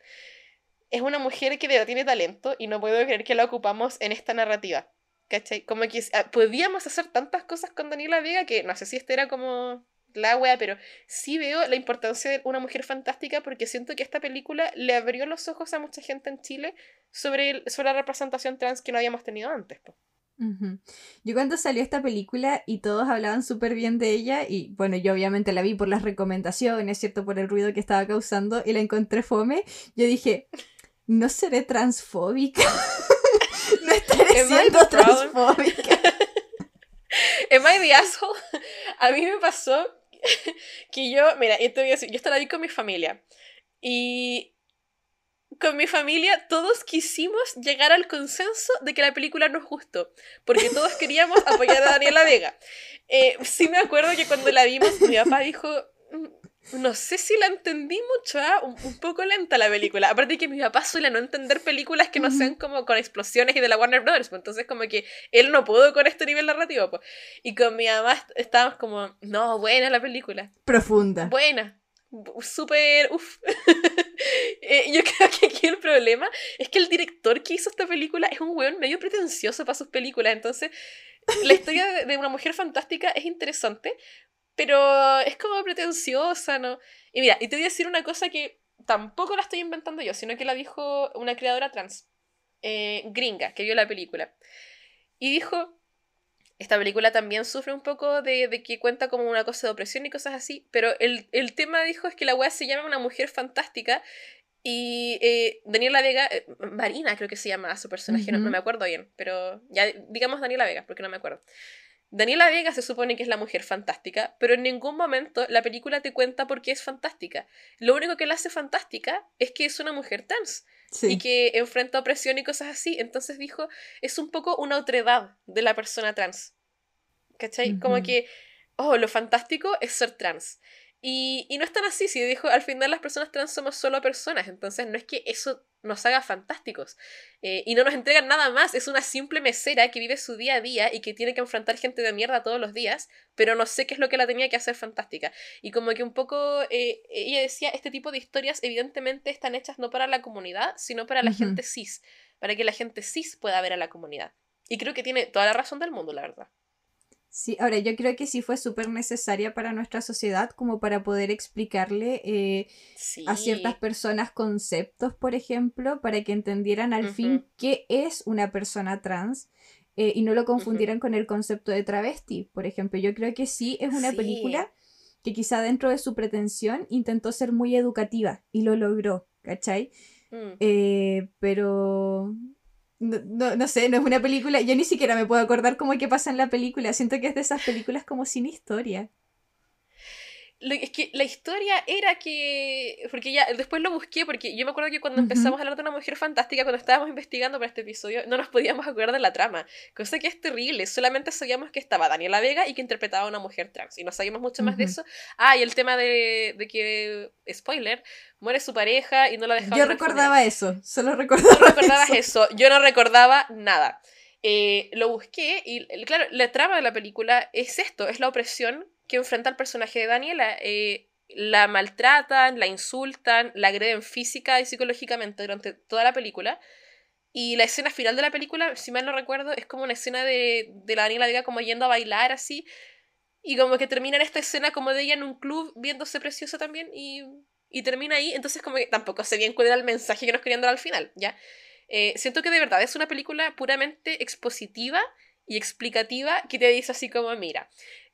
Speaker 2: Es una mujer que de verdad tiene talento y no puedo creer que la ocupamos en esta narrativa. ¿Cachai? Como que ah, podíamos hacer tantas cosas con Daniela Vega que no sé si esta era como la wea, pero sí veo la importancia de una mujer fantástica porque siento que esta película le abrió los ojos a mucha gente en Chile sobre, sobre la representación trans que no habíamos tenido antes.
Speaker 1: Yo cuando salió esta película y todos hablaban súper bien de ella y bueno, yo obviamente la vi por las recomendaciones, ¿cierto? Por el ruido que estaba causando y la encontré fome, yo dije, no seré transfóbica. (laughs) (laughs) no estaré siendo transfóbica. (laughs)
Speaker 2: Am I the asshole? A mí me pasó que yo, mira, yo te voy a decir, yo estaba ahí con mi familia. Y con mi familia todos quisimos llegar al consenso de que la película nos gustó, porque todos queríamos apoyar a Daniela Vega. Eh, sí me acuerdo que cuando la vimos, mi papá dijo, mm, no sé si la entendí mucho, ¿ah? un, poco lenta la película. Aparte de que mi papá suele no entender películas que no sean como con explosiones y de la Warner Brothers, pues entonces como que él no pudo con este nivel narrativo. Pues. Y con mi mamá estábamos como, no, buena la película.
Speaker 1: Profunda.
Speaker 2: Buena. Súper, uff. (laughs) Eh, yo (laughs) creo que aquí el problema es que el director que hizo esta película es un weón medio pretencioso para sus películas. Entonces, la historia de una mujer fantástica es interesante, pero es como pretenciosa, ¿no? Y mira, y te voy a decir una cosa que tampoco la estoy inventando yo, sino que la dijo una creadora trans, eh, gringa, que vio la película. Y dijo, esta película también sufre un poco de, de, que cuenta como una cosa de opresión y cosas así, pero el, el tema dijo es que la weá se llama Una mujer fantástica y eh, Daniela Vega, eh, Marina creo que se llama su personaje, uh -huh. no, no, me acuerdo bien, pero ya digamos Daniela Vega, porque no me acuerdo. Daniela Vega se supone que es la mujer fantástica, pero en ningún momento la película te cuenta por qué es fantástica. Lo único que la hace fantástica es que es una mujer trans sí. y que enfrenta opresión y cosas así. Entonces dijo, es un poco una otredad de la persona trans. ¿Cachai? Uh -huh. Como que, oh, lo fantástico es ser trans. Y, y, no es tan así, si dijo, al final las personas trans somos solo personas, entonces no es que eso nos haga fantásticos. Eh, y no nos entregan nada más, es una simple mesera que vive su día a día y que tiene que enfrentar gente de mierda todos los días, pero no sé qué es lo que la tenía que hacer fantástica. Y como que un poco, eh, ella decía, este tipo de historias evidentemente están hechas no para la comunidad, sino para la uh -huh. gente cis, para que la gente cis pueda ver a la comunidad. Y creo que tiene toda la razón del mundo, la verdad.
Speaker 1: Sí, ahora yo creo que sí fue súper necesaria para nuestra sociedad como para poder explicarle eh, sí. a ciertas personas conceptos, por ejemplo, para que entendieran al uh -huh. fin qué es una persona trans eh, y no lo confundieran uh -huh. con el concepto de travesti, por ejemplo. Yo creo que sí es una sí. película que quizá dentro de su pretensión intentó ser muy educativa y lo logró, ¿cachai? Mm. Eh, pero no, no, no, sé, no es una película, yo ni siquiera me puedo acordar cómo es que pasa en la película, siento que es de esas películas como sin historia.
Speaker 2: Es que la historia era que. Porque ya después lo busqué, porque yo me acuerdo que cuando uh -huh. empezamos a hablar de una mujer fantástica, cuando estábamos investigando para este episodio, no nos podíamos acordar de la trama. Cosa que es terrible. Solamente sabíamos que estaba Daniela Vega y que interpretaba a una mujer trans. Y no sabíamos mucho uh -huh. más de eso. Ah, y el tema de, de que. Spoiler, muere su pareja y no la dejaba.
Speaker 1: Yo recordaba eso, solo recordaba.
Speaker 2: No recordabas eso. eso. Yo no recordaba nada. Eh, lo busqué y, claro, la trama de la película es esto: es la opresión que enfrenta al personaje de Daniela. Eh, la maltratan, la insultan, la agreden física y psicológicamente durante toda la película. Y la escena final de la película, si mal no recuerdo, es como una escena de, de la Daniela Vega como yendo a bailar así. Y como que termina en esta escena como de ella en un club viéndose preciosa también y, y termina ahí. Entonces como que tampoco sé bien cuál era el mensaje que nos querían dar al final, ¿ya? Eh, siento que de verdad es una película puramente expositiva y explicativa que te dice así como, mira,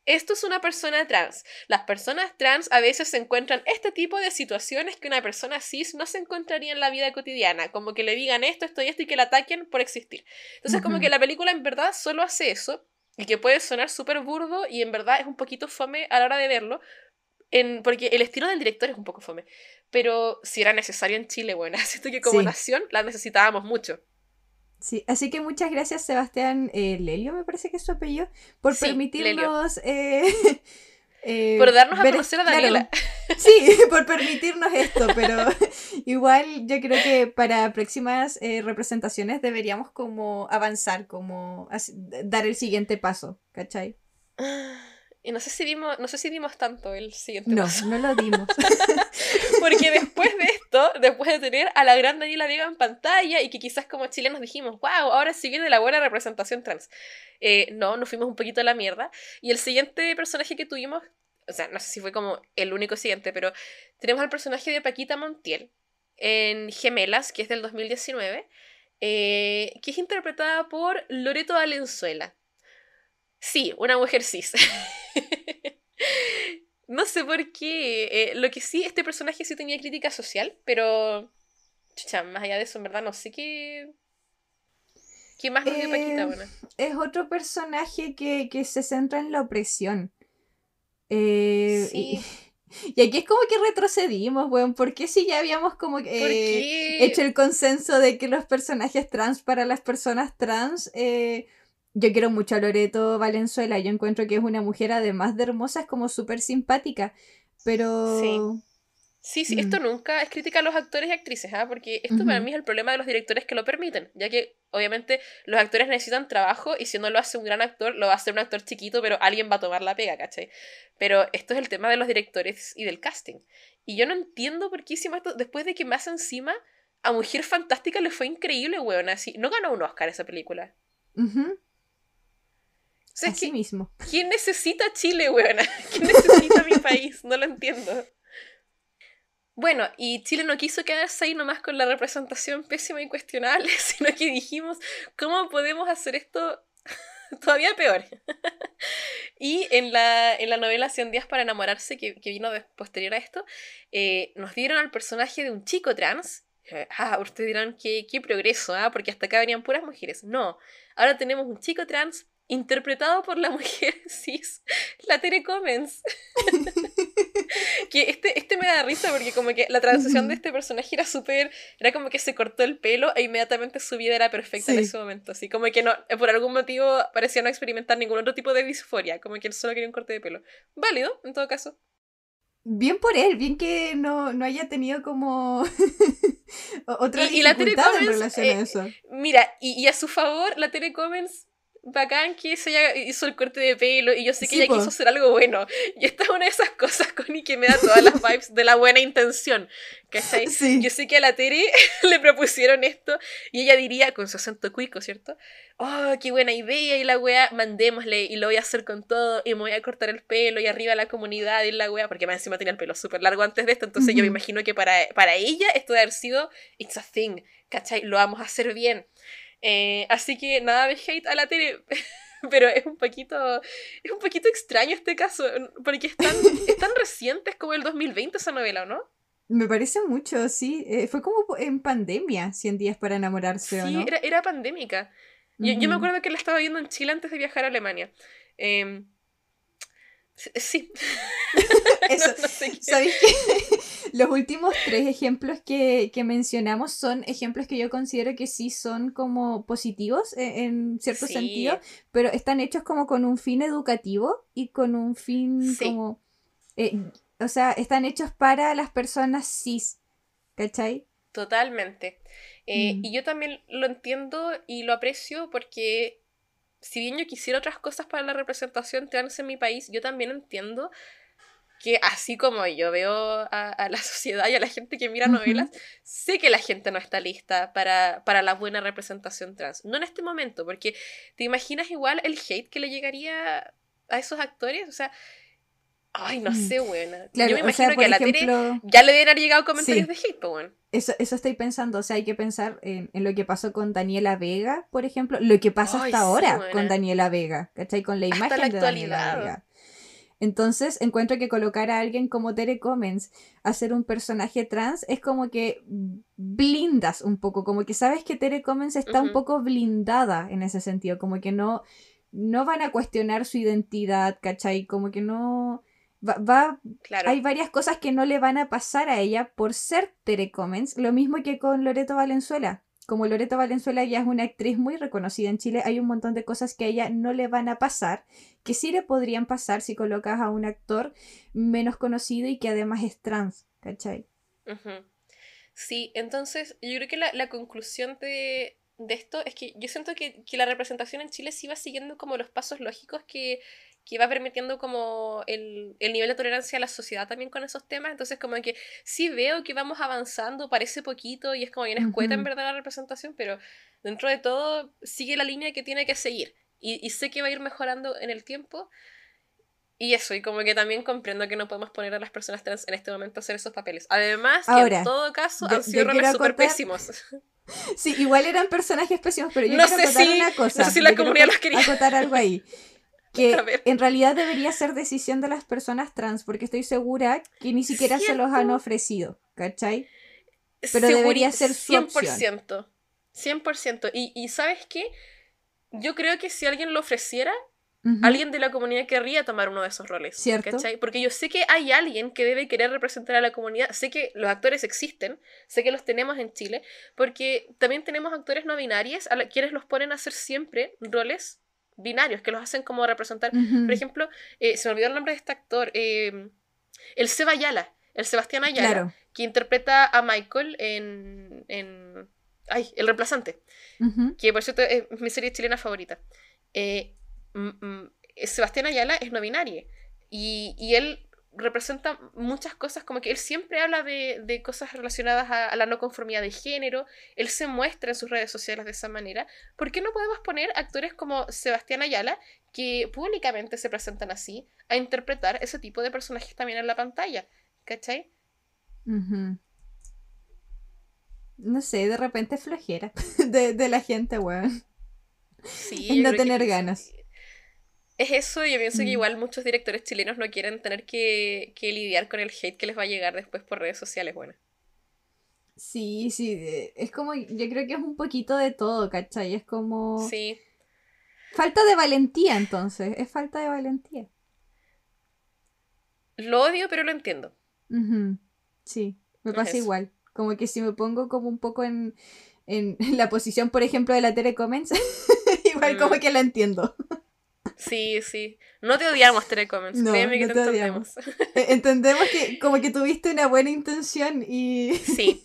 Speaker 2: esto es una persona trans. Las personas trans a veces se encuentran este tipo de situaciones que una persona cis no se encontraría en la vida cotidiana, como que le digan esto, esto y esto y que la ataquen por existir. Entonces, uh -huh. como que la película en verdad solo hace eso y que puede sonar súper burdo y en verdad es un poquito fome a la hora de verlo, en, porque el estilo del director es un poco fome. Pero si era necesario en Chile, bueno, (laughs) siento que como sí. nación la necesitábamos mucho.
Speaker 1: Sí, así que muchas gracias Sebastián eh, Lelio, me parece que es su apellido, por sí, permitirnos... Eh, (laughs)
Speaker 2: eh, por darnos a conocer a Daniela.
Speaker 1: Claro, (laughs) sí, (laughs) por permitirnos esto, pero igual yo creo que para próximas representaciones deberíamos como avanzar, como dar el siguiente paso, ¿cachai?
Speaker 2: Y no sé si dimos, no sé si dimos tanto el siguiente
Speaker 1: no,
Speaker 2: paso.
Speaker 1: No, no lo dimos. (laughs)
Speaker 2: Porque después de esto, después de tener a la gran Daniela Vega en pantalla y que quizás como chilenos dijimos, wow, ahora sí viene la buena representación trans. Eh, no, nos fuimos un poquito a la mierda. Y el siguiente personaje que tuvimos, o sea, no sé si fue como el único siguiente, pero tenemos al personaje de Paquita Montiel en Gemelas, que es del 2019, eh, que es interpretada por Loreto Valenzuela. Sí, una mujer cis. (laughs) no sé por qué. Eh, lo que sí, este personaje sí tenía crítica social, pero. Chucha, más allá de eso, en verdad, no sé qué. ¿Qué más nos dio eh, Paquita, bueno?
Speaker 1: Es otro personaje que, que, se centra en la opresión. Eh, sí. y, (laughs) y, aquí es como que retrocedimos, weón. ¿Por qué si ya habíamos como eh, hecho el consenso de que los personajes trans para las personas trans yo quiero mucho a Loreto Valenzuela. Yo encuentro que es una mujer, además de hermosa, es como súper simpática. Pero.
Speaker 2: Sí. Sí, sí, mm. esto nunca es crítica a los actores y actrices, ¿ah? porque esto uh -huh. para mí es el problema de los directores que lo permiten, ya que obviamente los actores necesitan trabajo y si no lo hace un gran actor, lo va a hacer un actor chiquito, pero alguien va a tomar la pega, ¿cachai? Pero esto es el tema de los directores y del casting. Y yo no entiendo por qué hicimos esto después de que más encima a Mujer Fantástica le fue increíble, weón. Así, no ganó un Oscar esa película.
Speaker 1: Así mismo.
Speaker 2: ¿Quién necesita Chile, weón? (laughs) ¿Quién necesita mi país? No lo entiendo. Bueno, y Chile no quiso quedarse ahí nomás con la representación pésima y cuestionable, (laughs) sino que dijimos, ¿cómo podemos hacer esto (laughs) todavía peor? y en la, en la novela 100 días para enamorarse, que, que vino posterior a esto, eh, nos dieron al personaje de un chico trans. Ah, ustedes dirán, qué, qué progreso, ¿ah? porque hasta acá venían puras mujeres. No, ahora tenemos un chico trans interpretado por la (laughs) mujer cis, la Tere Comens. (laughs) que este, este me da risa porque como que la transición de este personaje era súper, era como que se cortó el pelo e inmediatamente su vida era perfecta en ese momento, así como que no, por algún motivo parecía no experimentar ningún otro tipo de disforia, como que él solo quería un corte de pelo. Válido, en todo caso.
Speaker 1: Bien por él, bien que no, haya tenido como (laughs) otra
Speaker 2: y,
Speaker 1: dificultad en relación a
Speaker 2: eh,
Speaker 1: eso.
Speaker 2: Mira, y, y, a su favor, la Tere Comens bacán que se haya hizo el corte de pelo y yo sé que ella quiso hacer algo bueno. Y esta es una de esas cosas, Connie, que me da todas las vibes de la buena intención. ¿Cachai? Yo sé que a la Tere (laughs) le propusieron esto y ella diría, con su acento cuico, ¿cierto? Oh, qué buena idea y la wea, mandémosle y lo voy a hacer con todo y me voy a cortar el pelo y arriba la comunidad y la wea, porque más encima tenía el pelo súper largo antes de esto, entonces yo me imagino que para, para ella esto debe haber sido, it's a thing, ¿cachai? Lo vamos a hacer bien. Eh, así que nada de hate a la tele. (laughs) Pero es un poquito. Es un poquito extraño este caso. Porque es tan, es tan (laughs) reciente, es como el 2020 esa novela, ¿no?
Speaker 1: Me parece mucho, sí. Eh, fue como en pandemia, 100 días para enamorarse, ¿o no?
Speaker 2: era, era pandémica. Yo, yo, me acuerdo que la estaba viendo en Chile antes de viajar a Alemania. Eh, Sí. (laughs)
Speaker 1: Eso. (laughs) ¿Sabéis que (laughs) los últimos tres ejemplos que, mencionamos son ejemplos que yo considero que sí son como positivos e, en, cierto sentido, pero están hechos como con un fin educativo y con un fin como... Eh, o sea, están hechos para las personas cis, ¿cachai?
Speaker 2: Totalmente. Eh, mm. Y yo también lo entiendo y lo aprecio porque si bien yo quisiera otras cosas para la representación trans en mi país, yo también entiendo que así como yo veo a, la (laughs) sociedad y a la gente que mira novelas, sé que la gente no está lista para, para la buena representación trans. No en este momento, porque te imaginas igual el hate que le llegaría a esos actores, o sea, Ay, no sé, buena. Yo me imagino que a la ejemplo, ya le hubieran llegado comentarios de hate, bueno.
Speaker 1: Eso, eso estoy pensando, o sea, hay que pensar en, lo que pasó con Daniela Vega, por ejemplo, lo que pasa hasta ahora con Daniela Vega, ¿cachai? Con la imagen de Daniela Vega. Entonces, encuentro que colocar a alguien como Tere Comens a ser un personaje trans es como que blindas un poco, como que sabes que Tere Comens está un poco blindada en ese sentido, como que no, no van a cuestionar su identidad, ¿cachai? Como que no Va, Hay varias cosas que no le van a pasar a ella por ser Tere Comens, lo mismo que con Loreto Valenzuela. Como Loreto Valenzuela ya es una actriz muy reconocida en Chile, hay un montón de cosas que a ella no le van a pasar, que sí le podrían pasar si colocas a un actor menos conocido y que además es trans, ¿cachai?
Speaker 2: Sí, entonces yo creo que la, conclusión de, esto es que yo siento que, que, la representación en Chile sí va siguiendo como los pasos lógicos que, que va permitiendo como el, nivel de tolerancia a la sociedad también con esos temas. Entonces, como que sí veo que vamos avanzando, parece poquito y es como bien escueta en verdad la representación, pero dentro de todo sigue la línea que tiene que seguir. Y, sé que va a ir mejorando en el tiempo. Y eso, y como que también comprendo que no podemos poner a las personas trans en este momento a hacer esos papeles. Además, que en todo caso han sido roles súper pésimos. (laughs)
Speaker 1: Sí, igual eran personajes pésimos, pero yo no quiero sé una cosa.
Speaker 2: No sé si la comunidad los quería.
Speaker 1: Acotar algo ahí. Que en realidad debería ser decisión de las personas trans, porque estoy segura que ni siquiera se los han ofrecido, ¿cachai? Pero debería ser su 100%.
Speaker 2: 100%. Y, y ¿sabes qué? Yo creo que si alguien lo ofreciera, alguien de la comunidad querría tomar uno de esos roles.
Speaker 1: ¿Cierto?
Speaker 2: ¿cachai? Porque yo sé que hay alguien que debe querer representar a la comunidad. Sé que los actores existen, sé que los tenemos en Chile, porque también tenemos actores no binarios a quienes los ponen a hacer siempre roles binarios que los hacen como representar. Por ejemplo, eh, se me olvidó el nombre de este actor, eh, el Seba Ayala, el Sebastián Ayala, que interpreta a Michael en, en ay, El reemplazante, que por cierto es mi serie chilena favorita. Eh, Sebastián Ayala es no binario y, y él representa muchas cosas, como que él siempre habla de, cosas relacionadas a, la no conformidad de género, él se muestra en sus redes sociales de esa manera. ¿Por qué no podemos poner actores como Sebastián Ayala, que públicamente se presentan así, a interpretar ese tipo de personajes también en la pantalla? ¿Cachai?
Speaker 1: No sé, de repente flojera (laughs) de, la gente, weón. Sí. no tener ganas
Speaker 2: es eso, yo pienso que
Speaker 1: Mm.
Speaker 2: igual muchos directores chilenos no quieren tener que, que lidiar con el hate que les va a llegar después por redes sociales, bueno.
Speaker 1: Sí, sí, de- es como, yo creo que es un poquito de todo, ¿cachai? Es como...
Speaker 2: Sí,
Speaker 1: Falta de valentía, entonces, es falta de valentía.
Speaker 2: lo odio, pero lo entiendo.
Speaker 1: Sí, me pasa igual. Como que si me pongo como un poco en, en (laughs) la posición, por ejemplo, de la Tere Comments, (laughs) igual como
Speaker 2: Mm.
Speaker 1: que la entiendo.
Speaker 2: Sí, sí. No te odiamos, Tere Comments.
Speaker 1: No,
Speaker 2: Créeme que
Speaker 1: no
Speaker 2: te
Speaker 1: te
Speaker 2: entendemos. (laughs)
Speaker 1: E- Entendemos que como que tuviste una buena intención y (laughs)
Speaker 2: Sí.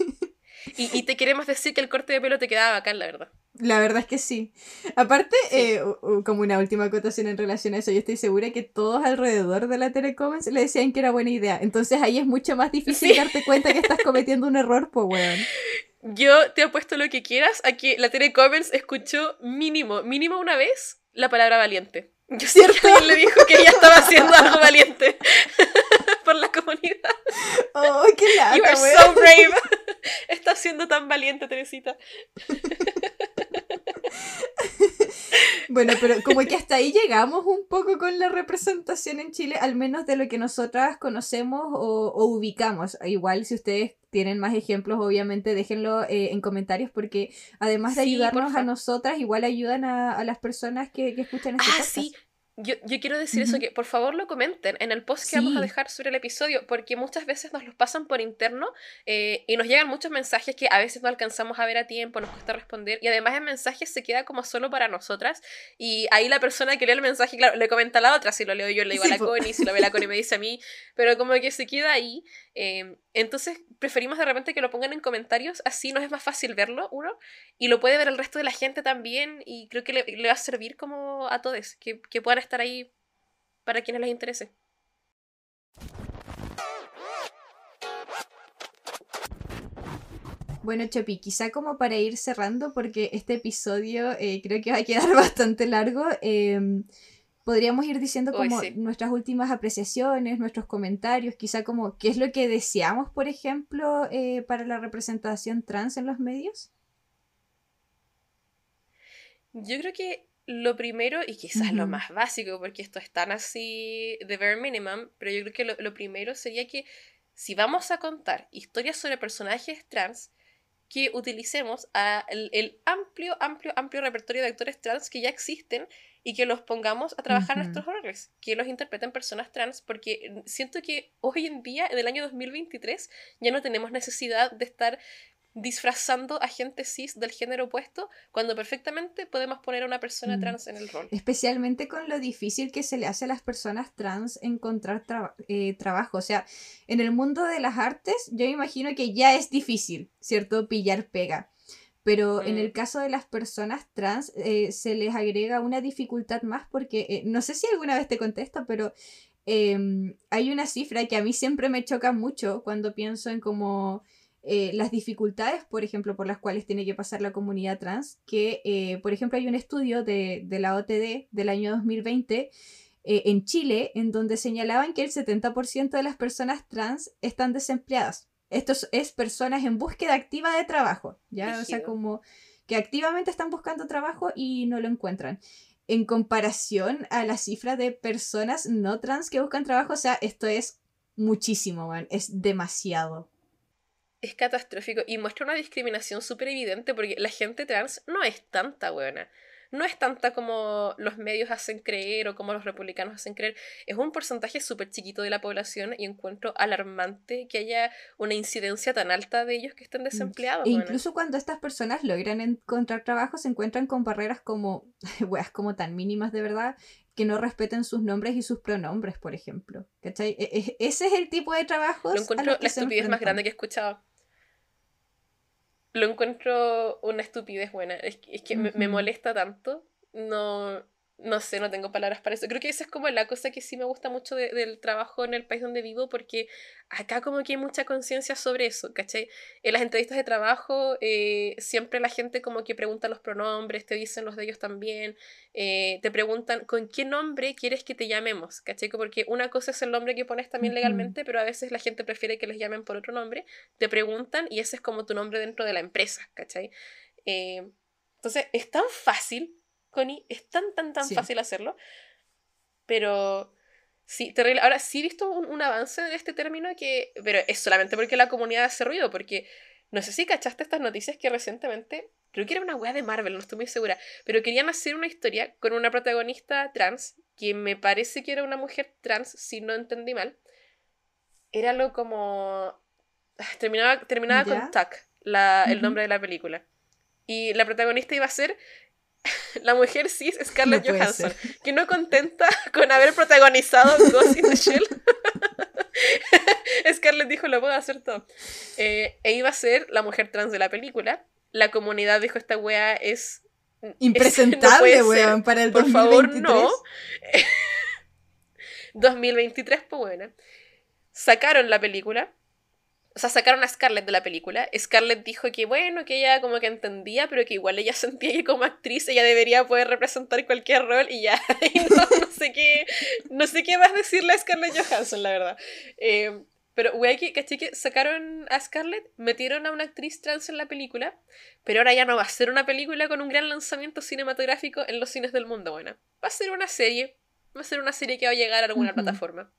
Speaker 2: Y, y te queremos decir que el corte de pelo te quedaba bacán, la verdad.
Speaker 1: la verdad es que sí. Aparte,
Speaker 2: Sí.
Speaker 1: eh, como una última acotación en relación a eso, yo estoy segura que todos alrededor de la Tere Comments le decían que era buena idea. Entonces ahí es mucho más difícil
Speaker 2: Sí.
Speaker 1: darte cuenta que estás cometiendo un error, pues weón.
Speaker 2: Yo te apuesto lo que quieras a que la Tere Comments escuchó mínimo, mínimo una vez la palabra valiente. Yo
Speaker 1: ¿Cierto?
Speaker 2: alguien (laughs) le dijo que ella estaba haciendo algo valiente (laughs) por la comunidad.
Speaker 1: Oh, qué
Speaker 2: You
Speaker 1: lata,
Speaker 2: are
Speaker 1: weón.
Speaker 2: so brave. (laughs) Estás siendo tan valiente, Teresita.
Speaker 1: Bueno, pero como que hasta ahí llegamos un poco con la representación en Chile, al menos de lo que nosotras conocemos o, o ubicamos. Igual si ustedes tienen más ejemplos, obviamente déjenlo eh, en comentarios porque además de
Speaker 2: Sí,
Speaker 1: ayudarnos a nosotras, igual ayudan a, a las personas que, que escuchan este
Speaker 2: Ah,
Speaker 1: podcast.
Speaker 2: sí. Yo, yo quiero decir eso,
Speaker 1: Ujú.
Speaker 2: que por favor lo comenten en el post que vamos a
Speaker 1: Sí.
Speaker 2: dejar sobre el episodio, porque muchas veces nos los pasan por interno eh, y nos llegan muchos mensajes que a veces no alcanzamos a ver a tiempo, nos cuesta responder, y además el mensaje se queda como solo para nosotras, y ahí la persona que lee el mensaje, claro, le comenta a la otra, si lo leo yo le digo
Speaker 1: Sí,
Speaker 2: a la. Connie, si lo ve la Connie me dice a mí, pero como que se queda ahí, eh, entonces preferimos de repente que lo pongan en comentarios, así nos es más fácil verlo, uno, y lo puede ver el resto de la gente también y creo que le, le va a servir como a todos, que, que puedan estar ahí para quienes les interese.
Speaker 1: Bueno, Chopi, quizá como para ir cerrando, porque este episodio eh, creo que va a quedar (laughs) bastante largo, em, podríamos ir diciendo como
Speaker 2: sí.
Speaker 1: nuestras últimas apreciaciones, nuestros comentarios, quizá como qué es lo que deseamos, por ejemplo, eh, para la representación trans en los medios.
Speaker 2: Yo creo que lo primero, y quizás lo más básico, porque esto es tan así de bare minimum, pero yo creo que lo, lo primero sería que si vamos a contar historias sobre personajes trans, que utilicemos a el, el amplio, amplio, amplio repertorio de actores trans que ya existen y que los pongamos a trabajar
Speaker 1: Ujú.
Speaker 2: nuestros roles, que los interpreten personas trans, porque siento que hoy en día, en el año 2023, ya no tenemos necesidad de estar disfrazando a gente cis del género opuesto cuando perfectamente podemos poner a una persona
Speaker 1: Mm.
Speaker 2: trans en el rol.
Speaker 1: Especialmente con lo difícil que se le hace a las personas trans encontrar eh, trabajo. O sea, en el mundo de las artes, yo imagino que ya es difícil, ¿cierto? Pillar pega. Pero en
Speaker 2: Mm.
Speaker 1: el caso de las personas trans, eh, se les agrega una dificultad más porque, eh, no sé si alguna vez te contesto, pero em, hay una cifra que a mí siempre me choca mucho cuando pienso en como eh, las dificultades, por ejemplo, por las cuales tiene que pasar la comunidad trans, que, eh, por ejemplo, hay un estudio de, de la OTD del año 2020 eh, en Chile, en donde señalaban que el 70% de las personas trans están desempleadas. Esto es, es personas en búsqueda activa de trabajo, ¿ya? O sea, como que activamente están buscando trabajo y no lo encuentran. En comparación a la cifra de personas no trans que buscan trabajo, o sea, esto es muchísimo, man, es demasiado.
Speaker 2: Es catastrófico y muestra una discriminación súper evidente porque la gente trans no es tanta buena. No es tanta como los medios hacen creer o como los republicanos hacen creer. Es un porcentaje súper chiquito de la población y encuentro alarmante que haya una incidencia tan alta de ellos que estén desempleados.
Speaker 1: E incluso cuando estas personas logran encontrar trabajo, se encuentran con barreras como, (laughs) weas, como tan mínimas de verdad, que no respeten sus nombres y sus pronombres, por ejemplo. ¿Cachai? E- e- ese es el tipo de trabajos.
Speaker 2: Lo
Speaker 1: a
Speaker 2: encuentro
Speaker 1: los que
Speaker 2: la estupidez más grande que he escuchado. Lo encuentro una estupidez buena. Es que, es que me, me molesta tanto. No, no sé, no tengo palabras para eso. Creo que esa es como la cosa que sí me gusta mucho del trabajo en el país donde vivo, porque acá como que hay mucha conciencia sobre eso, ¿cachai? En las entrevistas de trabajo eh, siempre la gente como que pregunta los pronombres, te dicen los de ellos también, eh, te preguntan con qué nombre quieres que te llamemos, ¿cachai? Porque una cosa es el nombre que pones también legalmente, pero a veces la gente prefiere que les llamen por otro nombre, te preguntan y ese es como tu nombre dentro de la empresa, ¿cachai? Eh, entonces es tan fácil Connie, es tan, tan, tan fácil hacerlo. Pero sí, terrible. Ahora sí he visto un, avance de este término que. Pero es solamente porque la comunidad hace ruido, porque. No sé si cachaste estas noticias que recientemente, creo que era una wea de Marvel, no estoy muy segura, pero querían hacer una historia con una protagonista trans, que me parece que era una mujer trans, si no entendí mal. Era lo como... (sighs) Terminaba, terminaba con Tuck, la, el nombre de la película. Y la protagonista iba a ser (laughs) la mujer cis Scarlett Johansson, que no contenta (laughs) con haber protagonizado Ghost in the Shell. (laughs) Scarlett dijo, lo puedo hacer todo. Eh, e iba a ser la mujer trans de la película. La comunidad dijo, esta wea es...
Speaker 1: Impresentable, weón, para el
Speaker 2: Por favor, no. 2023, pues bueno. Sacaron la película o sea, sacaron a Scarlett de la película. Scarlett dijo que bueno, que ella como que entendía, pero que igual ella (laughs) sentía que como actriz ella debería poder representar cualquier rol y ya. (laughs) no, sé qué. No sé qué más decirle a Scarlett Johansson, la verdad. Eh, pero, güey, que, que sacaron a Scarlett, metieron a una actriz trans en la película, pero ahora ya no va a ser una película con un gran lanzamiento cinematográfico en los cines del mundo, bueno. Va a ser una serie. Va a ser una serie que va a llegar a alguna plataforma.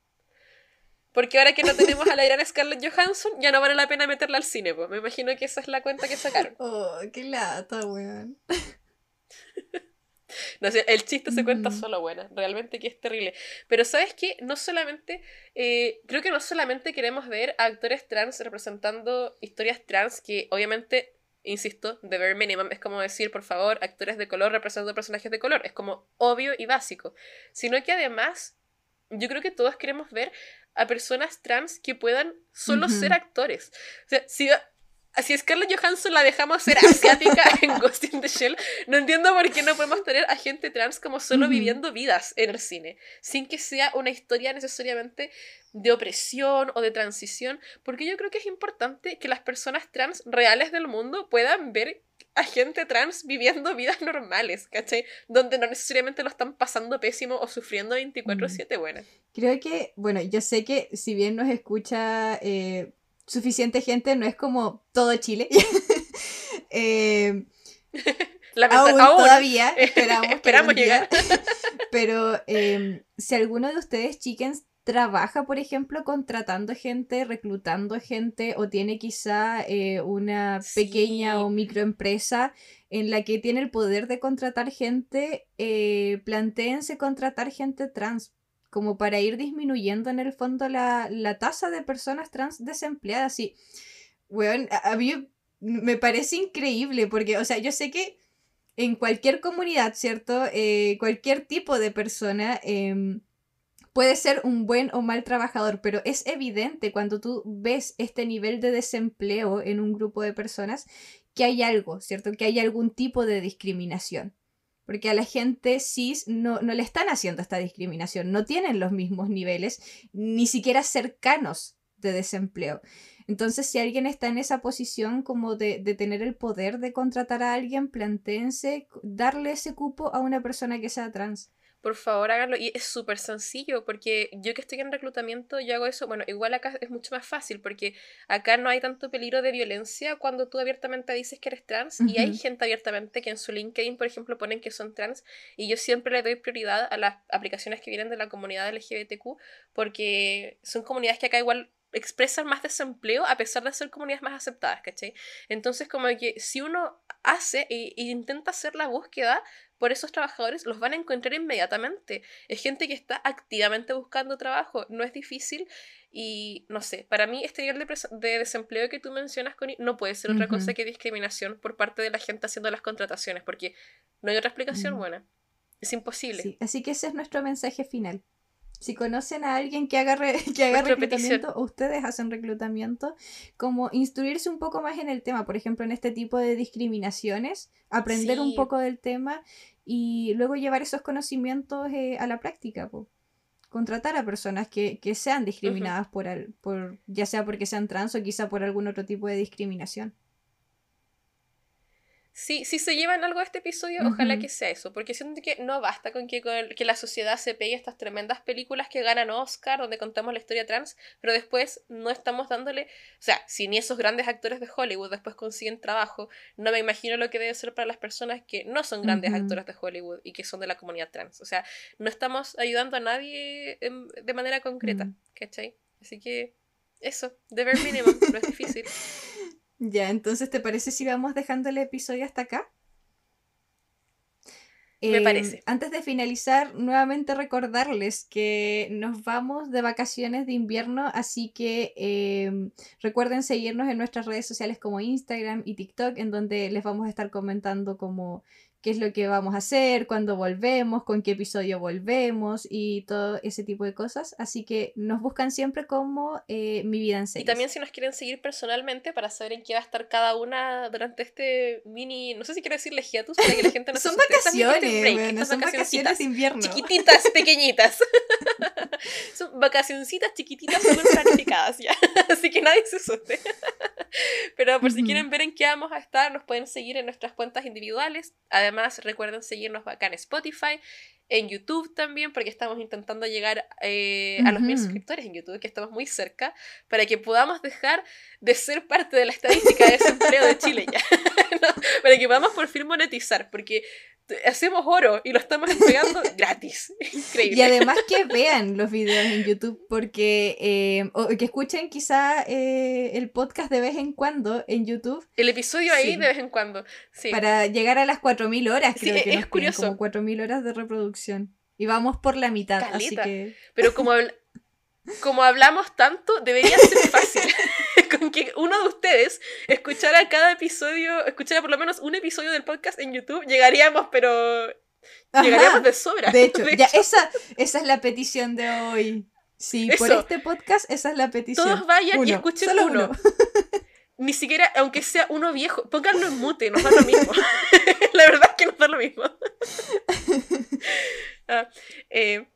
Speaker 2: Porque ahora que no tenemos a la gran Scarlett Johansson, ya no vale la pena meterla al cine, pues. Me imagino que esa es la cuenta que sacaron. (laughs)
Speaker 1: Oh, qué lata, weón. (laughs)
Speaker 2: No sé, el chiste se cuenta mm. solo, buena. Realmente que es terrible. Pero ¿sabes qué? No solamente, eh, creo que no solamente queremos ver a actores trans representando historias trans que obviamente, insisto, de ver minimum es como decir, por favor, actores de color representando personajes de color. Es como obvio y básico. Sino que además, yo creo que todos queremos ver a personas trans que puedan solo ser actores. O sea, si, si Scarlett Johansson la dejamos ser asiática (laughs) en Ghost in the Shell, no entiendo por qué no podemos tener a gente trans como solo viviendo vidas en el cine, sin que sea una historia necesariamente de opresión o de transición, porque yo creo que es importante que las personas trans reales del mundo puedan ver a gente trans viviendo vidas normales, ¿cachai? Donde no necesariamente lo están pasando pésimo o sufriendo 24/7, bueno.
Speaker 1: Creo que, bueno, yo sé que si bien nos escucha eh, suficiente gente, no es como todo Chile. (laughs) eh, (laughs) aún, todavía (laughs) esperamos,
Speaker 2: esperamos llegar.
Speaker 1: Pero em, si alguno de ustedes, chickens, trabaja, por ejemplo, contratando gente, reclutando gente o tiene quizá eh, una pequeña o microempresa en la que tiene el poder de contratar gente, eh, planteense contratar gente trans como para ir disminuyendo en el fondo la, tasa de personas trans desempleadas. Y, bueno, a, mí me parece increíble porque, o sea, yo sé que en cualquier comunidad, ¿cierto? Eh, cualquier tipo de persona em, puede ser un buen o mal trabajador, pero es evidente cuando tú ves este nivel de desempleo en un grupo de personas que hay algo, ¿cierto? Que hay algún tipo de discriminación. Porque a la gente cis no, no le están haciendo esta discriminación, no tienen los mismos niveles, ni siquiera cercanos de desempleo. Entonces, si alguien está en esa posición como de, de, tener el poder de contratar a alguien, plantéense darle ese cupo a una persona que sea trans
Speaker 2: por favor háganlo. Y es súper sencillo, porque yo que estoy en reclutamiento, yo hago eso. Bueno, igual acá es mucho más fácil, porque acá no hay tanto peligro de violencia cuando tú abiertamente dices que eres trans. Y hay gente abiertamente que en su LinkedIn, por ejemplo, ponen que son trans. Y yo siempre le doy prioridad a las aplicaciones que vienen de la comunidad LGBTQ, porque son comunidades que acá igual expresan más desempleo a pesar de ser comunidades más aceptadas, ¿cachai? Entonces, como que si uno hace e, e intenta hacer la búsqueda, por esos trabajadores los van a encontrar inmediatamente. Es gente que está activamente buscando trabajo, no es difícil y no sé, para mí este nivel de, desempleo que tú mencionas, Connie, no puede ser otra cosa que discriminación por parte de la gente haciendo las contrataciones, porque no hay otra explicación buena. Es imposible.
Speaker 1: así que ese es nuestro mensaje final. Si conocen a alguien que haga, (laughs) que haga reclutamiento o ustedes hacen reclutamiento, como instruirse un poco más en el tema, por ejemplo, en este tipo de discriminaciones, aprender un poco del tema y luego llevar esos conocimientos eh, a la práctica. Contratar a personas que, sean discriminadas por, por, ya sea porque sean trans o quizá por algún otro tipo de discriminación.
Speaker 2: Si, si se llevan algo de este episodio, ojalá que sea eso, porque siento que no basta con que, que la sociedad se pegue estas tremendas películas que ganan Oscar, donde contamos la historia trans, pero después no estamos dándole, o sea, si ni esos grandes actores de Hollywood después consiguen trabajo, no me imagino lo que debe ser para las personas que no son grandes actores de Hollywood y que son de la comunidad trans. O sea, no estamos ayudando a nadie de manera concreta, ¿cachai? Así que eso, de ver mínimo, no es difícil. (laughs)
Speaker 1: Ya, entonces, ¿te parece si vamos dejando el episodio hasta acá?
Speaker 2: Me em, parece.
Speaker 1: Antes de finalizar, nuevamente recordarles que nos vamos de vacaciones de invierno, así que em, recuerden seguirnos en nuestras redes sociales como Instagram y TikTok, en donde les vamos a estar comentando como qué es lo que vamos a hacer, cuándo volvemos, con qué episodio volvemos y todo ese tipo de cosas. Así que nos buscan siempre como eh, Mi Vida en Series.
Speaker 2: Y también si nos quieren seguir personalmente para saber en qué va a estar cada una durante este mini, no sé si quiero decirle hiatus para que la gente (laughs) no
Speaker 1: Son vacaciones, son vacaciones de invierno.
Speaker 2: Chiquititas, (laughs) pequeñitas. (laughs) son vacacioncitas chiquititas súper planificadas ya. Así que nadie se asuste. Pero por si quieren ver en qué vamos a estar, nos pueden seguir en nuestras cuentas individuales. Además, recuerden seguirnos acá en Spotify, en YouTube también, porque estamos intentando llegar eh, a los mil suscriptores en YouTube, que estamos muy cerca, para que podamos dejar de ser parte de la estadística de desempleo de Chile ya. (laughs) Para que podamos por fin monetizar, porque hacemos oro y lo estamos entregando (laughs) gratis. (laughs) Increíble.
Speaker 1: Y además que vean los videos en YouTube, porque eh, o que escuchen quizá eh, el podcast de vez en cuando en YouTube.
Speaker 2: El episodio ahí de vez en cuando, sí.
Speaker 1: Para llegar a las 4.000 horas, creo que es nos curioso. como 4.000 horas de reproducción. Y vamos por la mitad, así que...
Speaker 2: Pero como, como hablamos tanto, debería ser fácil. (laughs) que uno de ustedes escuchara cada episodio, escuchara por lo menos un episodio del podcast en YouTube, llegaríamos, pero. Llegaríamos de sobra.
Speaker 1: De hecho, ya, esa, esa es la petición de hoy. Sí, por este podcast, esa es la petición.
Speaker 2: Todos vayan y escuchen uno. Ni siquiera, aunque sea uno viejo, pónganlo en mute, nos da lo mismo. (laughs) la verdad es que nos da lo mismo. (laughs) ah, eh,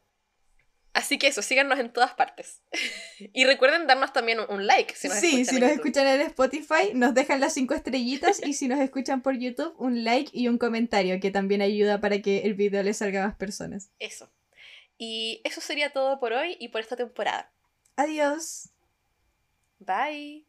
Speaker 2: Así que eso, síganos en todas partes. (laughs) y recuerden darnos también un like si nos
Speaker 1: sí,
Speaker 2: si
Speaker 1: nos escuchan en Spotify, nos dejan las cinco estrellitas y si nos escuchan por YouTube, un like y un comentario que también ayuda para que el video le salga a más personas.
Speaker 2: Eso. Y eso sería todo por hoy y por esta temporada.
Speaker 1: Adiós.
Speaker 2: Bye.